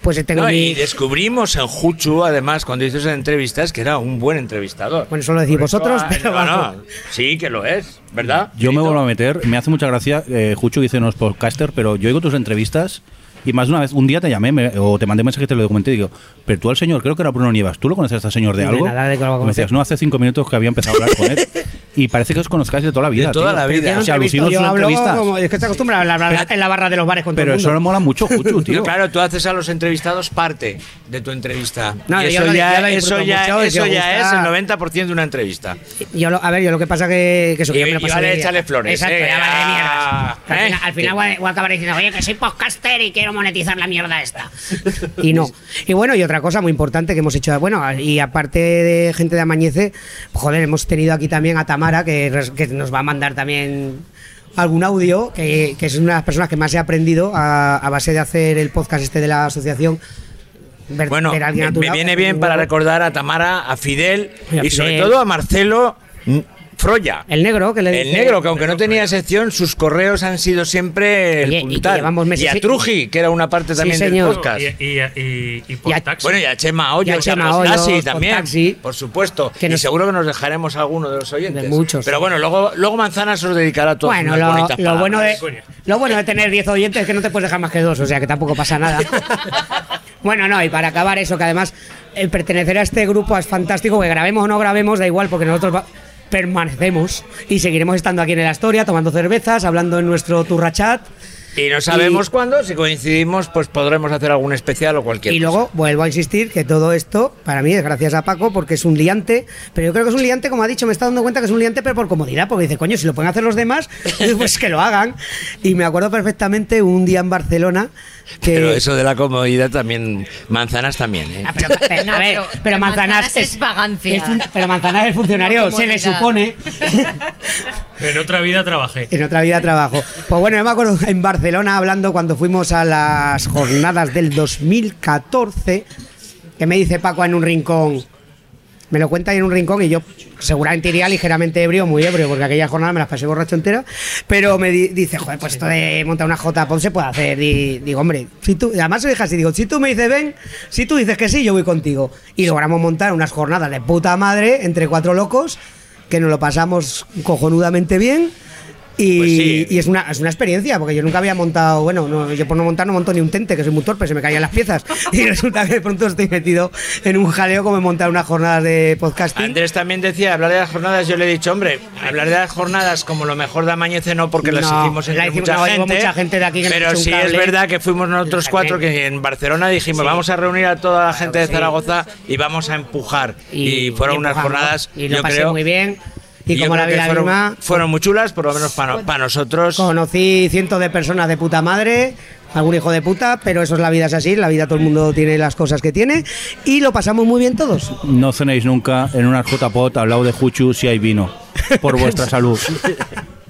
pues tengo No, mi. y descubrimos en Juchu, además, cuando hizo esas entrevistas, que era un buen entrevistador. Bueno, eso lo decís vosotros, Ah, pero no, no, sí que lo es, ¿verdad? Yo me vuelvo a meter, me hace mucha gracia, eh, Jucho dice no es podcaster, pero yo oigo tus entrevistas y más de una vez, un día te llamé me- o te mandé mensaje y te lo documenté y digo, pero tú al señor, creo que era Bruno Nievas, ¿tú lo conoces a este señor de De algo? nada, de que lo va a me decías, no, hace cinco minutos que había empezado a hablar con él [laughs] y parece que os conozcáis de toda la vida. De toda tío. la vida. No O sea, alucino yo hablo como- es que está acostumbrado a hablar en la barra de los bares con todo Pero el eso mundo. me mola mucho, [laughs] Juchu, tío. No, claro, tú haces a los entrevistados parte de tu entrevista. No, y yo eso lo- ya, eso ya, mucho, eso ya es el 90% de una entrevista. Yo lo- a ver, yo lo que pasa que, que eso, que yo Y- me lo y vale de echarle flores, Exacto, eh, ya vale de mierdas. Al eh. final, al final voy, a- voy a acabar diciendo, oye, que soy podcaster y quiero monetizar la mierda esta. y no. Y bueno, y otra cosa muy importante que hemos hecho, bueno, y aparte de gente de Amañece, joder, hemos tenido aquí también a Tamara, que, nos va a mandar también algún audio, que, que es una de las personas que más he aprendido a, a base de hacer el podcast este de la asociación. Ver, Bueno, ver a alguien me, a tu me lado, viene bien para recordar a Tamara, a Fidel Y a y sobre todo a Marcelo Froya. El negro, que le El dice- negro, que aunque no tenía sección, sus correos han sido siempre el Oye, y que puntal. llevamos meses- Y a Truji, que era una parte Sí, también del señor. podcast. Y, y, y, y por Y a- taxi. Bueno, y a Chema Hoyos, Y a Chema Carlos Hoyos, Gassi también, taxi. por supuesto. Que y nos- seguro que nos dejaremos alguno de los oyentes. De muchos. Pero bueno, luego, luego Manzana se os dedicará a todos Bueno, unas lo, bonitas lo bueno de, lo bueno de tener 10 oyentes es que no te puedes dejar más que dos, o sea que tampoco pasa nada. [laughs] Bueno, no, y para acabar eso, que además el pertenecer a este grupo es fantástico, que grabemos o no grabemos, da igual, porque nosotros va- permanecemos y seguiremos estando aquí en el Astoria, tomando cervezas, hablando en nuestro turra chat. Y no sabemos cuándo, si coincidimos, pues podremos hacer algún especial o cualquier Y cosa. luego vuelvo a insistir que todo esto, para mí, es gracias a Paco, porque es un liante, pero yo creo que es un liante, como ha dicho, me está dando cuenta que es un liante, pero por comodidad, porque dice, coño, si lo pueden hacer los demás, [laughs] pues que lo hagan. Y me acuerdo perfectamente un día en Barcelona que... Pero eso de la comodidad también, manzanas también, ¿eh? Pero, a ver, pero, Manzanas es, vagancia. es un- pero Manzanas es funcionario, No se le supone. [laughs] En otra vida trabajé. En otra vida trabajo. Pues bueno, yo me acuerdo en Barcelona hablando cuando fuimos a las jornadas del 2014, que me dice Paco en un rincón, me lo cuenta ahí en un rincón y yo seguramente iría ligeramente ebrio, muy ebrio, porque aquella jornada me las pasé borracho entera, pero me di- dice, joder, pues esto de montar una J-Pop se puede hacer. Y digo, hombre, si tú, además se deja así, digo, si tú me dices ven, si tú dices que sí, yo voy contigo. Y logramos montar unas jornadas de puta madre entre cuatro locos, que nos lo pasamos cojonudamente bien. Y, Pues sí. y es, una, es una experiencia, porque yo nunca había montado, bueno, no, yo por no montar no monto ni un tente, que soy muy torpe, se me caían las piezas. [laughs] Y resulta que de pronto estoy metido en un jaleo como en montar unas jornadas de podcasting. Andrés también decía, hablar de las jornadas, yo le he dicho, hombre, hablar de las jornadas como lo mejor de Amañece no, porque las No, hicimos entre la hicimos- mucha, no, gente, mucha gente de aquí que Pero sí es verdad que fuimos nosotros cuatro que en Barcelona dijimos, vamos a reunir a toda la gente de sí. Zaragoza y vamos a empujar. Y, fueron y unas jornadas, Y lo yo pasé creo, muy bien. Y, como la vida fueron, misma, fueron muy chulas, por lo menos para, para nosotros. conocí cientos de personas de puta madre, algún hijo de puta, pero eso es la vida, es así, la vida todo el mundo tiene las cosas que tiene y lo pasamos muy bien todos. No cenéis nunca en una JPOT al lado de Juchu si hay vino. Por vuestra [laughs] salud. [laughs]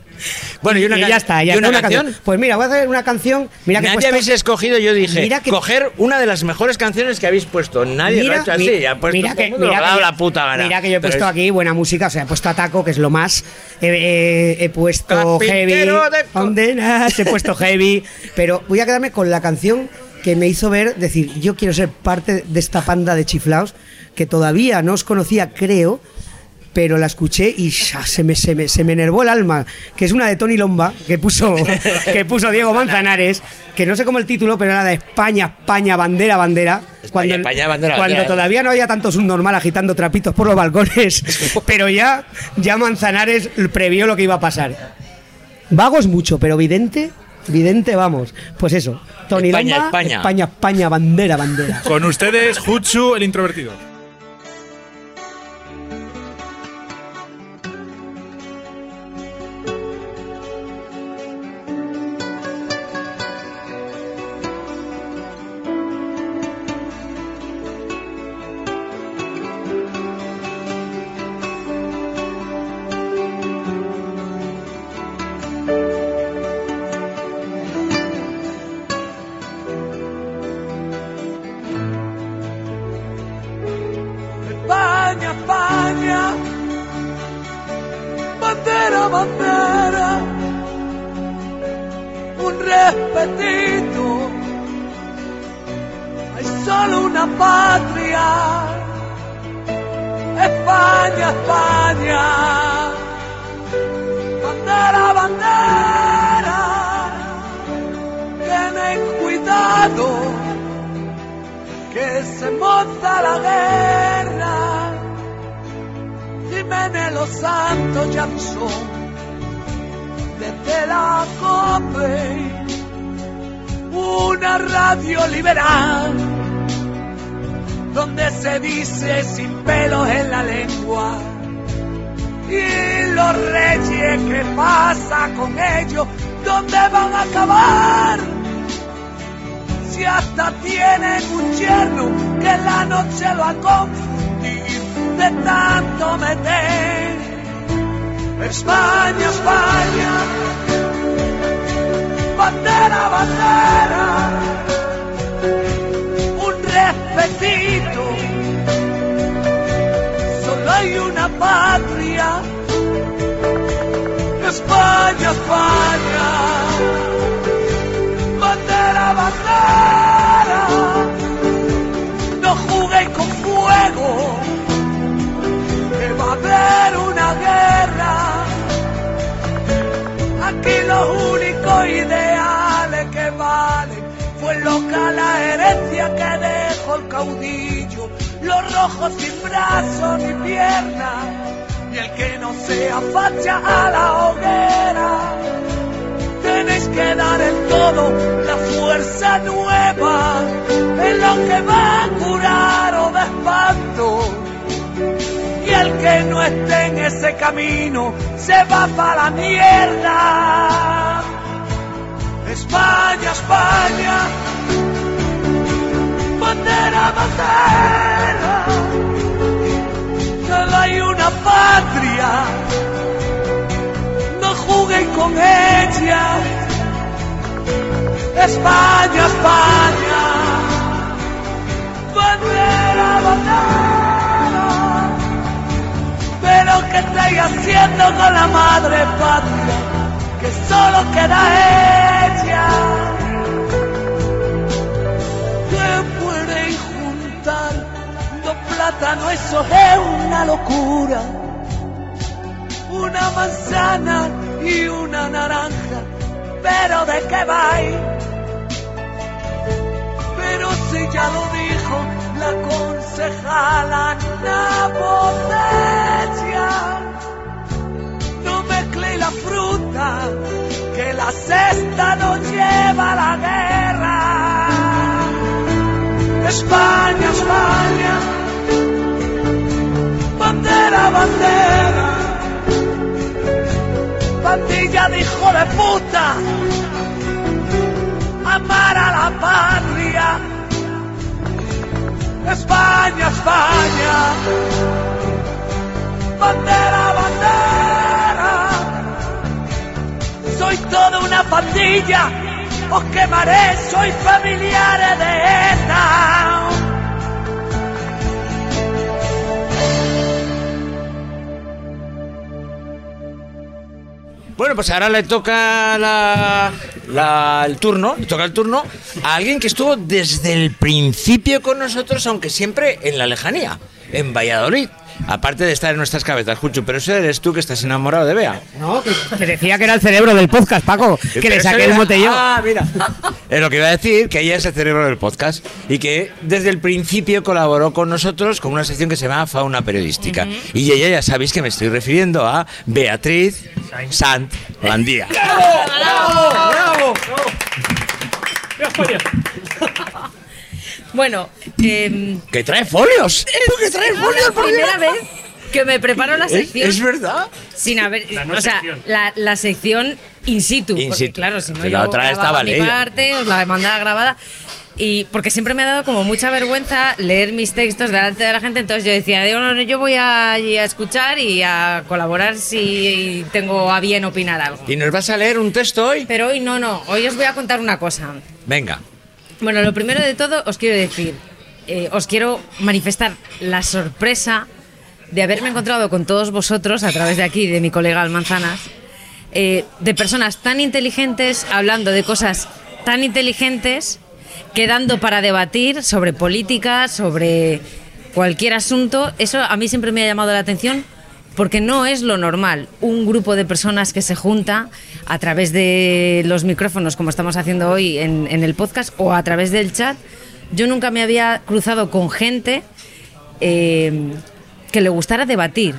Bueno, y una, ya ca- está, ya ¿y una una canción. canción? Pues mira, voy a hacer una canción. Mira que Nadie habéis escogido, yo dije, Mira que- coger una de las mejores canciones que habéis puesto. Nadie lo ha hecho así, mi- ha puesto mira que, mira que- la puta gana. mira que yo he puesto es- aquí buena música, o sea, he puesto a Taco, que es lo más. He, he- he puesto heavy. Condenas, he puesto heavy. Pero voy a quedarme con la canción que me hizo ver, decir, yo quiero ser parte de esta panda de chiflaos que todavía no os conocía, creo. Pero la escuché y ya, se, me, se, me, se me enervó el alma, que es una de Tony Lomba, que puso, que puso Diego Manzanares, que no sé cómo el título, pero era de España, España, bandera, bandera. cuando, España, bandera, cuando bandera. todavía no había tanto subnormal agitando trapitos por los balcones, [laughs] pero ya, ya Manzanares previó lo que iba a pasar. Vago es mucho, pero vidente, vidente vamos. Pues eso, Tony España, Lomba, España. España, España, bandera, bandera. Con ustedes, Jutsu, el introvertido. Bueno, pues ahora le toca la- el turno, le toca el turno a alguien que estuvo desde el principio con nosotros, aunque siempre en la lejanía, en Valladolid. Aparte de estar en nuestras cabezas, Juchu, pero ese eres tú que estás enamorado de Bea. No, que, que decía que era el cerebro del podcast, Paco. [laughs] Que le saqué el yo. Ah, mira. [laughs] Es lo que iba a decir, que ella es el cerebro del podcast y que desde el principio colaboró con nosotros con una sección que se llama Fauna Periodística. Y ella ya sabéis que me estoy refiriendo a Beatriz Sant Landía. ¡Bravo! Bueno, eh, ¡Que trae folios! ¡Que trae folios! la por primera vez que me preparo la ¿Es- sección. es verdad? Sin haber. La no o sea, sección. la, la sección in situ. In porque, situ. claro, si no la otra estaba mi parte, os la mandaba grabada. Y porque siempre me ha dado como mucha vergüenza leer mis textos delante de la gente, entonces yo decía, "Digo, no, no, yo voy a, a escuchar y a colaborar si tengo a bien opinar algo. ¿Y nos vas a leer un texto hoy? Pero hoy no, no, hoy os voy a contar una cosa. Venga. Bueno, lo primero de todo os quiero decir, eh, os quiero manifestar la sorpresa de haberme encontrado con todos vosotros a través de aquí, de mi colega Almanzanas, eh, de personas tan inteligentes hablando de cosas tan inteligentes, quedando para debatir sobre política, sobre cualquier asunto. Eso a mí siempre me ha llamado la atención porque no es lo normal. Un grupo de personas que se junta a través de los micrófonos, como estamos haciendo hoy en, en el podcast, o a través del chat. Yo nunca me había cruzado con gente eh, que le gustara debatir,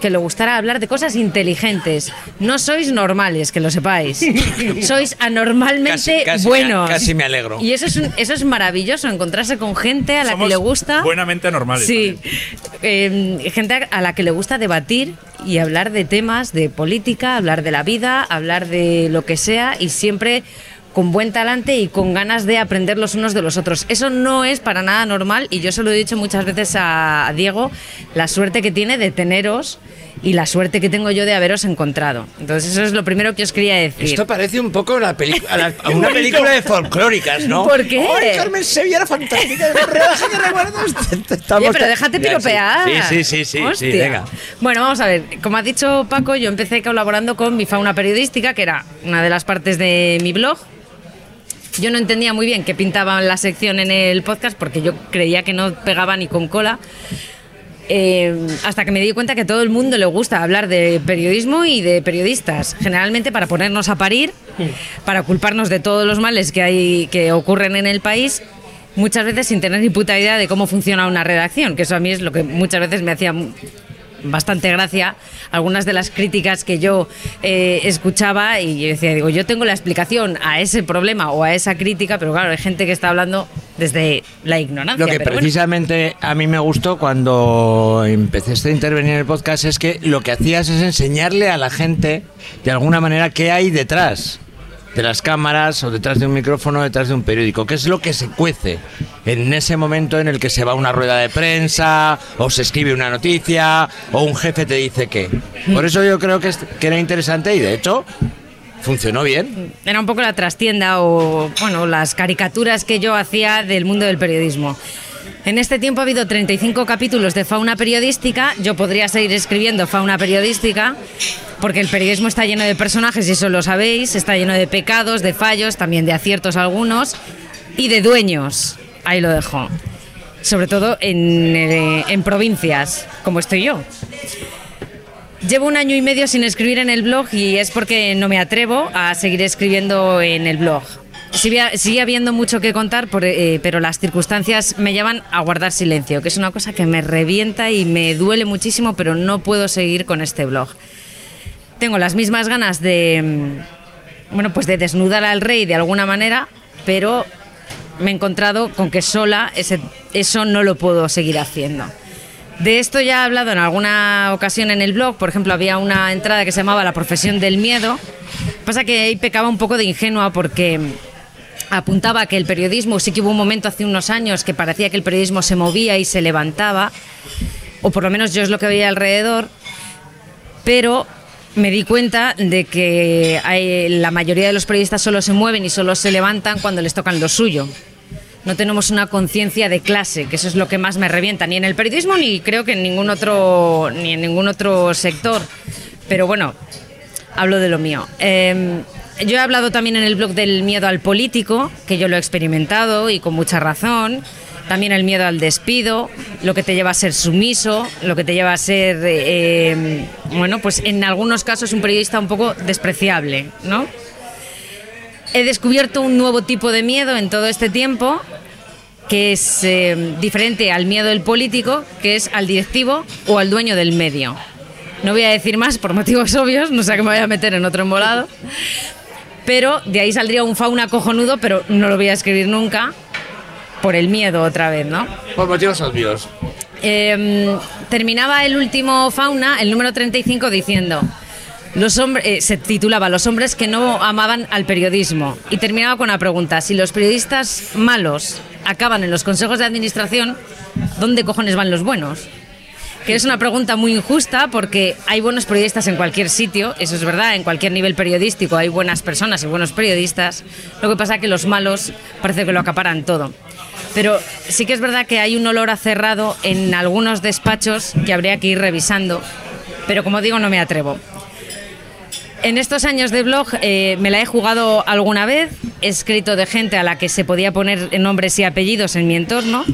que le gustara hablar de cosas inteligentes. No sois normales, que lo sepáis. [laughs] sois anormalmente Casi- casi me- buenos. casi me alegro. Y eso es, un- eso es maravilloso, encontrarse con gente a la Somos que le gusta. Buenamente anormales. Sí, Eh, gente a la que le gusta debatir y hablar de temas de política, hablar de la vida, hablar de lo que sea y siempre con buen talante y con ganas de aprender los unos de los otros. Eso no es para nada normal y yo se lo he dicho muchas veces a Diego, la suerte que tiene de teneros y la suerte que tengo yo de haberos encontrado. Entonces eso es lo primero que os quería decir. Esto parece un poco la a la- a [laughs] una película de folclóricas, ¿no? ¿Por qué? ¡Ay, Carmen Sevilla era fantástica! [laughs] ¡Relaja que recuerdos! Oye, pero déjate piropear. Sí, sí, sí, sí, sí, venga. Bueno, vamos a ver. Como ha dicho Paco, yo empecé colaborando con mi fauna periodística, que era una de las partes de mi blog. Yo no entendía muy bien qué pintaba la sección en el podcast porque yo creía que no pegaba ni con cola. Eh, hasta que me di cuenta que a todo el mundo le gusta hablar de periodismo y de periodistas, generalmente para ponernos a parir, para culparnos de todos los males que hay que ocurren en el país muchas veces sin tener ni puta idea de cómo funciona una redacción, que eso a mí es lo que muchas veces me hacía bastante gracia algunas de las críticas que yo eh, escuchaba y yo decía, digo, yo tengo la explicación a ese problema o a esa crítica, pero claro, hay gente que está hablando desde la ignorancia. Lo que pero bueno. precisamente a mí me gustó cuando empezaste a intervenir en el podcast es que lo que hacías es enseñarle a la gente de alguna manera qué hay detrás de las cámaras o detrás de un micrófono, detrás de un periódico, qué es lo que se cuece en ese momento en el que se va una rueda de prensa o se escribe una noticia o un jefe te dice qué. Por eso yo creo que, es- que era interesante y de hecho funcionó bien. Era un poco la trastienda o, bueno, las caricaturas que yo hacía del mundo del periodismo. En este tiempo ha habido 35 capítulos de fauna periodística. Yo podría seguir escribiendo fauna periodística, porque el periodismo está lleno de personajes, y eso lo sabéis. Está lleno de pecados, de fallos, también de aciertos algunos, y de dueños. Ahí lo dejo. Sobre todo en, eh, en provincias, como estoy yo. Llevo un año y medio sin escribir en el blog y es porque no me atrevo a seguir escribiendo en el blog. Sigue, habiendo mucho que contar, por- eh, pero las circunstancias me llevan a guardar silencio, que es una cosa que me revienta y me duele muchísimo, pero no puedo seguir con este blog. Tengo las mismas ganas de, mm, bueno, pues de desnudar al rey de alguna manera, pero me he encontrado con que sola ese- eso no lo puedo seguir haciendo. De esto ya he hablado en alguna ocasión en el blog. Por ejemplo, había una entrada que se llamaba La profesión del miedo. Pasa que ahí pecaba un poco de ingenua porque apuntaba que el periodismo, sí que hubo un momento hace unos años que parecía que el periodismo se movía y se levantaba, o por lo menos yo es lo que veía alrededor, pero me di cuenta de que la mayoría de los periodistas solo se mueven y solo se levantan cuando les tocan lo suyo. No tenemos una conciencia de clase, que eso es lo que más me revienta, ni en el periodismo ni creo que en ningún otro, ni en ningún otro sector. Pero bueno, hablo de lo mío. Eh, yo he hablado también en el blog del miedo al político, que yo lo he experimentado y con mucha razón. También el miedo al despido, lo que te lleva a ser sumiso, lo que te lleva a ser, eh, bueno, pues en algunos casos un periodista un poco despreciable, ¿no? He descubierto un nuevo tipo de miedo en todo este tiempo, que es eh, diferente al miedo del político, que es al directivo o al dueño del medio. No voy a decir más por motivos obvios, no sé que me voy a meter en otro embolado. Pero de ahí saldría un fauna cojonudo, pero no lo voy a escribir nunca por el miedo otra vez, ¿no? Por motivos obvios. Eh, terminaba el último fauna, el número 35, diciendo. Los hombres, eh, se titulaba Los hombres que no amaban al periodismo y terminaba con una pregunta, si los periodistas malos acaban en los consejos de administración, ¿dónde cojones van los buenos? Que es una pregunta muy injusta porque hay buenos periodistas en cualquier sitio, eso es verdad, en cualquier nivel periodístico hay buenas personas y buenos periodistas, lo que pasa que los malos parece que lo acaparan todo. Pero sí que es verdad que hay un olor a cerrado en algunos despachos que habría que ir revisando, pero como digo, no me atrevo. En estos años de blog eh, me la he jugado alguna vez, he escrito de gente a la que se podía poner nombres y apellidos en mi entorno,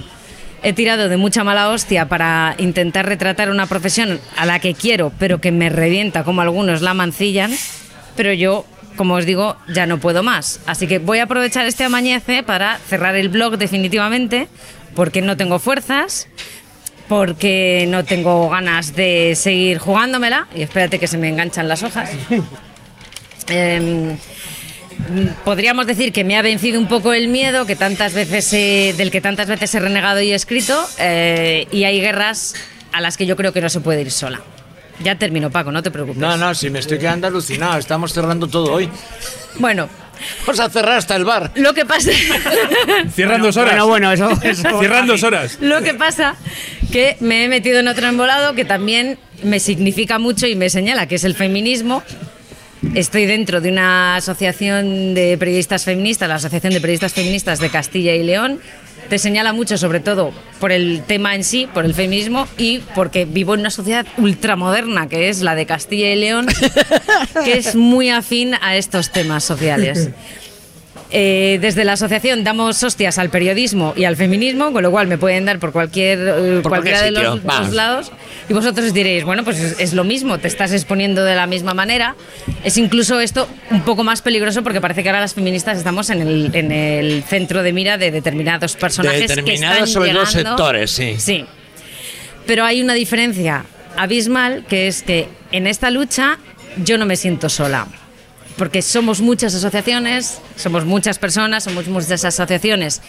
he tirado de mucha mala hostia para intentar retratar una profesión a la que quiero, pero que me revienta como algunos la mancillan, pero yo, como os digo, ya no puedo más. Así que voy a aprovechar este amañece para cerrar el blog definitivamente, porque no tengo fuerzas, porque no tengo ganas de seguir jugándomela, y espérate que se me enganchan las hojas. [laughs] Em, podríamos decir que me ha vencido un poco el miedo que tantas veces he- del que tantas veces he renegado y he escrito eh, y hay guerras a las que yo creo que no se puede ir sola. Ya termino, Paco, no te preocupes. No, no, si me estoy quedando alucinado. Estamos cerrando todo hoy. Bueno. Vamos a cerrar hasta el bar. Lo que pasa... [laughs] Cierran dos horas. Bueno, bueno, eso- [laughs] eso- Cierran dos horas. Lo que pasa que me he metido en otro embolado que también me significa mucho y me señala, que es el feminismo. Estoy dentro de una asociación de periodistas feministas, la Asociación de Periodistas Feministas de Castilla y León. Te señala mucho, sobre todo por el tema en sí, por el feminismo y porque vivo en una sociedad ultramoderna que es la de Castilla y León, que es muy afín a estos temas sociales. Eh, desde la asociación damos hostias al periodismo y al feminismo, con lo cual me pueden dar por cualquier eh, Por cualquiera cualquier de los, dos lados. Y vosotros diréis, bueno, pues es, es lo mismo, te estás exponiendo de la misma manera. Es incluso esto un poco más peligroso porque parece que ahora las feministas estamos en el, en el centro de mira de determinados personajes. que Determinados, están sobre llegando- sectores, sí. Sí. Pero hay una diferencia abismal que es que en esta lucha yo no me siento sola. Porque somos muchas asociaciones, somos muchas personas, somos muchas asociaciones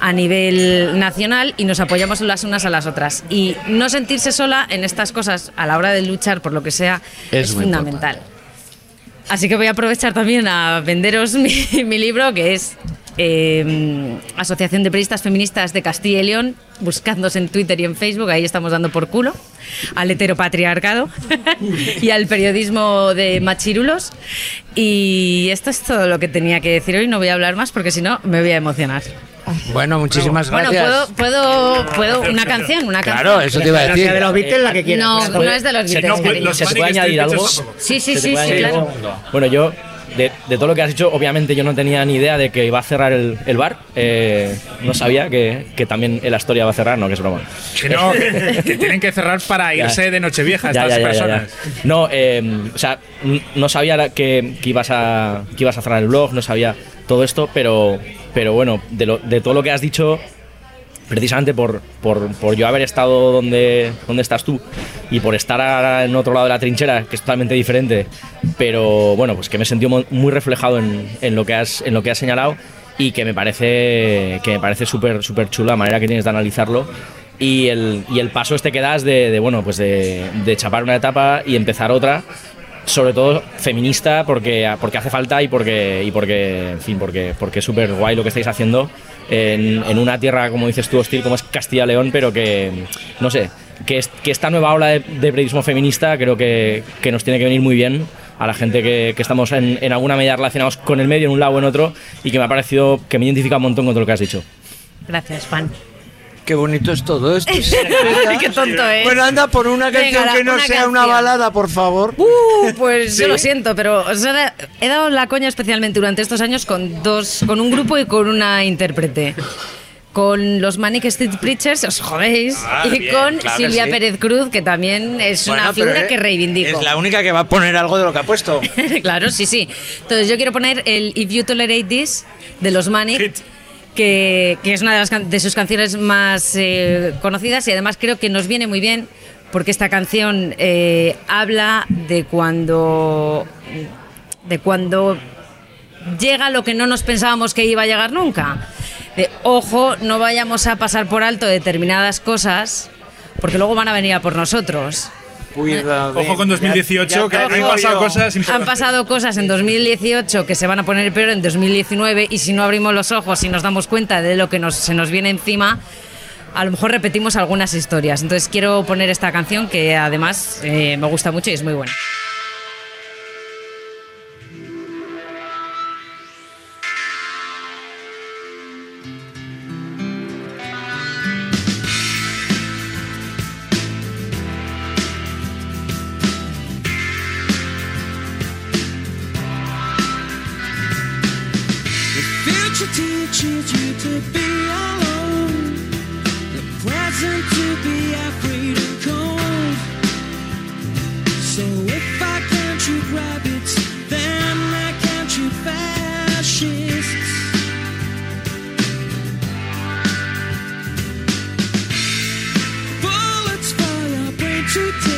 a nivel nacional y nos apoyamos las unas a las otras. Y no sentirse sola en estas cosas a la hora de luchar por lo que sea Es fundamental. Así que voy a aprovechar también a venderos [laughs] mi, mi libro, que es eh, Asociación de Periodistas Feministas de Castilla y León. Buscadnos en Twitter y en Facebook, ahí estamos dando por culo al heteropatriarcado y al periodismo de machirulos. Y esto es todo lo que tenía que decir hoy. No voy a hablar más porque si no me voy a emocionar. Bueno, muchísimas Bueno, gracias. puedo, puedo, puedo una canción, una Claro, canción. eso te iba a decir. de los Beatles, la que quieras. No, no es de los Se- Beatles. no. ¿Se puede añadir algo? Sí, sí, ¿Se te sí, sí, claro. Bueno, yo, de, de todo lo que has dicho, obviamente yo no tenía ni idea de que iba a cerrar el, el bar. Eh, no sabía que, que también el Astoria va a cerrar, no, que es broma. Que no, [laughs] que, que tienen que cerrar para Ya. irse de Nochevieja estas ya, ya, ya, personas. No, eh, o sea, no sabía que, que ibas a, que ibas a cerrar el blog, no sabía todo esto, pero, pero bueno, de, lo- de todo lo que has dicho, precisamente por, por, por yo haber estado donde, donde estás tú y por estar en otro lado de la trinchera, que es totalmente diferente, pero bueno, pues que me he sentido muy reflejado en, en lo que has, en lo que has señalado y que me parece que me parece súper súper chula la manera que tienes de analizarlo y el, y el paso este que das de, de, bueno pues de, de chapar una etapa y empezar otra sobre todo feminista porque, porque hace falta y porque y porque en fin porque porque es súper guay lo que estáis haciendo en, en una tierra como dices tú hostil como es Castilla León pero que no sé que, es- que esta nueva ola de, de periodismo feminista creo que, que nos tiene que venir muy bien a la gente que, que estamos en, en alguna medida relacionados con el medio en un lado o en otro y que me ha parecido que me identifica un montón con todo lo que has dicho Gracias, Juan. Qué bonito es todo esto. [laughs] Qué tonto es. Bueno, anda por una canción Venga, la- que no una sea una balada, por favor. Uh, pues ¿Sí? [laughs] yo lo siento, pero o sea, he dado la coña especialmente durante estos años con dos, con un grupo y con una intérprete. Con los Manic Street Preachers, os jodéis, Ah, y bien, con claro Silvia sí. Pérez Cruz, que también es Bueno, una pero, figura eh, que reivindico. Es la única que va a poner algo de lo que ha puesto. [laughs] claro, sí, sí. Entonces yo quiero poner el If You Tolerate This de los Manic, que, es una de, las de sus canciones más eh, conocidas y además creo que nos viene muy bien porque esta canción eh, habla de cuando de cuando llega lo que no nos pensábamos que iba a llegar nunca. De ojo, no vayamos a pasar por alto determinadas cosas porque luego van a venir a por nosotros. Ojo con 2018, que han pasado cosas Han pasado cosas en 2018 que se van a poner peor en 2019 y si no abrimos los ojos y nos damos cuenta de lo que nos, se nos viene encima, a lo mejor repetimos algunas historias. Entonces quiero poner esta canción que además eh, me gusta mucho y es muy buena. To be alone. The present to be afraid cold. So if I can't shoot rabbits, then I can't shoot fascists. Bullets brain today,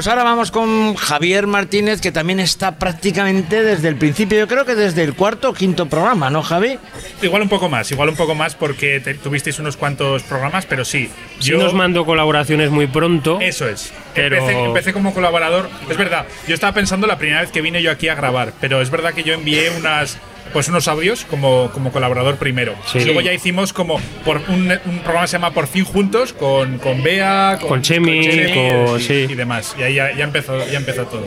pues ahora vamos con Javier Martínez, que también está prácticamente desde el principio, yo creo que desde el cuarto o quinto programa, ¿no, Javi? Igual un poco más, igual un poco más porque te- tuvisteis unos cuantos programas, pero sí. Sí nos mandó colaboraciones muy pronto. Eso es. Pero- Empecé, empecé como colaborador. Es verdad, yo estaba pensando la primera vez que vine yo aquí a grabar, pero es verdad que yo envié unas pues unos audios como, como colaborador primero. Sí. Y luego ya hicimos como por un, un programa que se llama Por fin juntos con, con Bea, con, Con Chemi, con- y, sí. y demás. Y ahí ya, ya empezó, ya empezó todo.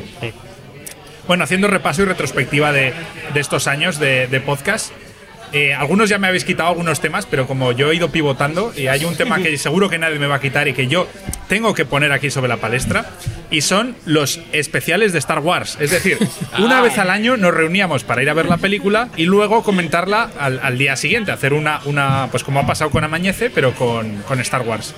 Bueno, haciendo repaso y retrospectiva de, de estos años de, de podcast. eh, algunos ya me habéis quitado algunos temas, pero como yo he ido pivotando, y hay un tema que [laughs] seguro que nadie me va a quitar y que yo tengo que poner aquí sobre la palestra, y son los especiales de Star Wars. Es decir, [laughs] una Ah. vez al año nos reuníamos para ir a ver la película y luego comentarla al, al día siguiente, hacer una, una, pues como ha pasado con Amañece, pero con, con Star Wars.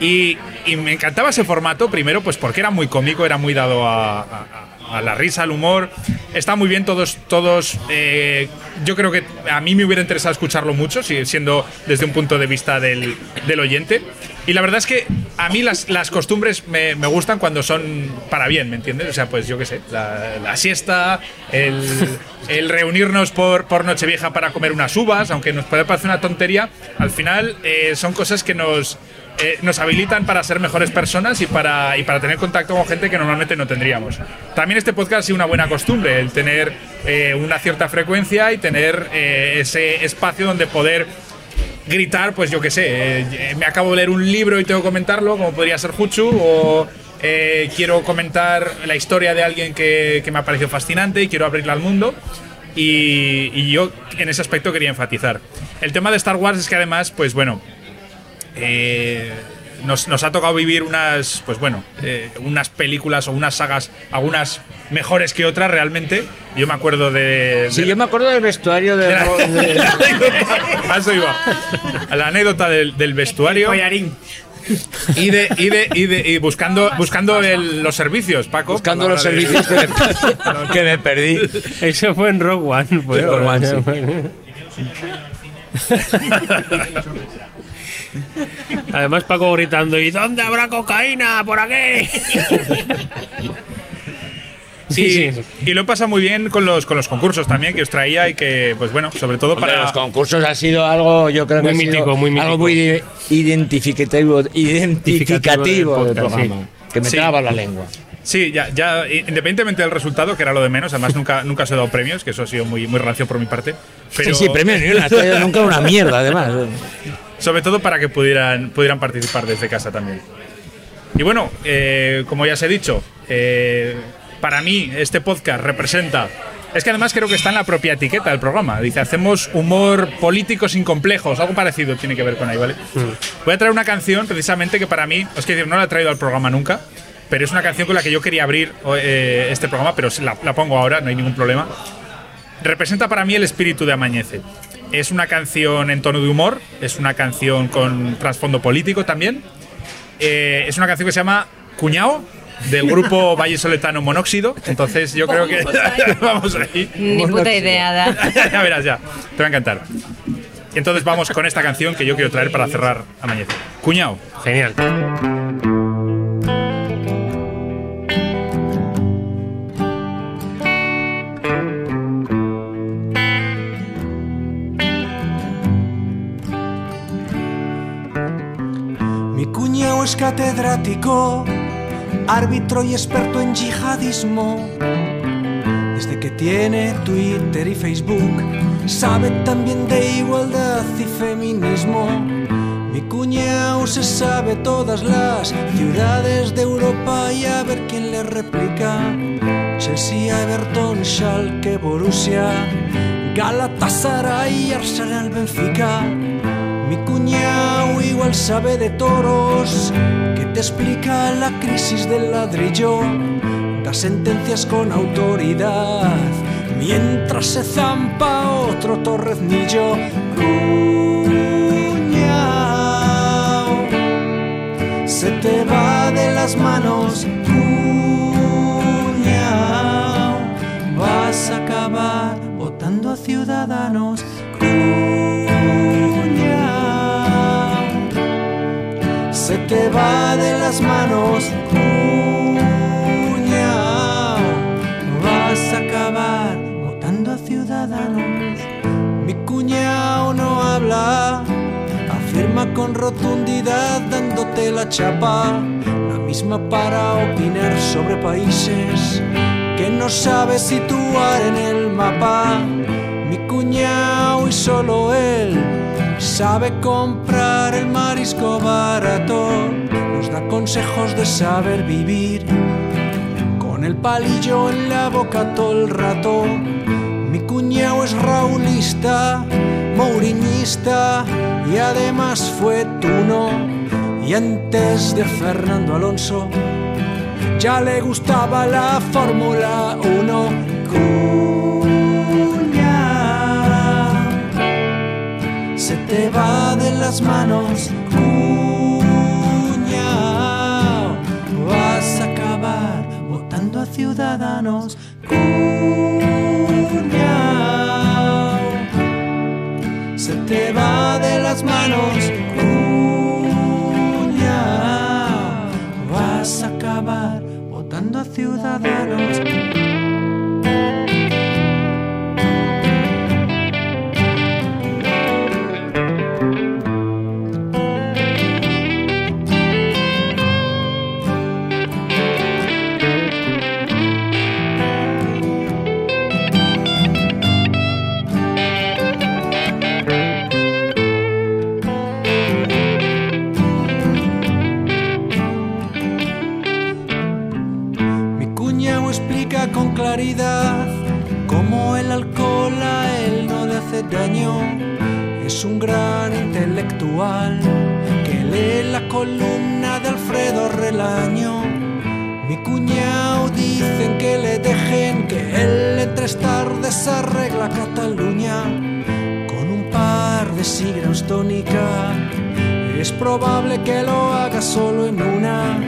Y, y me encantaba ese formato, primero, pues porque era muy cómico, era muy dado a, a- a la risa, al humor. Está muy bien todos, todos. eh, yo creo que a mí me hubiera interesado escucharlo mucho, si- siendo desde un punto de vista del, del oyente. Y la verdad es que a mí las, las costumbres me, me gustan cuando son para bien, ¿me entiendes? O sea, pues yo qué sé, la, la siesta, el, reunirnos por, por Nochevieja para comer unas uvas, aunque nos puede parecer una tontería, al final eh, son cosas que nos, eh, nos habilitan para ser mejores personas y para, y para tener contacto con gente que normalmente no tendríamos. También este podcast ha sido una buena costumbre, el tener eh, una cierta frecuencia y tener eh, ese espacio donde poder gritar, pues yo qué sé, eh, me acabo de leer un libro y tengo que comentarlo, como podría ser Juchu, o eh, quiero comentar la historia de alguien que, que me ha parecido fascinante y quiero abrirla al mundo. Y, y yo en ese aspecto quería enfatizar. El tema de Star Wars es que además, pues bueno, eh, nos, nos ha tocado vivir unas, pues bueno, eh, unas películas o unas sagas, algunas mejores que otras realmente. Yo me acuerdo de... Sí, de- yo me acuerdo del vestuario de... de la- [laughs] de- de la anécdota. A eso iba. La anécdota del, del vestuario. Y de, y de, y de y buscando, buscando el- los servicios, Paco. Buscando los servicios que me, [laughs] que me perdí. Eso fue en Rogue One. Fue Rogue One, sí. [laughs] Además, Paco gritando: ¿Y dónde habrá cocaína? ¡Por aquí! Sí, y lo he pasado muy bien con los, con los concursos también que os traía y que, pues bueno, sobre todo Hombre, para los concursos ha sido algo, yo creo Muy que ha sido mítico, muy mítico. algo muy identificativo, identificativo del programa. Que me Sí. traba la lengua. Sí, ya, ya, independientemente del resultado, que era lo de menos, además nunca, nunca os he dado premios, que eso ha sido muy, muy rancio por mi parte. Pero, Sí, sí, premio ni una, esto nunca una mierda, además. Sobre todo para que pudieran, pudieran participar desde casa también. Y bueno, eh, como ya os he dicho, eh, para mí este podcast representa. Es que además creo que está en la propia etiqueta del programa. Dice, hacemos humor político sin complejos. Algo parecido tiene que ver con ahí, ¿vale? Voy a traer una canción precisamente que para mí, os quiero decir, no la he traído al programa nunca, pero es una canción con la que yo quería abrir eh, este programa, pero la, la pongo ahora, no hay ningún problema. Representa para mí el espíritu de Amañece. Es una canción en tono de humor, es una canción con trasfondo político también. Eh, es una canción que se llama Cuñao, del grupo [laughs] Valle Soletano Monóxido. Entonces yo creo que vamos ahí. [laughs] Ni puta idea, [laughs] da. ya verás, ya. Te va a encantar. Y entonces vamos con esta canción que yo quiero traer para cerrar Amañece. Cuñao. Genial. Es catedrático, árbitro y experto en yihadismo. Desde que tiene Twitter y Facebook, sabe también de igualdad y feminismo. Mi cuñado se sabe todas las ciudades de Europa y a ver quién le replica. Chelsea, Everton, Schalke, Borussia, Galatasaray, Arsenal, Benfica. Mi cuñao igual sabe de toros, que te explica la crisis del ladrillo, da sentencias con autoridad, mientras se zampa otro torreznillo. Cuñao, se te va de las manos, cuñao, vas a acabar votando a ciudadanos. se te va de las manos. Cuña, vas a acabar votando a ciudadanos. Mi cuñao no habla, afirma con rotundidad dándote la chapa, la misma para opinar sobre países que no sabe situar en el mapa. Mi cuñao y solo él sabe comprar el marisco barato, nos da consejos de saber vivir con el palillo en la boca todo el rato. Mi cuñado es raulista, mouriñista y además fue tuno. Y antes de Fernando Alonso ya le gustaba la Fórmula 1. Te va de las manos. Cuñao, vas a acabar votando a ciudadanos. Cuñao, se te va de las manos. Cuñao, vas a acabar votando a ciudadanos. Un gran intelectual que lee la columna de Alfredo Relaño. Mi cuñado dicen que le dejen que él en tres tardes arregla Cataluña con un par de sigras tónica. Es probable que lo haga solo en una.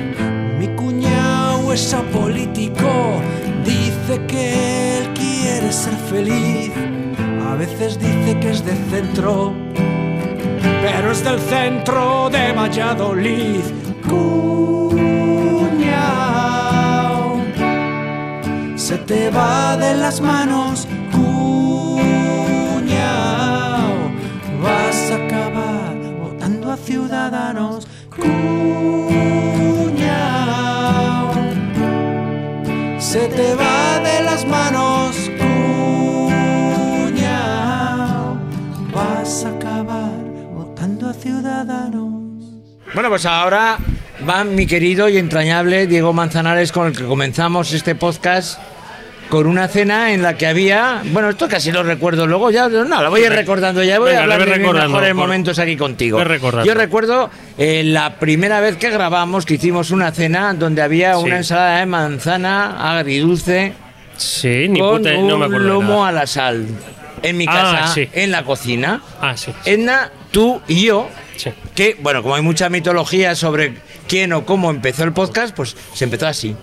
Mi cuñado es apolítico, dice que él quiere ser feliz. A veces dice que es de centro, pero es del centro de Valladolid. Cuñao, se te va de las manos. Cuñao, vas a acabar votando a ciudadanos. Bueno, pues ahora va mi querido y entrañable Diego Manzanares con el que comenzamos este podcast con una cena en la que había, bueno, esto casi lo recuerdo luego, ya no, lo voy a ir recordando, ya voy Venga, a hablar de mis mejores por- momentos aquí contigo. Yo recuerdo eh, la primera vez que grabamos, que hicimos una cena donde había Sí. una ensalada de manzana agridulce Sí, ni con puta, un no me acuerdo. de lomo a la sal. En mi Ah, casa, sí. en la cocina. Ah, sí. Edna, tú y yo, que, bueno, como hay mucha mitología sobre quién o cómo empezó el podcast, pues se empezó así.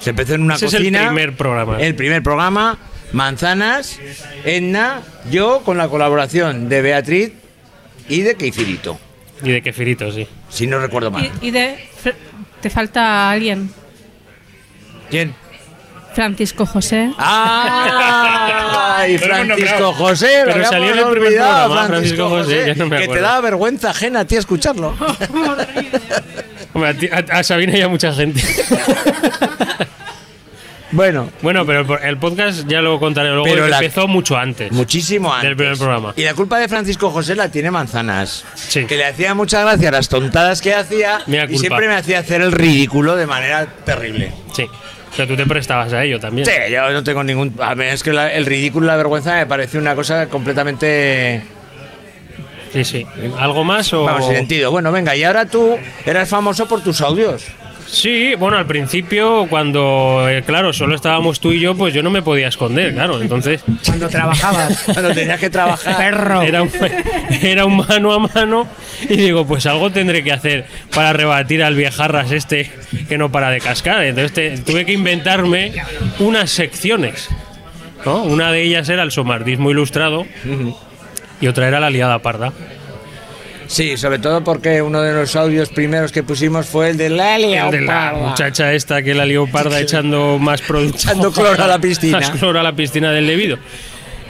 Se empezó en una Ese es el cocina. primer programa. El primer programa, Manzanas, Edna, yo con la colaboración de Beatriz y de Keifirito. Y de kefirito, sí. Si no recuerdo mal. Y, y de. Te falta alguien. ¿Quién? Francisco José. ¡Ah! Y [laughs] Lo hemos Francisco. José, lo Pero salió en el primer olvidado, programa, Francisco José, ya no me que te da vergüenza ajena a ti escucharlo. [laughs] [laughs] Hombre, a, ti- a- a Sabina y a mucha gente. bueno. Bueno, pero el, po- el podcast ya lo contaré luego. Pero la- empezó mucho antes. Muchísimo antes. Del primer programa. Y la culpa de Francisco José la tiene Manzanas. Que le hacía mucha gracia las tontadas que hacía Mea y culpa. siempre me hacía hacer el ridículo de manera terrible. Sí. Pero tú te prestabas a ello también. Sí, yo no tengo ningún. A mí es que la- el ridículo y la vergüenza me parece una cosa completamente. Sí, sí. ¿Algo más o.? Vamos, sin sentido. Bueno, venga, y ahora tú eras famoso por tus audios. Sí, bueno, al principio, cuando, eh, claro, solo estábamos tú y yo, pues yo no me podía esconder, claro. Entonces. Cuando trabajabas. [laughs] Cuando tenías que trabajar. Perro. Era un, era un mano a mano y digo, pues algo tendré que hacer para rebatir al viejarras este que no para de cascar. Entonces te- tuve que inventarme unas secciones. ¿no? Una de ellas era el somardismo ilustrado y otra era la liada parda. Sí, sobre todo porque uno de los audios primeros que pusimos fue el de la El de la leoparda. muchacha esta que la lió parda echando más producto. [laughs] Echando cloro a la piscina. [laughs] Más cloro a la piscina del debido.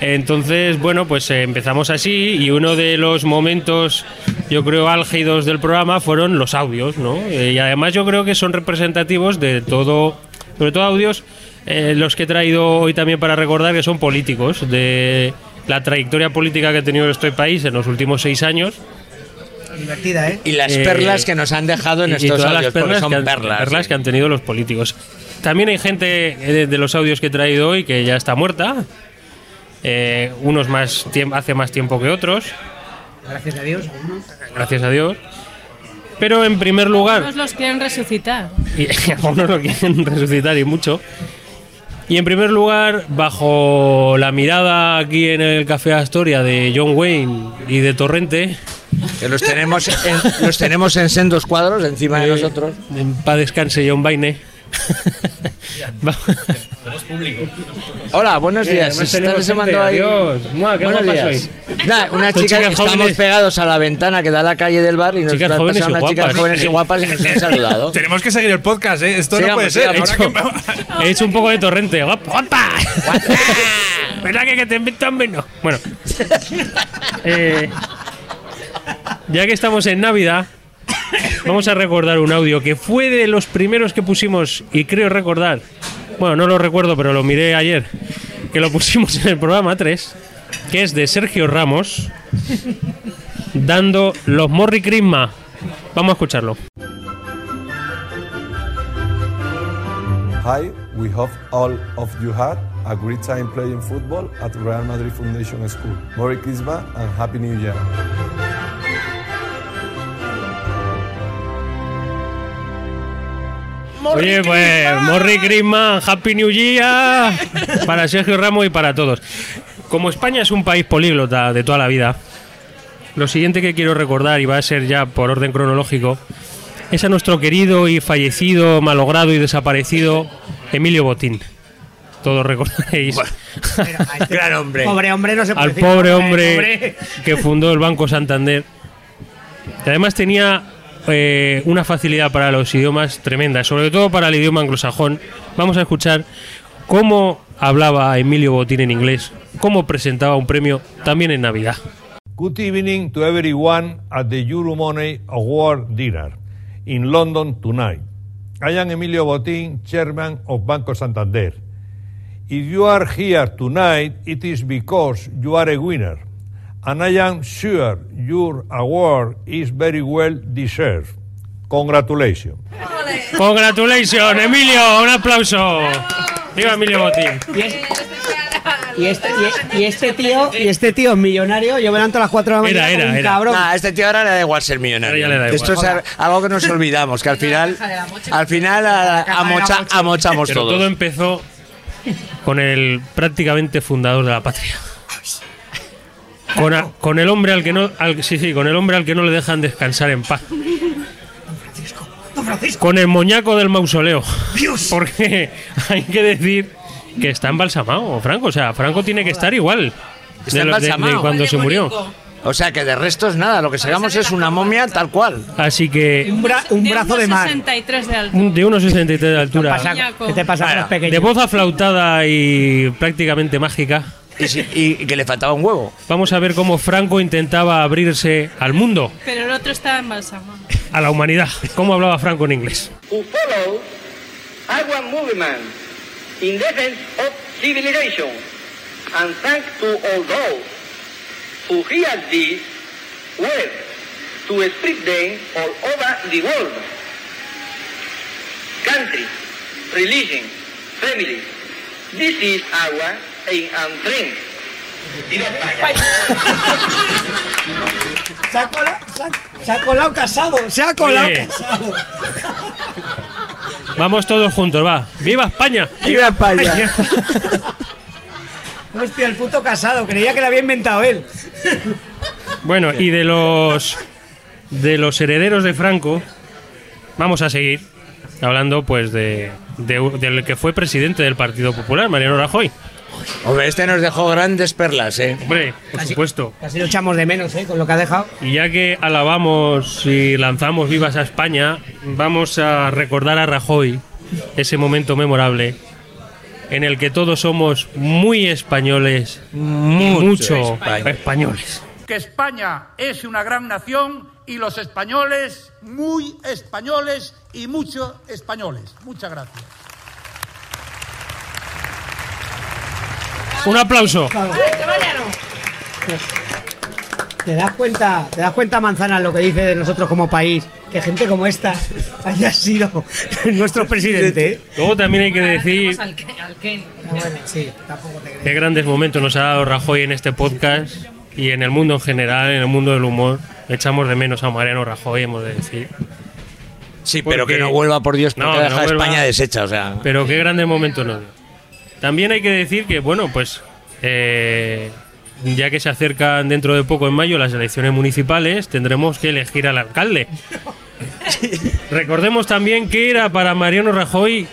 Entonces, bueno, pues eh, empezamos así y uno de los momentos yo creo, álgidos del programa fueron los audios, ¿no? Eh, y además yo creo que son representativos de todo, sobre todo audios, eh, los que he traído hoy también para recordar que son políticos, de la trayectoria política que ha tenido este país en los últimos seis años. Divertida, ¿eh? Y las Eh, perlas que nos han dejado en y- y estos todas audios, las perlas, son que han, perlas. perlas sí. que han tenido los políticos. También hay gente eh, de, de los audios que he traído hoy que ya está muerta. Eh, unos más hace más tiempo que otros, Gracias a Dios. algunos. gracias a Dios. Pero en primer lugar, Algunos los quieren resucitar. y [laughs] algunos lo quieren resucitar y mucho. Y en primer lugar, bajo la mirada aquí en el Café Astoria de John Wayne y de Torrente, Que los tenemos en, los tenemos en sendos cuadros encima de Eh, nosotros. en paz descanse John Baine. [laughs] Hola, buenos días. Están tenemos llamando ahí. adiós. Mua, qué buenos días. Nah, una Son chica que chicas estamos jóvenes. pegados a la ventana que da a la calle del bar y nos Chicas jóvenes unas chicas guapas. jóvenes y guapas y nos han saludado. [laughs] Tenemos que seguir el podcast, ¿eh? Esto no Sigamos, puede ser. sigamos. Ahora que- He hecho un poco de torrente. ¡Guapa! guapa. [laughs] ¿Verdad que, que te invitan menos? Bueno. Eh, ya que estamos en Navidad, vamos a recordar un audio que fue de los primeros que pusimos y creo recordar. Bueno, no lo recuerdo, pero lo miré ayer. Que lo pusimos en el programa 3. Que es de Sergio Ramos. Dando los Morri Crisma. Vamos a escucharlo. Hi, we hope all of you had a great time playing football at Real Madrid Foundation School. Merry Christmas and Happy New Year. Oye, pues Morri Christmas, Happy New Year [laughs] para Sergio Ramos y para todos. Como España es un país políglota de toda la vida, lo siguiente que quiero recordar, y va a ser ya por orden cronológico, es a nuestro querido y fallecido, malogrado y desaparecido Emilio Botín. Todos recordaréis [laughs] Gran hombre. Pobre hombre, no se puede al decir pobre hombre pobre. que fundó el Banco Santander. Que además tenía eh, una facilidad para los idiomas tremenda, sobre todo para el idioma anglosajón. Vamos a escuchar cómo hablaba Emilio Botín en inglés, cómo presentaba un premio también en Navidad. Good evening to everyone at the Euromoney Award dinner in London tonight. I am Emilio Botín, chairman of Banco Santander. If you are here tonight, it is because you are a winner. And I am sure your award is very well deserved. Congratulations. Congratulations, Emilio, un aplauso. Viva Emilio Botín. Y este, y, y este tío, y este tío es millonario, yo me levanto a las 4 de la mañana Era, era, era. cabrón. Nah, a este tío ahora le da igual ser millonario. Ahora ya le da Esto es a- algo que nos olvidamos, que al final, al final a- amocha- amochamos Pero todos. todo empezó con el prácticamente fundador de la patria. Con, a- con el hombre al que no al, sí, sí, con el hombre al que no le dejan descansar en paz. Con el moñaco del mausoleo. [laughs] Porque hay que decir que está embalsamado, Franco. O sea, Franco tiene que estar igual Está de, de- de cuando se murió. O sea que de restos nada, lo que sacamos es una momia tal cual. Así que Un, bra- un brazo de mar. 63 de altura. un- de unos 63 de altura. Pasa- ¿Qué te pasa con los De voz aflautada y prácticamente mágica. Y, si- y- que le faltaba un huevo. Vamos a ver cómo Franco intentaba abrirse al mundo, Pero el otro estaba embalsamado. a la humanidad. ¿Cómo hablaba Franco en inglés? who follow our movement in defense of civilization. And thanks to all those who hear these words to spread them all over the world. Country, religion, family. This is our and. Se ha colado, se ha- se ha colado casado, se ha colado Oye. casado. Vamos todos juntos, va. ¡Viva España! ¡Viva España! Hostia, el puto casado, creía que lo había inventado él. Bueno, y de los de los herederos de Franco, vamos a seguir hablando pues de, de- del que fue presidente del Partido Popular, Mariano Rajoy. Hombre, este nos dejó grandes perlas, ¿eh? Hombre, por supuesto. Casi lo echamos de menos, ¿eh? Con lo que ha dejado. Y ya que alabamos y lanzamos vivas a España, vamos a recordar a Rajoy ese momento memorable en el que todos somos muy españoles, mucho, español. españoles. que España es una gran nación y los españoles, muy españoles y muchos españoles. Muchas gracias. Un aplauso. ¿Te das cuenta, te das cuenta Manzana lo que dice de nosotros como país? Que gente como esta haya sido [laughs] nuestro presidente. ¿eh? Luego también hay que decir Bueno, sí, tampoco te qué grandes momentos nos ha dado Rajoy en este podcast y en el mundo en general, en el mundo del humor. Echamos de menos a Mariano Rajoy, hemos de decir. Sí, pero que no vuelva, por Dios, porque que deja a España deshecha, o sea. Pero qué grandes momentos nos dio. También hay que decir que, bueno, pues eh, ya que se acercan dentro de poco en mayo las elecciones municipales, tendremos que elegir al alcalde. [laughs] Recordemos también que era para Mariano Rajoy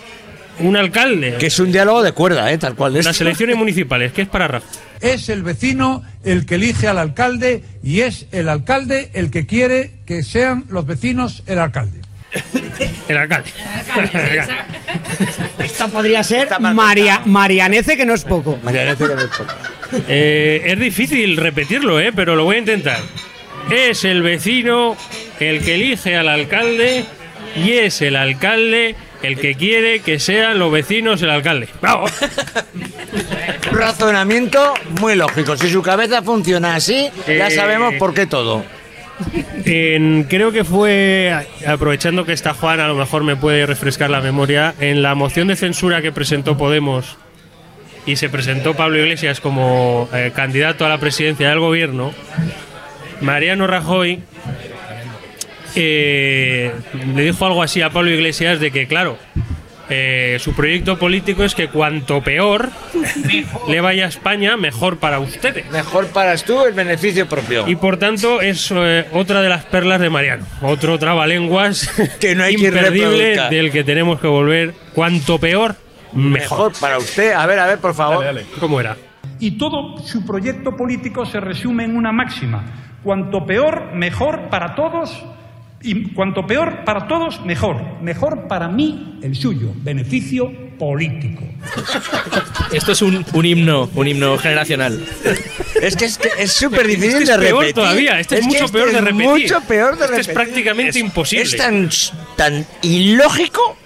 un alcalde. Que es un diálogo de cuerda, ¿eh? tal cual. es. Las elecciones municipales, que es para Rajoy. Es el vecino el que elige al alcalde y es el alcalde el que quiere que sean los vecinos el alcalde. El alcalde. Esta podría ser María, Marianece, que no es poco. Marianece, que no es poco. Eh, es difícil repetirlo, ¿eh? pero lo voy a intentar. Es el vecino el que elige al alcalde y es el alcalde el que quiere que sean los vecinos el alcalde. Un razonamiento muy lógico. Si su cabeza funciona así, ya Eh, sabemos por qué todo. Creo que fue, aprovechando que está Juan, a lo mejor me puede refrescar la memoria, en la moción de censura que presentó Podemos y se presentó Pablo Iglesias como eh, candidato a la presidencia del gobierno, Mariano Rajoy eh, le dijo algo así a Pablo Iglesias de que, claro, eh, su proyecto político es que cuanto peor le vaya a España, mejor para ustedes. Mejor para tú el beneficio propio. Y por tanto es eh, otra de las perlas de Mariano. Otro trabalenguas [laughs] Que no hay imperdible del que tenemos que volver cuanto peor, mejor. Mejor para usted. A ver, a ver, por favor. ¿Cómo era? Y todo su proyecto político se resume en una máxima. Cuanto peor, mejor para todos. Y cuanto peor para todos, mejor. Mejor para mí, el suyo. Beneficio político. Esto es un, un himno, un himno generacional. Es que es que es súper difícil Este es de peor repetir. todavía, este es, mucho este peor de es repetir. Mucho peor de Este repetir. es prácticamente imposible. Es tan, tan ilógico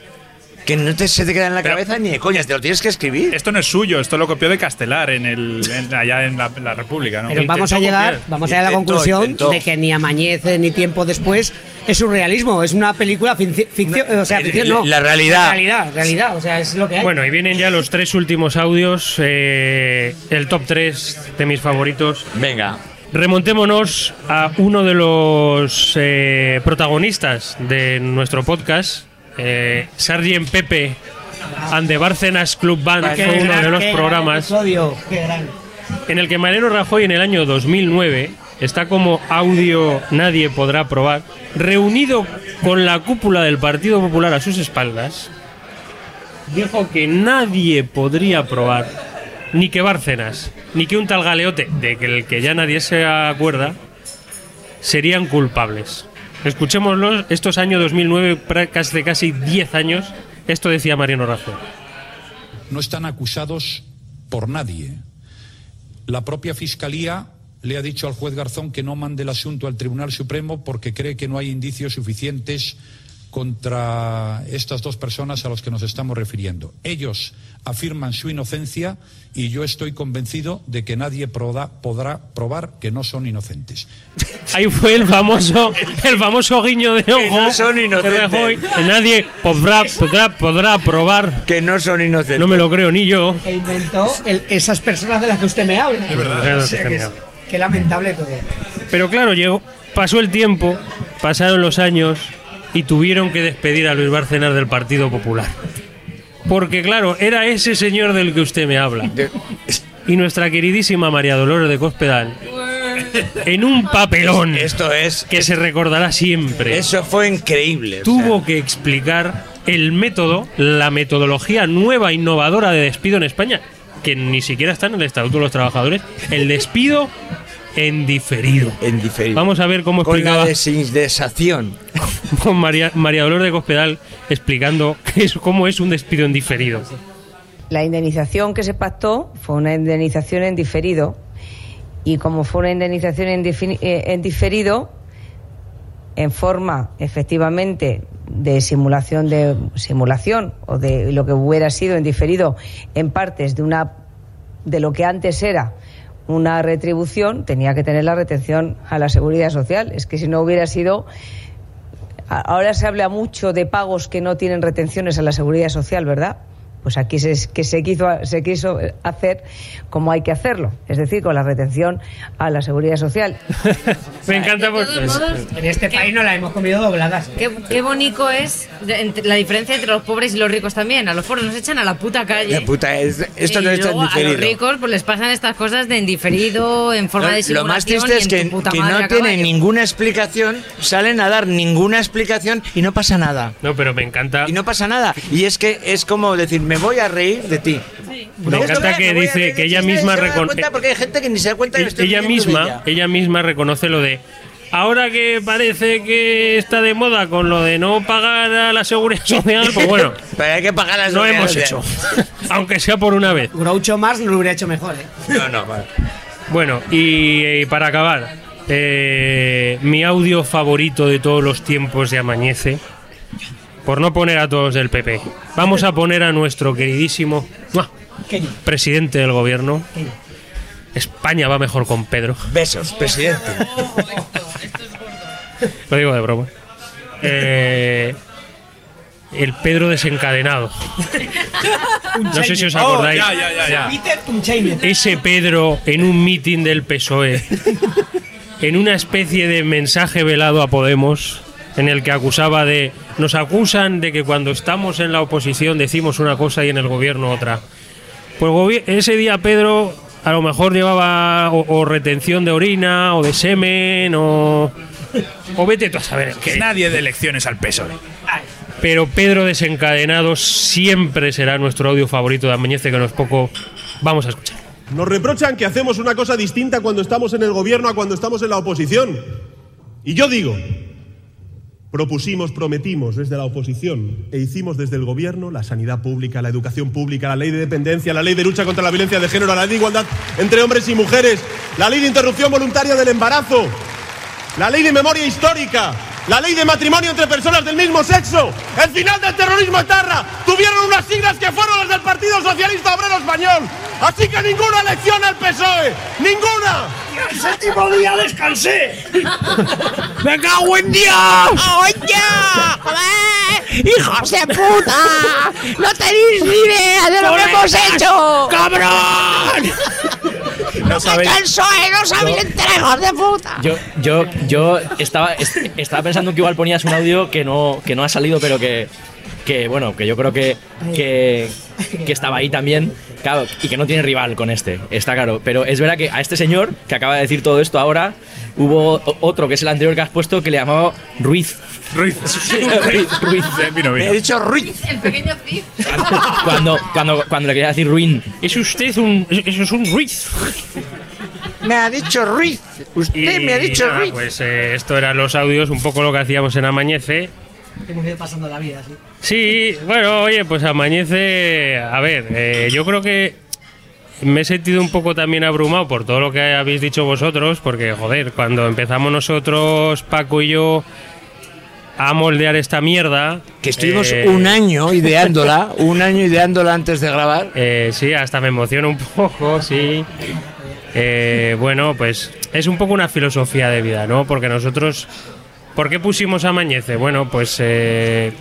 que no te, se te queda en la cabeza ni de coñas, te lo tienes que escribir. Esto no es suyo, esto lo copió de Castelar en el, en- allá en la, en la República, ¿no? Pero vamos a llegar, vamos a llegar a la conclusión intentó. de que ni Amañece ni tiempo después es surrealismo, es una película ficción, o sea, ficción no. La realidad. La realidad, realidad, o sea, es lo que hay. Bueno, y vienen ya los tres últimos audios, eh, el top 3 de mis favoritos. Venga. Remontémonos a uno de los eh, protagonistas de nuestro podcast, eh, Sargent Pepe and the Bárcenas Club Band, Qué fue uno de los qué gran programas episodio, qué gran. en el que Mariano Rajoy en el año 2009 está como audio nadie podrá probar, reunido con la cúpula del Partido Popular a sus espaldas, dijo que nadie podría probar, ni que Bárcenas, ni que un tal Galeote, de que el que ya nadie se acuerda, serían culpables. Escuchémoslos, estos años 2009, pra- casi casi 10 años, esto decía Mariano Rajoy. no están acusados por nadie. La propia Fiscalía le ha dicho al juez Garzón que no mande el asunto al Tribunal Supremo porque cree que no hay indicios suficientes contra estas dos personas a las que nos estamos refiriendo. Ellos afirman su inocencia y yo estoy convencido de que nadie proda- podrá probar que no son inocentes. Ahí fue el famoso, el famoso guiño de ojo. no son inocentes. Rajoy, que nadie podrá, podrá, podrá probar. Que no son inocentes. No me lo creo ni yo. E inventó el- esas personas de las que usted me habla. Es verdad. O sea, que es- Qué lamentable todo. Pero claro, llegó, pasó el tiempo, pasaron los años y tuvieron que despedir a Luis Bárcenas del Partido Popular. Porque claro, era ese señor del que usted me habla. Y nuestra queridísima María Dolores de Cospedal, en un papelón Esto es que se recordará siempre. Eso fue increíble. o tuvo que explicar el método, la metodología nueva, innovadora de despido en España, que ni siquiera está en el Estatuto de los Trabajadores, el despido en diferido. En diferido. Vamos a ver cómo Con explicaba la desindexación. [laughs] con María, María Dolores de Cospedal explicando qué es, cómo es un despido en diferido. La indemnización que se pactó fue una indemnización en diferido y como fue una indemnización en, eh, en diferido, en forma efectivamente de simulación de simulación o de lo que hubiera sido en diferido en partes de una de lo que antes era una retribución tenía que tener la retención a la seguridad social. Es que si no hubiera sido ahora se habla mucho de pagos que no tienen retenciones a la seguridad social verdad pues aquí se, que se quiso, se quiso hacer como hay que hacerlo, es decir, con la retención a la seguridad social. [laughs] Me encanta porque... En este país no la hemos comido dobladas. Qué, qué bonito es la diferencia entre los pobres y los ricos también. A los pobres nos echan a la puta calle. La puta, es- esto y no está en luego a los ricos pues les pasan estas cosas de en diferido, en forma No, de lo más triste y es que, que no tienen ninguna explicación, salen a dar ninguna explicación y no pasa nada. No, pero me encanta. Y no pasa nada. Y es que es como decir, me voy a reír de ti. Me encanta que dice que ella misma reconoce. Porque hay gente que ni se da cuenta que estoy ella misma, ella. ella misma reconoce lo de ahora que parece que está de moda con lo de no pagar a la seguridad social, pues bueno, [laughs] Pero hay que pagar las lo hemos hecho, [laughs] aunque sea por una vez. Groucho Marx no lo hubiera hecho mejor, ¿eh? No, no, vale. Bueno, y, eh, para acabar, eh, mi audio favorito de todos los tiempos de Amañece, por no poner a todos del PP, vamos a poner a nuestro queridísimo ¡mua! presidente del gobierno. España va mejor con Pedro. Besos, presidente. [laughs] Lo digo de broma. Eh, el Pedro desencadenado. No sé si os acordáis. Oh, ya, ya, ya, ya. Peter Tunchainen. Ese Pedro en un mitin del PSOE, en una especie de mensaje velado a Podemos, en el que acusaba de. Nos acusan de que cuando estamos en la oposición decimos una cosa y en el gobierno otra. Pues ese día Pedro a lo mejor llevaba o, o retención de orina o de semen o. O vete tú a saber. Que nadie de elecciones al PSOE. Pero Pedro desencadenado siempre será nuestro audio favorito de Ameñece, que no es poco. Vamos a escuchar. Nos reprochan que hacemos una cosa distinta cuando estamos en el gobierno a cuando estamos en la oposición. Y yo digo, propusimos, prometimos desde la oposición e hicimos desde el gobierno la sanidad pública, la educación pública, la ley de dependencia, la ley de lucha contra la violencia de género, la ley de igualdad entre hombres y mujeres, la ley de interrupción voluntaria del embarazo, la ley de memoria histórica, la ley de matrimonio entre personas del mismo sexo, el final del terrorismo etarra, tuvieron unas siglas que fueron las del Partido Socialista Obrero Español. Así que ninguna elección al PSOE, ninguna. El séptimo día descansé. [laughs] ¡Me cago en Dios! ¡Oye! ¡Joder! ¡Hijos de puta! ¡No tenéis ni idea de lo que hemos hecho! ¡Cabrón! [laughs] No sabéis- ¡El PSOE no sabéis hijos de puta! Yo, yo, yo estaba, est- estaba pensando que igual ponías un audio que no, que no ha salido, pero que, que bueno, que yo creo que, que, que estaba ahí también. Claro, y que no tiene rival con este, está claro. Pero es verdad que a este señor que acaba de decir todo esto ahora, hubo otro que es el anterior que has puesto que le llamaba Ruiz. Ruiz. [laughs] Ruiz. Ruiz. Vino, vino. He dicho Ruiz. El pequeño Cid. Cuando, cuando, cuando le quería decir Ruin. Es usted un. Eso es un Ruiz. Me ha dicho Ruiz. Usted Y me ha dicho nada, Ruiz. Pues eh, esto eran los audios, un poco lo que hacíamos en Amañece. Hemos ido pasando la vida, sí. Sí, bueno, oye, pues Amañece. A ver, eh, yo creo que me he sentido un poco también abrumado por todo lo que habéis dicho vosotros, porque, joder, cuando empezamos nosotros, Paco y yo, a moldear esta mierda. Que estuvimos eh, un año ideándola, un año ideándola antes de grabar. Eh, sí, hasta me emociona un poco, sí. Eh, bueno, pues es un poco una filosofía de vida, ¿no? Porque nosotros, ¿por qué pusimos Amañece? Bueno, pues eh,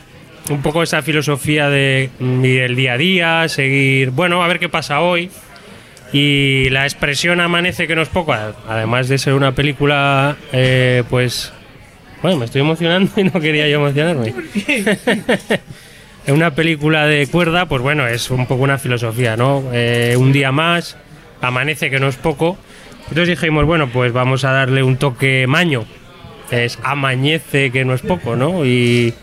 un poco esa filosofía de mm, el día a día, seguir, bueno, a ver qué pasa hoy. Y la expresión Amanece que no es poco, además de ser una película, eh, pues, bueno, me estoy emocionando y no quería yo emocionarme. En [laughs] una película de cuerda, pues bueno, es un poco una filosofía, ¿no? Eh, un día más, amanece que no es poco. Entonces dijimos, bueno, pues vamos a darle un toque maño. Es amañece que no es poco, ¿no? Y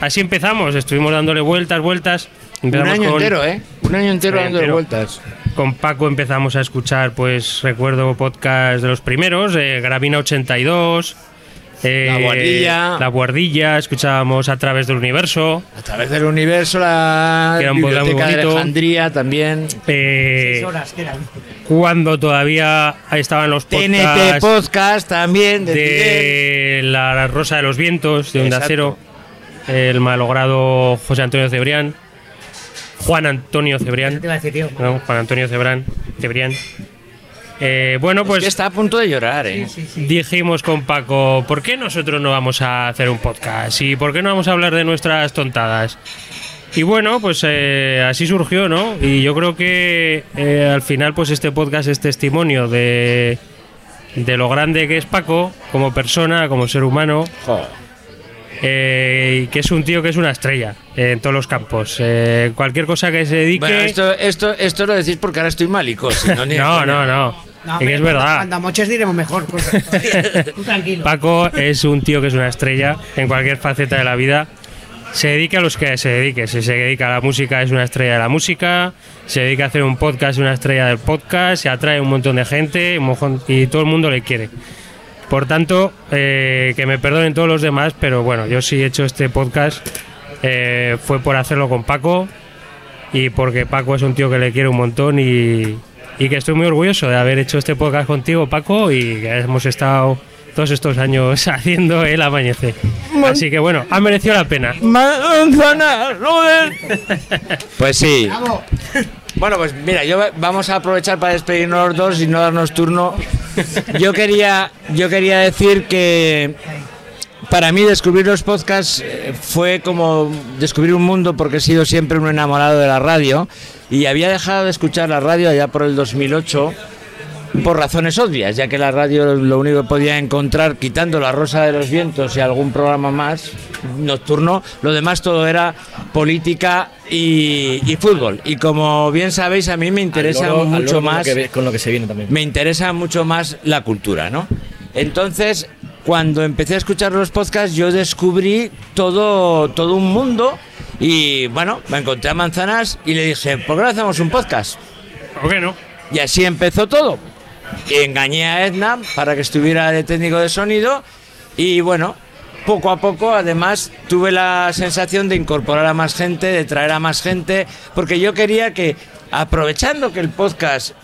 así empezamos, estuvimos dándole vueltas, vueltas. Un año con- entero, ¿eh? Un año entero entero. vueltas. Con Paco empezamos a escuchar, pues recuerdo podcast de los primeros, eh, Gravina 82, Eh, La Guardilla. La Guardilla, escuchábamos a través del universo. A través del universo, la Que era un biblioteca de. Alejandría también. Eh, horas que eran. cuando todavía estaban los TNT podcasts Podcast también. De, de la Rosa de los Vientos, de Onda. Cero, el malogrado José Antonio Cebrián, Juan Antonio Cebrián, Te iba a decir, tío. no, Juan Antonio Cebrián, Cebrián. Eh, bueno, pues que está a punto de llorar, ¿eh? dijimos con Paco, ¿por qué nosotros no vamos a hacer un podcast? ¿Y por qué no vamos a hablar de nuestras tontadas? Y bueno, pues eh, así surgió, ¿no? Y yo creo que eh, al final, pues este podcast es testimonio de, de lo grande que es Paco como persona, como ser humano. Eh, y que es un tío que es una estrella eh, en todos los campos. Eh, cualquier cosa que se dedique. Bueno, esto, esto, esto lo decís porque ahora estoy malico. si no, ni- [laughs] no, no, no. No, Es que hombre, es verdad. Cuando moches diremos mejor. pues. [laughs] Tú tranquilo. Paco es un tío que es una estrella en cualquier faceta de la vida. Se dedica a los que se dedique. Si se dedica a la música, es una estrella de la música. Se dedica a hacer un podcast, es una estrella del podcast. Se atrae un montón de gente mojón- y todo el mundo le quiere. Por tanto, eh, que me perdonen todos los demás, pero bueno, yo sí he hecho este podcast. eh, fue por hacerlo con Paco y porque Paco es un tío que le quiere un montón y, y que estoy muy orgulloso de haber hecho este podcast contigo, Paco, y que hemos estado todos estos años [laughs] haciendo el amanecer. Así que bueno, ha merecido la pena. [laughs] Pues sí. Bueno, pues mira, yo vamos a aprovechar para despedirnos los dos y no darnos turno. Yo quería, yo quería decir que para mí descubrir los podcasts eh, fue como descubrir un mundo porque he sido siempre un enamorado de la radio y había dejado de escuchar la radio allá por el 2008 por razones obvias, ya que la radio lo único que podía encontrar, quitando la Rosa de los Vientos y algún programa más nocturno, lo demás todo era política y, y fútbol. Y como bien sabéis, a mí me interesa loro- mucho loro con lo más que con lo que se viene también. me interesa mucho más la cultura, ¿no? Entonces, cuando empecé a escuchar los podcasts, yo descubrí todo, todo un mundo y, bueno, me encontré a Manzanas y le dije, ¿por qué no hacemos un podcast? ¿Por qué no? Y así empezó todo. Y engañé a Edna para que estuviera de técnico de sonido y, bueno, poco a poco, además, tuve la sensación de incorporar a más gente, de traer a más gente, porque yo quería que, aprovechando que el podcast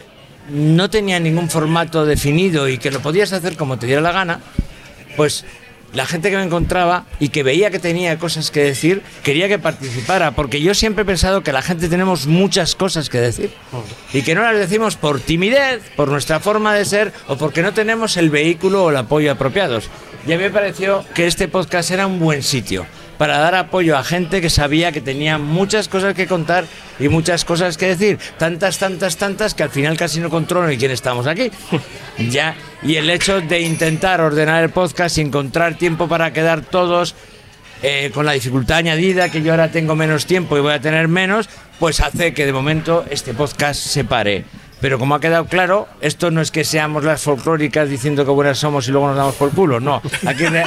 no tenía ningún formato definido y que lo podías hacer como te diera la gana, pues la gente que me encontraba y que veía que tenía cosas que decir, quería que participara, porque yo siempre he pensado que la gente tenemos muchas cosas que decir y que no las decimos por timidez, por nuestra forma de ser o porque no tenemos el vehículo o el apoyo apropiados. Y a mí me pareció que este podcast era un buen sitio para dar apoyo a gente que sabía que tenía muchas cosas que contar y muchas cosas que decir. Tantas, tantas, tantas que al final casi no controlo ni quién estamos aquí. [laughs] ya. Y el hecho de intentar ordenar el podcast y encontrar tiempo para quedar todos eh, con la dificultad añadida que yo ahora tengo menos tiempo y voy a tener menos, pues hace que de momento este podcast se pare. Pero como ha quedado claro, esto no es que seamos las folclóricas diciendo que buenas somos y luego nos damos por culo, no. Aquí, re-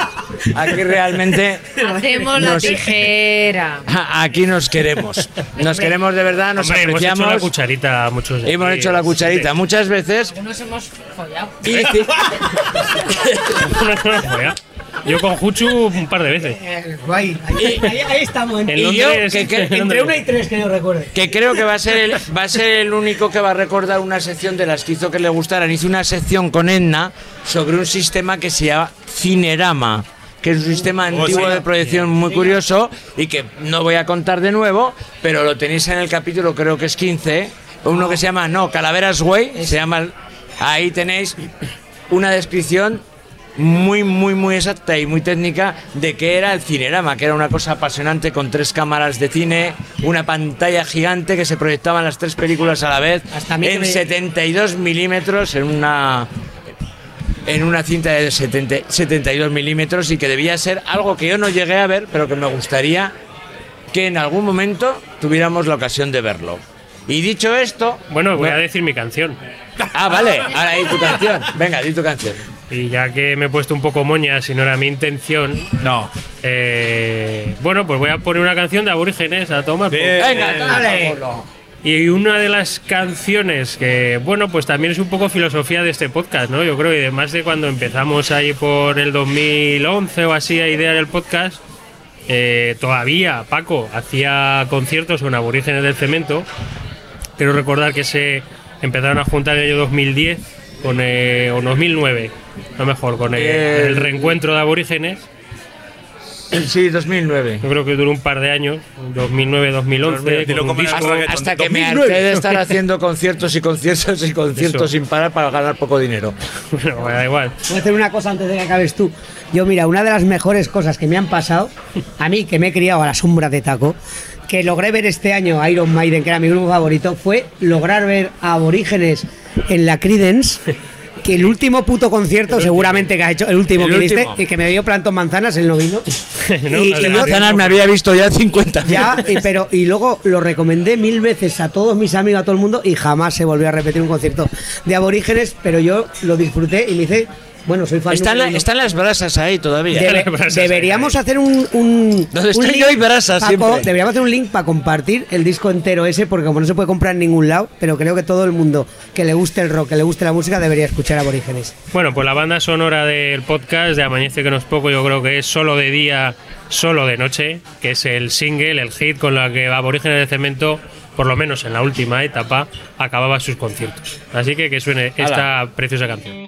aquí realmente Hacemos la tijera. aquí nos queremos. Nos queremos de verdad, nos Hombre, hemos hecho apreciamos. la cucharita muchos de Hemos hecho la cucharita muchas veces. Nos hemos follado. Y [laughs] Yo con Juchu un par de veces. Eh, guay. Ahí, ahí- ahí estamos. En Y yo, que- que- en Entre Londres. una y tres que yo recuerde. que creo que va a ser el, va a ser el único que va a recordar una sección de las que hizo que le gustaran. Hice una sección con Edna sobre un sistema que se llama Cinerama, que es un sistema antiguo de proyección muy curioso y que no voy a contar de nuevo, pero lo tenéis en el capítulo, creo que es 15, uno que se llama, no, Calaveras Way, se llama, ahí tenéis una descripción muy, muy, muy exacta y muy técnica de qué era el cinerama, que era una cosa apasionante con tres cámaras de cine, una pantalla gigante que se proyectaban las tres películas a la vez que en me- 72 milímetros en una en una cinta de 70 72 milímetros y que debía ser algo que yo no llegué a ver, pero que me gustaría que en algún momento tuviéramos la ocasión de verlo. Y dicho esto, Bueno, voy a decir mi canción. Ah, vale, ahora di tu canción. Venga, di tu canción. Y ya que me he puesto un poco moña, si no era mi intención. No. bueno, pues voy a poner una canción de aborígenes a tomar. por- Venga, Dale. Y una de las canciones que, bueno, pues también es un poco filosofía de este podcast, ¿no? Yo creo que además de cuando empezamos ahí por el 2011 o así a idear el podcast, eh, todavía Paco hacía conciertos con aborígenes del cemento. Quiero recordar que se empezaron a juntar en el año 2010 con, eh, o 2009, a lo mejor, con el, Eh, el reencuentro de aborígenes. Sí, 2009. Yo creo que duró un par de años, 2009-2011. con un disco. Hasta, hasta que me harté de estar haciendo conciertos y conciertos y conciertos Eso. sin parar para ganar poco dinero. [laughs] Bueno, da igual. Voy a hacer una cosa antes de que acabes tú. Yo, mira, una de las mejores cosas que me han pasado, a mí que me he criado a la sombra de taco, que logré ver este año a Iron Maiden, que era mi grupo favorito, fue lograr ver a aborígenes en la Credence. [laughs] Que el último puto concierto, seguramente que ha hecho, el último El que viste, último. y que me dio plantón manzanas, él no vino. [laughs] No, y, manzanas me había visto ya 50 ya, y, pero, y luego lo recomendé mil veces a todos mis amigos, a todo el mundo, y jamás se volvió a repetir un concierto de aborígenes, pero yo lo disfruté y me hice, bueno, soy fan Están, la- están las brasas ahí todavía. Debe- deberíamos hacer un, un, Donde un estoy yo y brasas Paco, siempre. deberíamos hacer un link para compartir el disco entero ese porque como no se puede comprar en ningún lado pero creo que todo el mundo que le guste el rock que le guste la música debería escuchar aborígenes Bueno, pues la banda sonora del podcast de Amanece que no es poco, yo creo que es solo de día, solo de noche, que es el single, el hit con la que Aborígenes de Cemento, por lo menos en la última etapa, acababa sus conciertos. Así que que suene esta preciosa canción.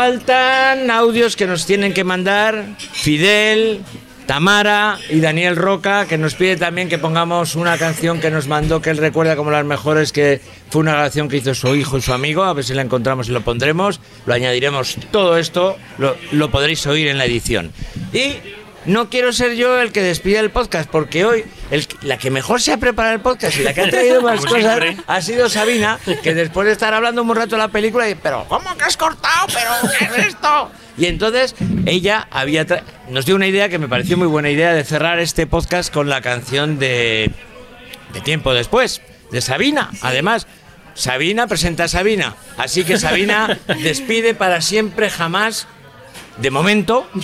Faltan audios que nos tienen que mandar Fidel, Tamara y Daniel Roca, que nos pide también que pongamos una canción que nos mandó, que él recuerda como las mejores, que fue una grabación que hizo su hijo y su amigo. A ver si la encontramos y lo pondremos. Lo añadiremos todo esto, lo, lo podréis oír en la edición. Y no quiero ser yo el que despide el podcast, porque hoy el- la que mejor se ha preparado el podcast y la que ha traído [laughs] más Como cosas siempre. ha sido Sabina, que después de estar hablando un rato de la película, y, pero ¿cómo que has cortado? ¿Pero qué es esto? Y entonces ella había nos dio una idea que me pareció muy buena idea de cerrar este podcast con la canción de, de Tiempo Después, de Sabina. Además, Sabina presenta a Sabina. Así que Sabina [laughs] despide para siempre, jamás, de momento. [laughs]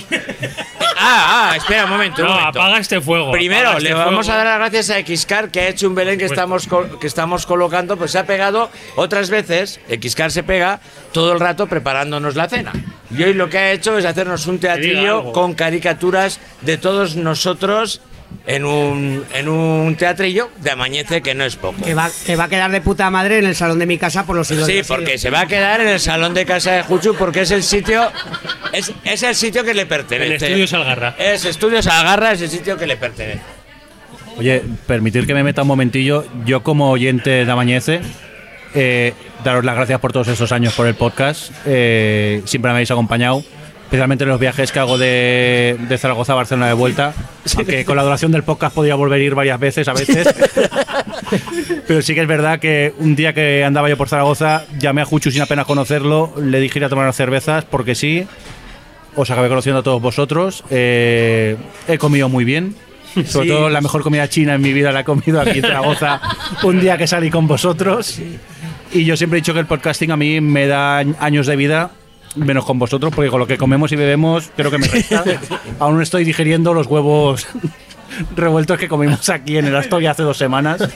Ah, ah, espera un momento. un No, momento. apaga este fuego. Primero, apaga este le vamos fuego. a dar las gracias a Xcar que ha hecho un Belén que estamos que estamos colocando, pues se ha pegado otras veces, Xcar se pega todo el rato preparándonos la cena. Y hoy lo que ha hecho es hacernos un teatrillo con caricaturas de todos nosotros en un, en un teatrillo de Amañece que no es poco. Que va, que va a quedar de puta madre en el salón de mi casa por los siglos de Sí, porque se va a quedar en el salón de casa de Juchu porque es el sitio es, es el sitio que le pertenece. En Estudios Algarra. Es Estudios Algarra, es el sitio que le pertenece. Oye, permitir que me meta un momentillo. Yo como oyente de Amañece, eh, daros las gracias por todos esos años por el podcast. Eh, siempre me habéis acompañado, especialmente en los viajes que hago de, de Zaragoza a Barcelona de vuelta. Aunque con la duración del podcast podría volver a ir varias veces a veces. [laughs] Pero sí que es verdad que un día que andaba yo por Zaragoza, llamé a Juchu sin apenas conocerlo, le dije ir a tomar unas cervezas porque sí. Os acabé conociendo a todos vosotros. Eh, he comido muy bien. Sobre Sí. todo la mejor comida china en mi vida la he comido aquí en Zaragoza [laughs] un día que salí con vosotros. Y yo siempre he dicho que el podcasting a mí me da años de vida, menos con vosotros, porque con lo que comemos y bebemos creo que me resta. [laughs] Aún estoy digiriendo los huevos [laughs] revueltos que comimos aquí en el Astoria hace dos semanas.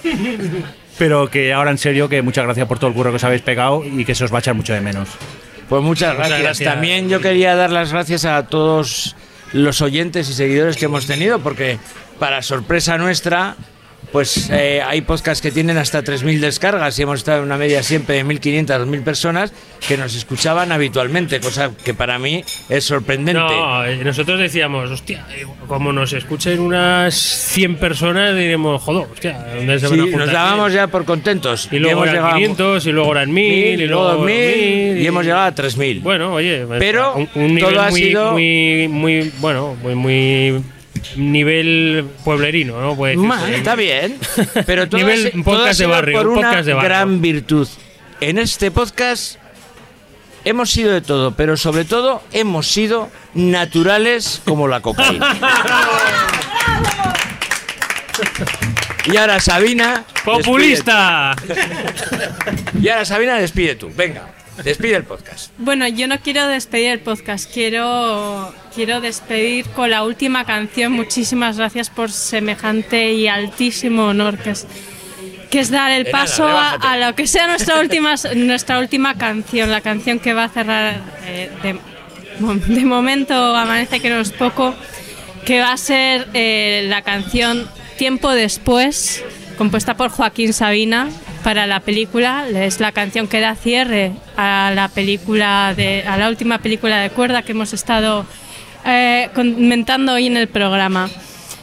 Pero que ahora en serio que muchas gracias por todo el curro que os habéis pegado y que se os va a echar mucho de menos. Pues muchas Muchas gracias. gracias. También yo quería dar las gracias a todos los oyentes y seguidores que hemos tenido, porque para sorpresa nuestra, pues eh, hay podcasts que tienen hasta 3.000 descargas y hemos estado en una media siempre de 1.500 a 2.000 personas que nos escuchaban habitualmente, cosa que para mí es sorprendente. No, eh, nosotros decíamos, hostia, eh, como nos escuchen unas 100 personas, diremos, joder, hostia, ¿dónde se van a Sí, nos dábamos 100? ya por contentos. Y luego eran llegado a 500, y luego eran 1000, mil, y luego 2000, 2000, y hemos llegado a 3.000. Bueno, oye, Pero un, un nivel todo ha muy, sido- muy, muy, bueno, muy, muy nivel pueblerino, ¿no? Puede está bien, [laughs] pero todo Nivel si- un todo podcast de barrio, por un una podcast de barrio. gran virtud. En este podcast hemos sido de todo, pero sobre todo hemos sido naturales como la cocaína. [laughs] y ahora Sabina. ¡Populista! despide- Y ahora Sabina, despide tú. Venga, despide el podcast. Bueno, yo no quiero despedir el podcast, quiero, quiero despedir con la última canción. Muchísimas gracias por semejante y altísimo honor que es, que es dar el De nada, paso a, lo que sea nuestra [laughs] última, nuestra última canción, la canción que va a cerrar eh, de, de momento Amanece que no es poco, que va a ser eh, la canción Tiempo después, compuesta por Joaquín Sabina para la película. Es la canción que da cierre a la película de, a la última película de cuerda que hemos estado eh, comentando hoy en el programa.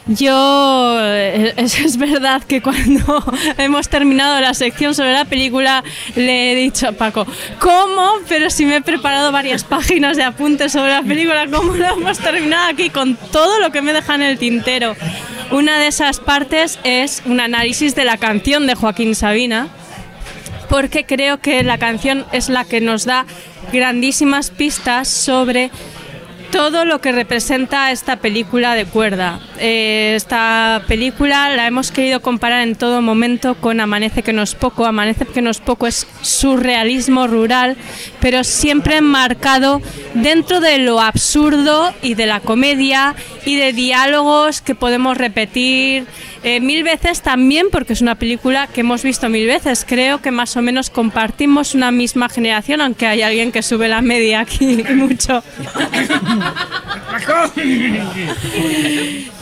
Yo, eh, [laughs] es, es verdad que cuando [laughs] hemos terminado la sección sobre la película, le he dicho a Paco, ¿cómo? Pero si me he preparado varias páginas de apuntes sobre la película, ¿cómo lo hemos terminado aquí con todo lo que me deja en el tintero? Una de esas partes es un análisis de la canción de Joaquín Sabina, porque creo que la canción es la que nos da grandísimas pistas sobre todo lo que representa esta película de cuerda. Eh, esta película la hemos querido comparar en todo momento con Amanece que no es poco. Amanece que no es poco es surrealismo rural, pero siempre enmarcado dentro de lo absurdo y de la comedia y de diálogos que podemos repetir eh, mil veces también, porque es una película que hemos visto mil veces. Creo que más o menos compartimos una misma generación, aunque hay alguien que sube la media aquí [laughs] mucho. [laughs]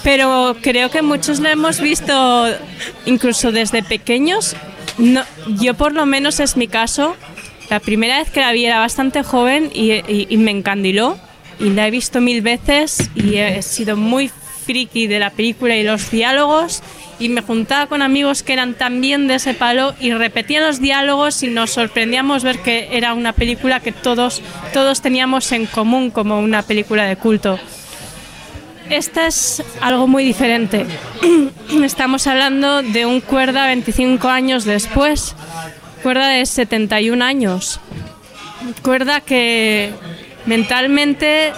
Pero creo que muchos la hemos visto incluso desde pequeños. No, yo por lo menos es mi caso. La primera vez que la vi era bastante joven y, y- y me encandiló. Y la he visto mil veces y he sido muy friki de la película y los diálogos. Y me juntaba con amigos que eran también de ese palo y repetían los diálogos y nos sorprendíamos ver que era una película que todos, todos teníamos en común como una película de culto. Esta es algo muy diferente. [clears throat] Estamos hablando de un cuerda 25 años después, cuerda de 71 años, cuerda que mentalmente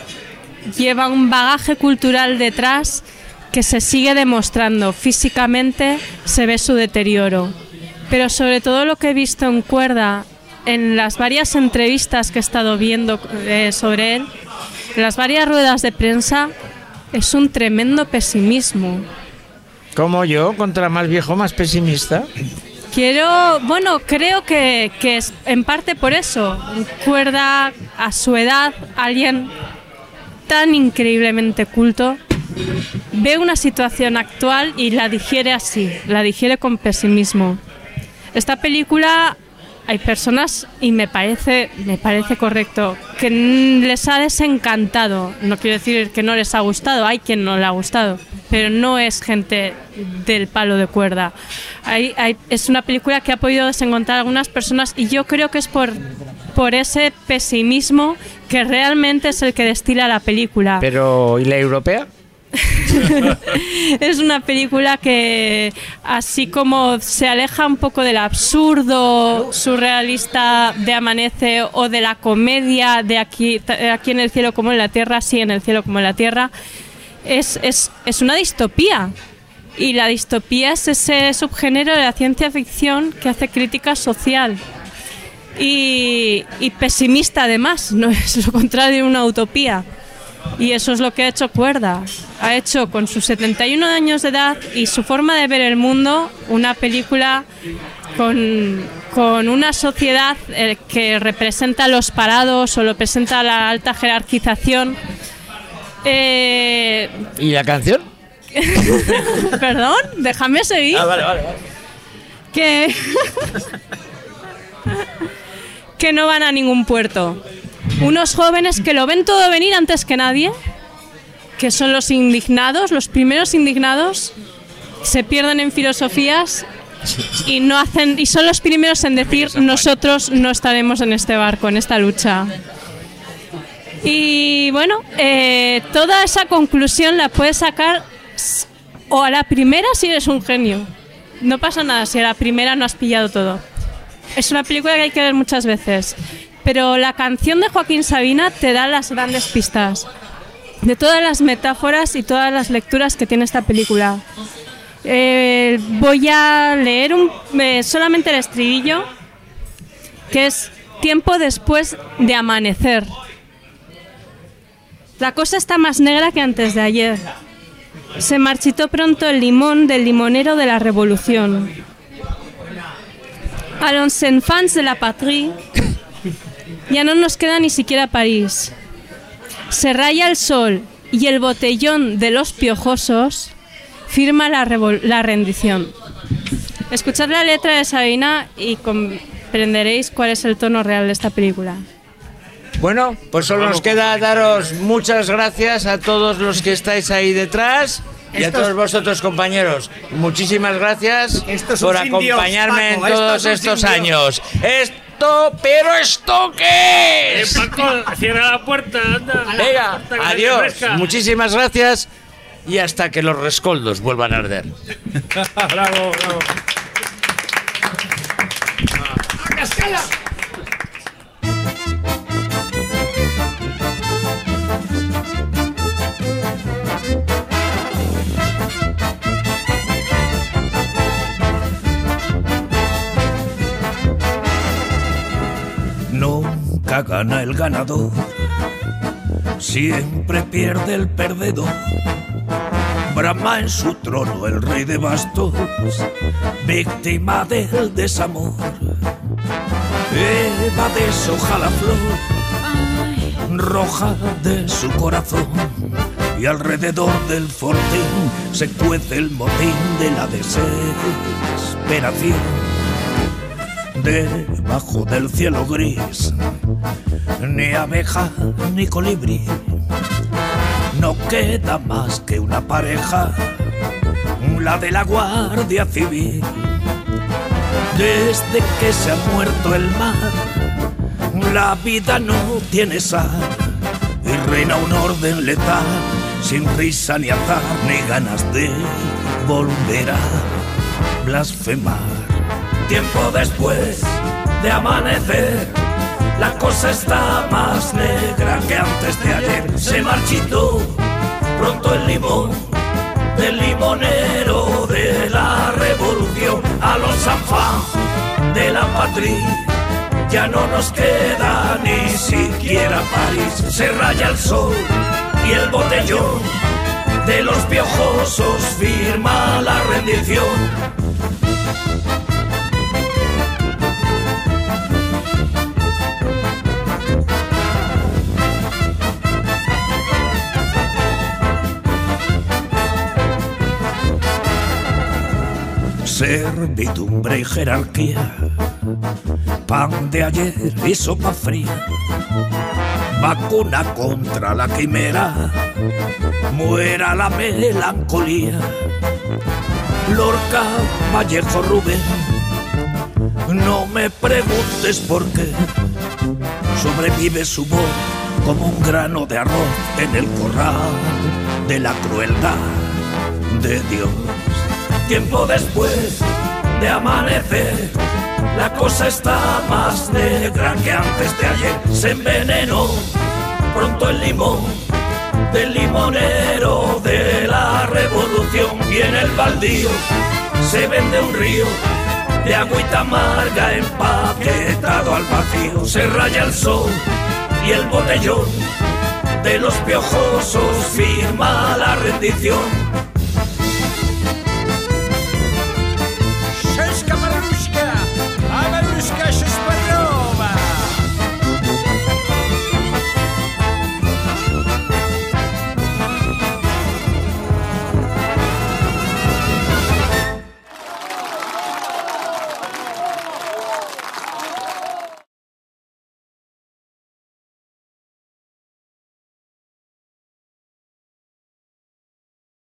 lleva un bagaje cultural detrás que se sigue demostrando. Físicamente se ve su deterioro. Pero sobre todo lo que he visto en cuerda, en las varias entrevistas que he estado viendo eh, sobre él, en las varias ruedas de prensa, es un tremendo pesimismo. Como yo, contra más viejo, más pesimista. Quiero, bueno, creo que, que es en parte por eso. Cuerda a su edad, alguien tan increíblemente culto, ve una situación actual y la digiere así, la digiere con pesimismo. Esta película hay personas y me parece me parece correcto que les ha desencantado. No quiero decir que no les ha gustado, hay quien no le ha gustado, pero no es gente del palo de cuerda. Es una película que ha podido desencantar a algunas personas y yo creo que es por por ese pesimismo que realmente es el que destila la película. Pero, ¿y la europea? [laughs] es una película que, así como se aleja un poco del absurdo surrealista de Amanece o de la comedia de aquí, aquí en el cielo como en la tierra, sí, en el cielo como en la tierra, es, es, es una distopía. Y la distopía es ese subgénero de la ciencia ficción que hace crítica social. Y, y pesimista además, [laughs] no es lo contrario de una utopía. Y eso es lo que ha hecho Cuerda. Ha hecho con sus 71 años de edad y su forma de ver el mundo una película con, con una sociedad eh, que representa a los parados o representa la alta jerarquización. Eh, ¿Y la canción? [laughs] Perdón, déjame seguir. Ah, vale, vale, vale. Que, [laughs] que no van a ningún puerto. Unos jóvenes que lo ven todo venir antes que nadie, que son los indignados, los primeros indignados, se pierden en filosofías y no hacen y son los primeros en decir nosotros no estaremos en este barco, en esta lucha. Y bueno, eh, toda esa conclusión la puedes sacar o a la primera si eres un genio. No pasa nada si a la primera no has pillado todo. Es una película que hay que ver muchas veces. Pero la canción de Joaquín Sabina te da las grandes pistas de todas las metáforas y todas las lecturas que tiene esta película. Eh, voy a leer un, eh, solamente el estribillo, que es tiempo después de amanecer. La cosa está más negra que antes de ayer. Se marchitó pronto el limón del limonero de la revolución. A los enfants de la patrie ya no nos queda ni siquiera París. Se raya el sol y el botellón de los piojosos firma la, la rendición. Escuchad la letra de Sabina y comprenderéis cuál es el tono real de esta película. Bueno, pues solo nos queda daros muchas gracias a todos los que estáis ahí detrás y a todos vosotros compañeros. Muchísimas gracias Estos por indios, acompañarme Paco, en todos estos años. Esto, pero esto qué es? cierra la puerta, anda. Venga, Puerta adiós. Muchísimas gracias y hasta que los rescoldos vuelvan a arder. [laughs] bravo, bravo. Nunca gana el ganador, siempre pierde el perdedor. Brahma en su trono, el rey de bastos, víctima del desamor. Eva deshoja la flor, roja de su corazón, y alrededor del fortín se cuece el motín de la desesperación debajo del cielo gris, ni abeja ni colibrí. No queda más que una pareja, la de la Guardia Civil. Desde que se ha muerto el mar, la vida no tiene sal y reina un orden letal, sin risa ni azar ni ganas de volver a blasfemar. Tiempo después de amanecer, la cosa está más negra que antes de ayer. Se marchitó pronto el limón del limonero de la revolución a los Sanfán de la patria. Ya no nos queda ni siquiera París. Se raya el sol y el botellón de los piojosos firma la rendición. Servidumbre y jerarquía, pan de ayer y sopa fría, vacuna contra la quimera, muera la melancolía, Lorca, Vallejo, Rubén, no me preguntes por qué, sobrevive su voz como un grano de arroz en el corral de la crueldad de Dios tiempo después de amanecer. La cosa está más negra que antes de ayer. Se envenenó pronto el limón del limonero de la revolución. Y en el baldío se vende un río de agüita amarga empaquetado al vacío. Se raya el sol y el botellón de los piojosos firma la rendición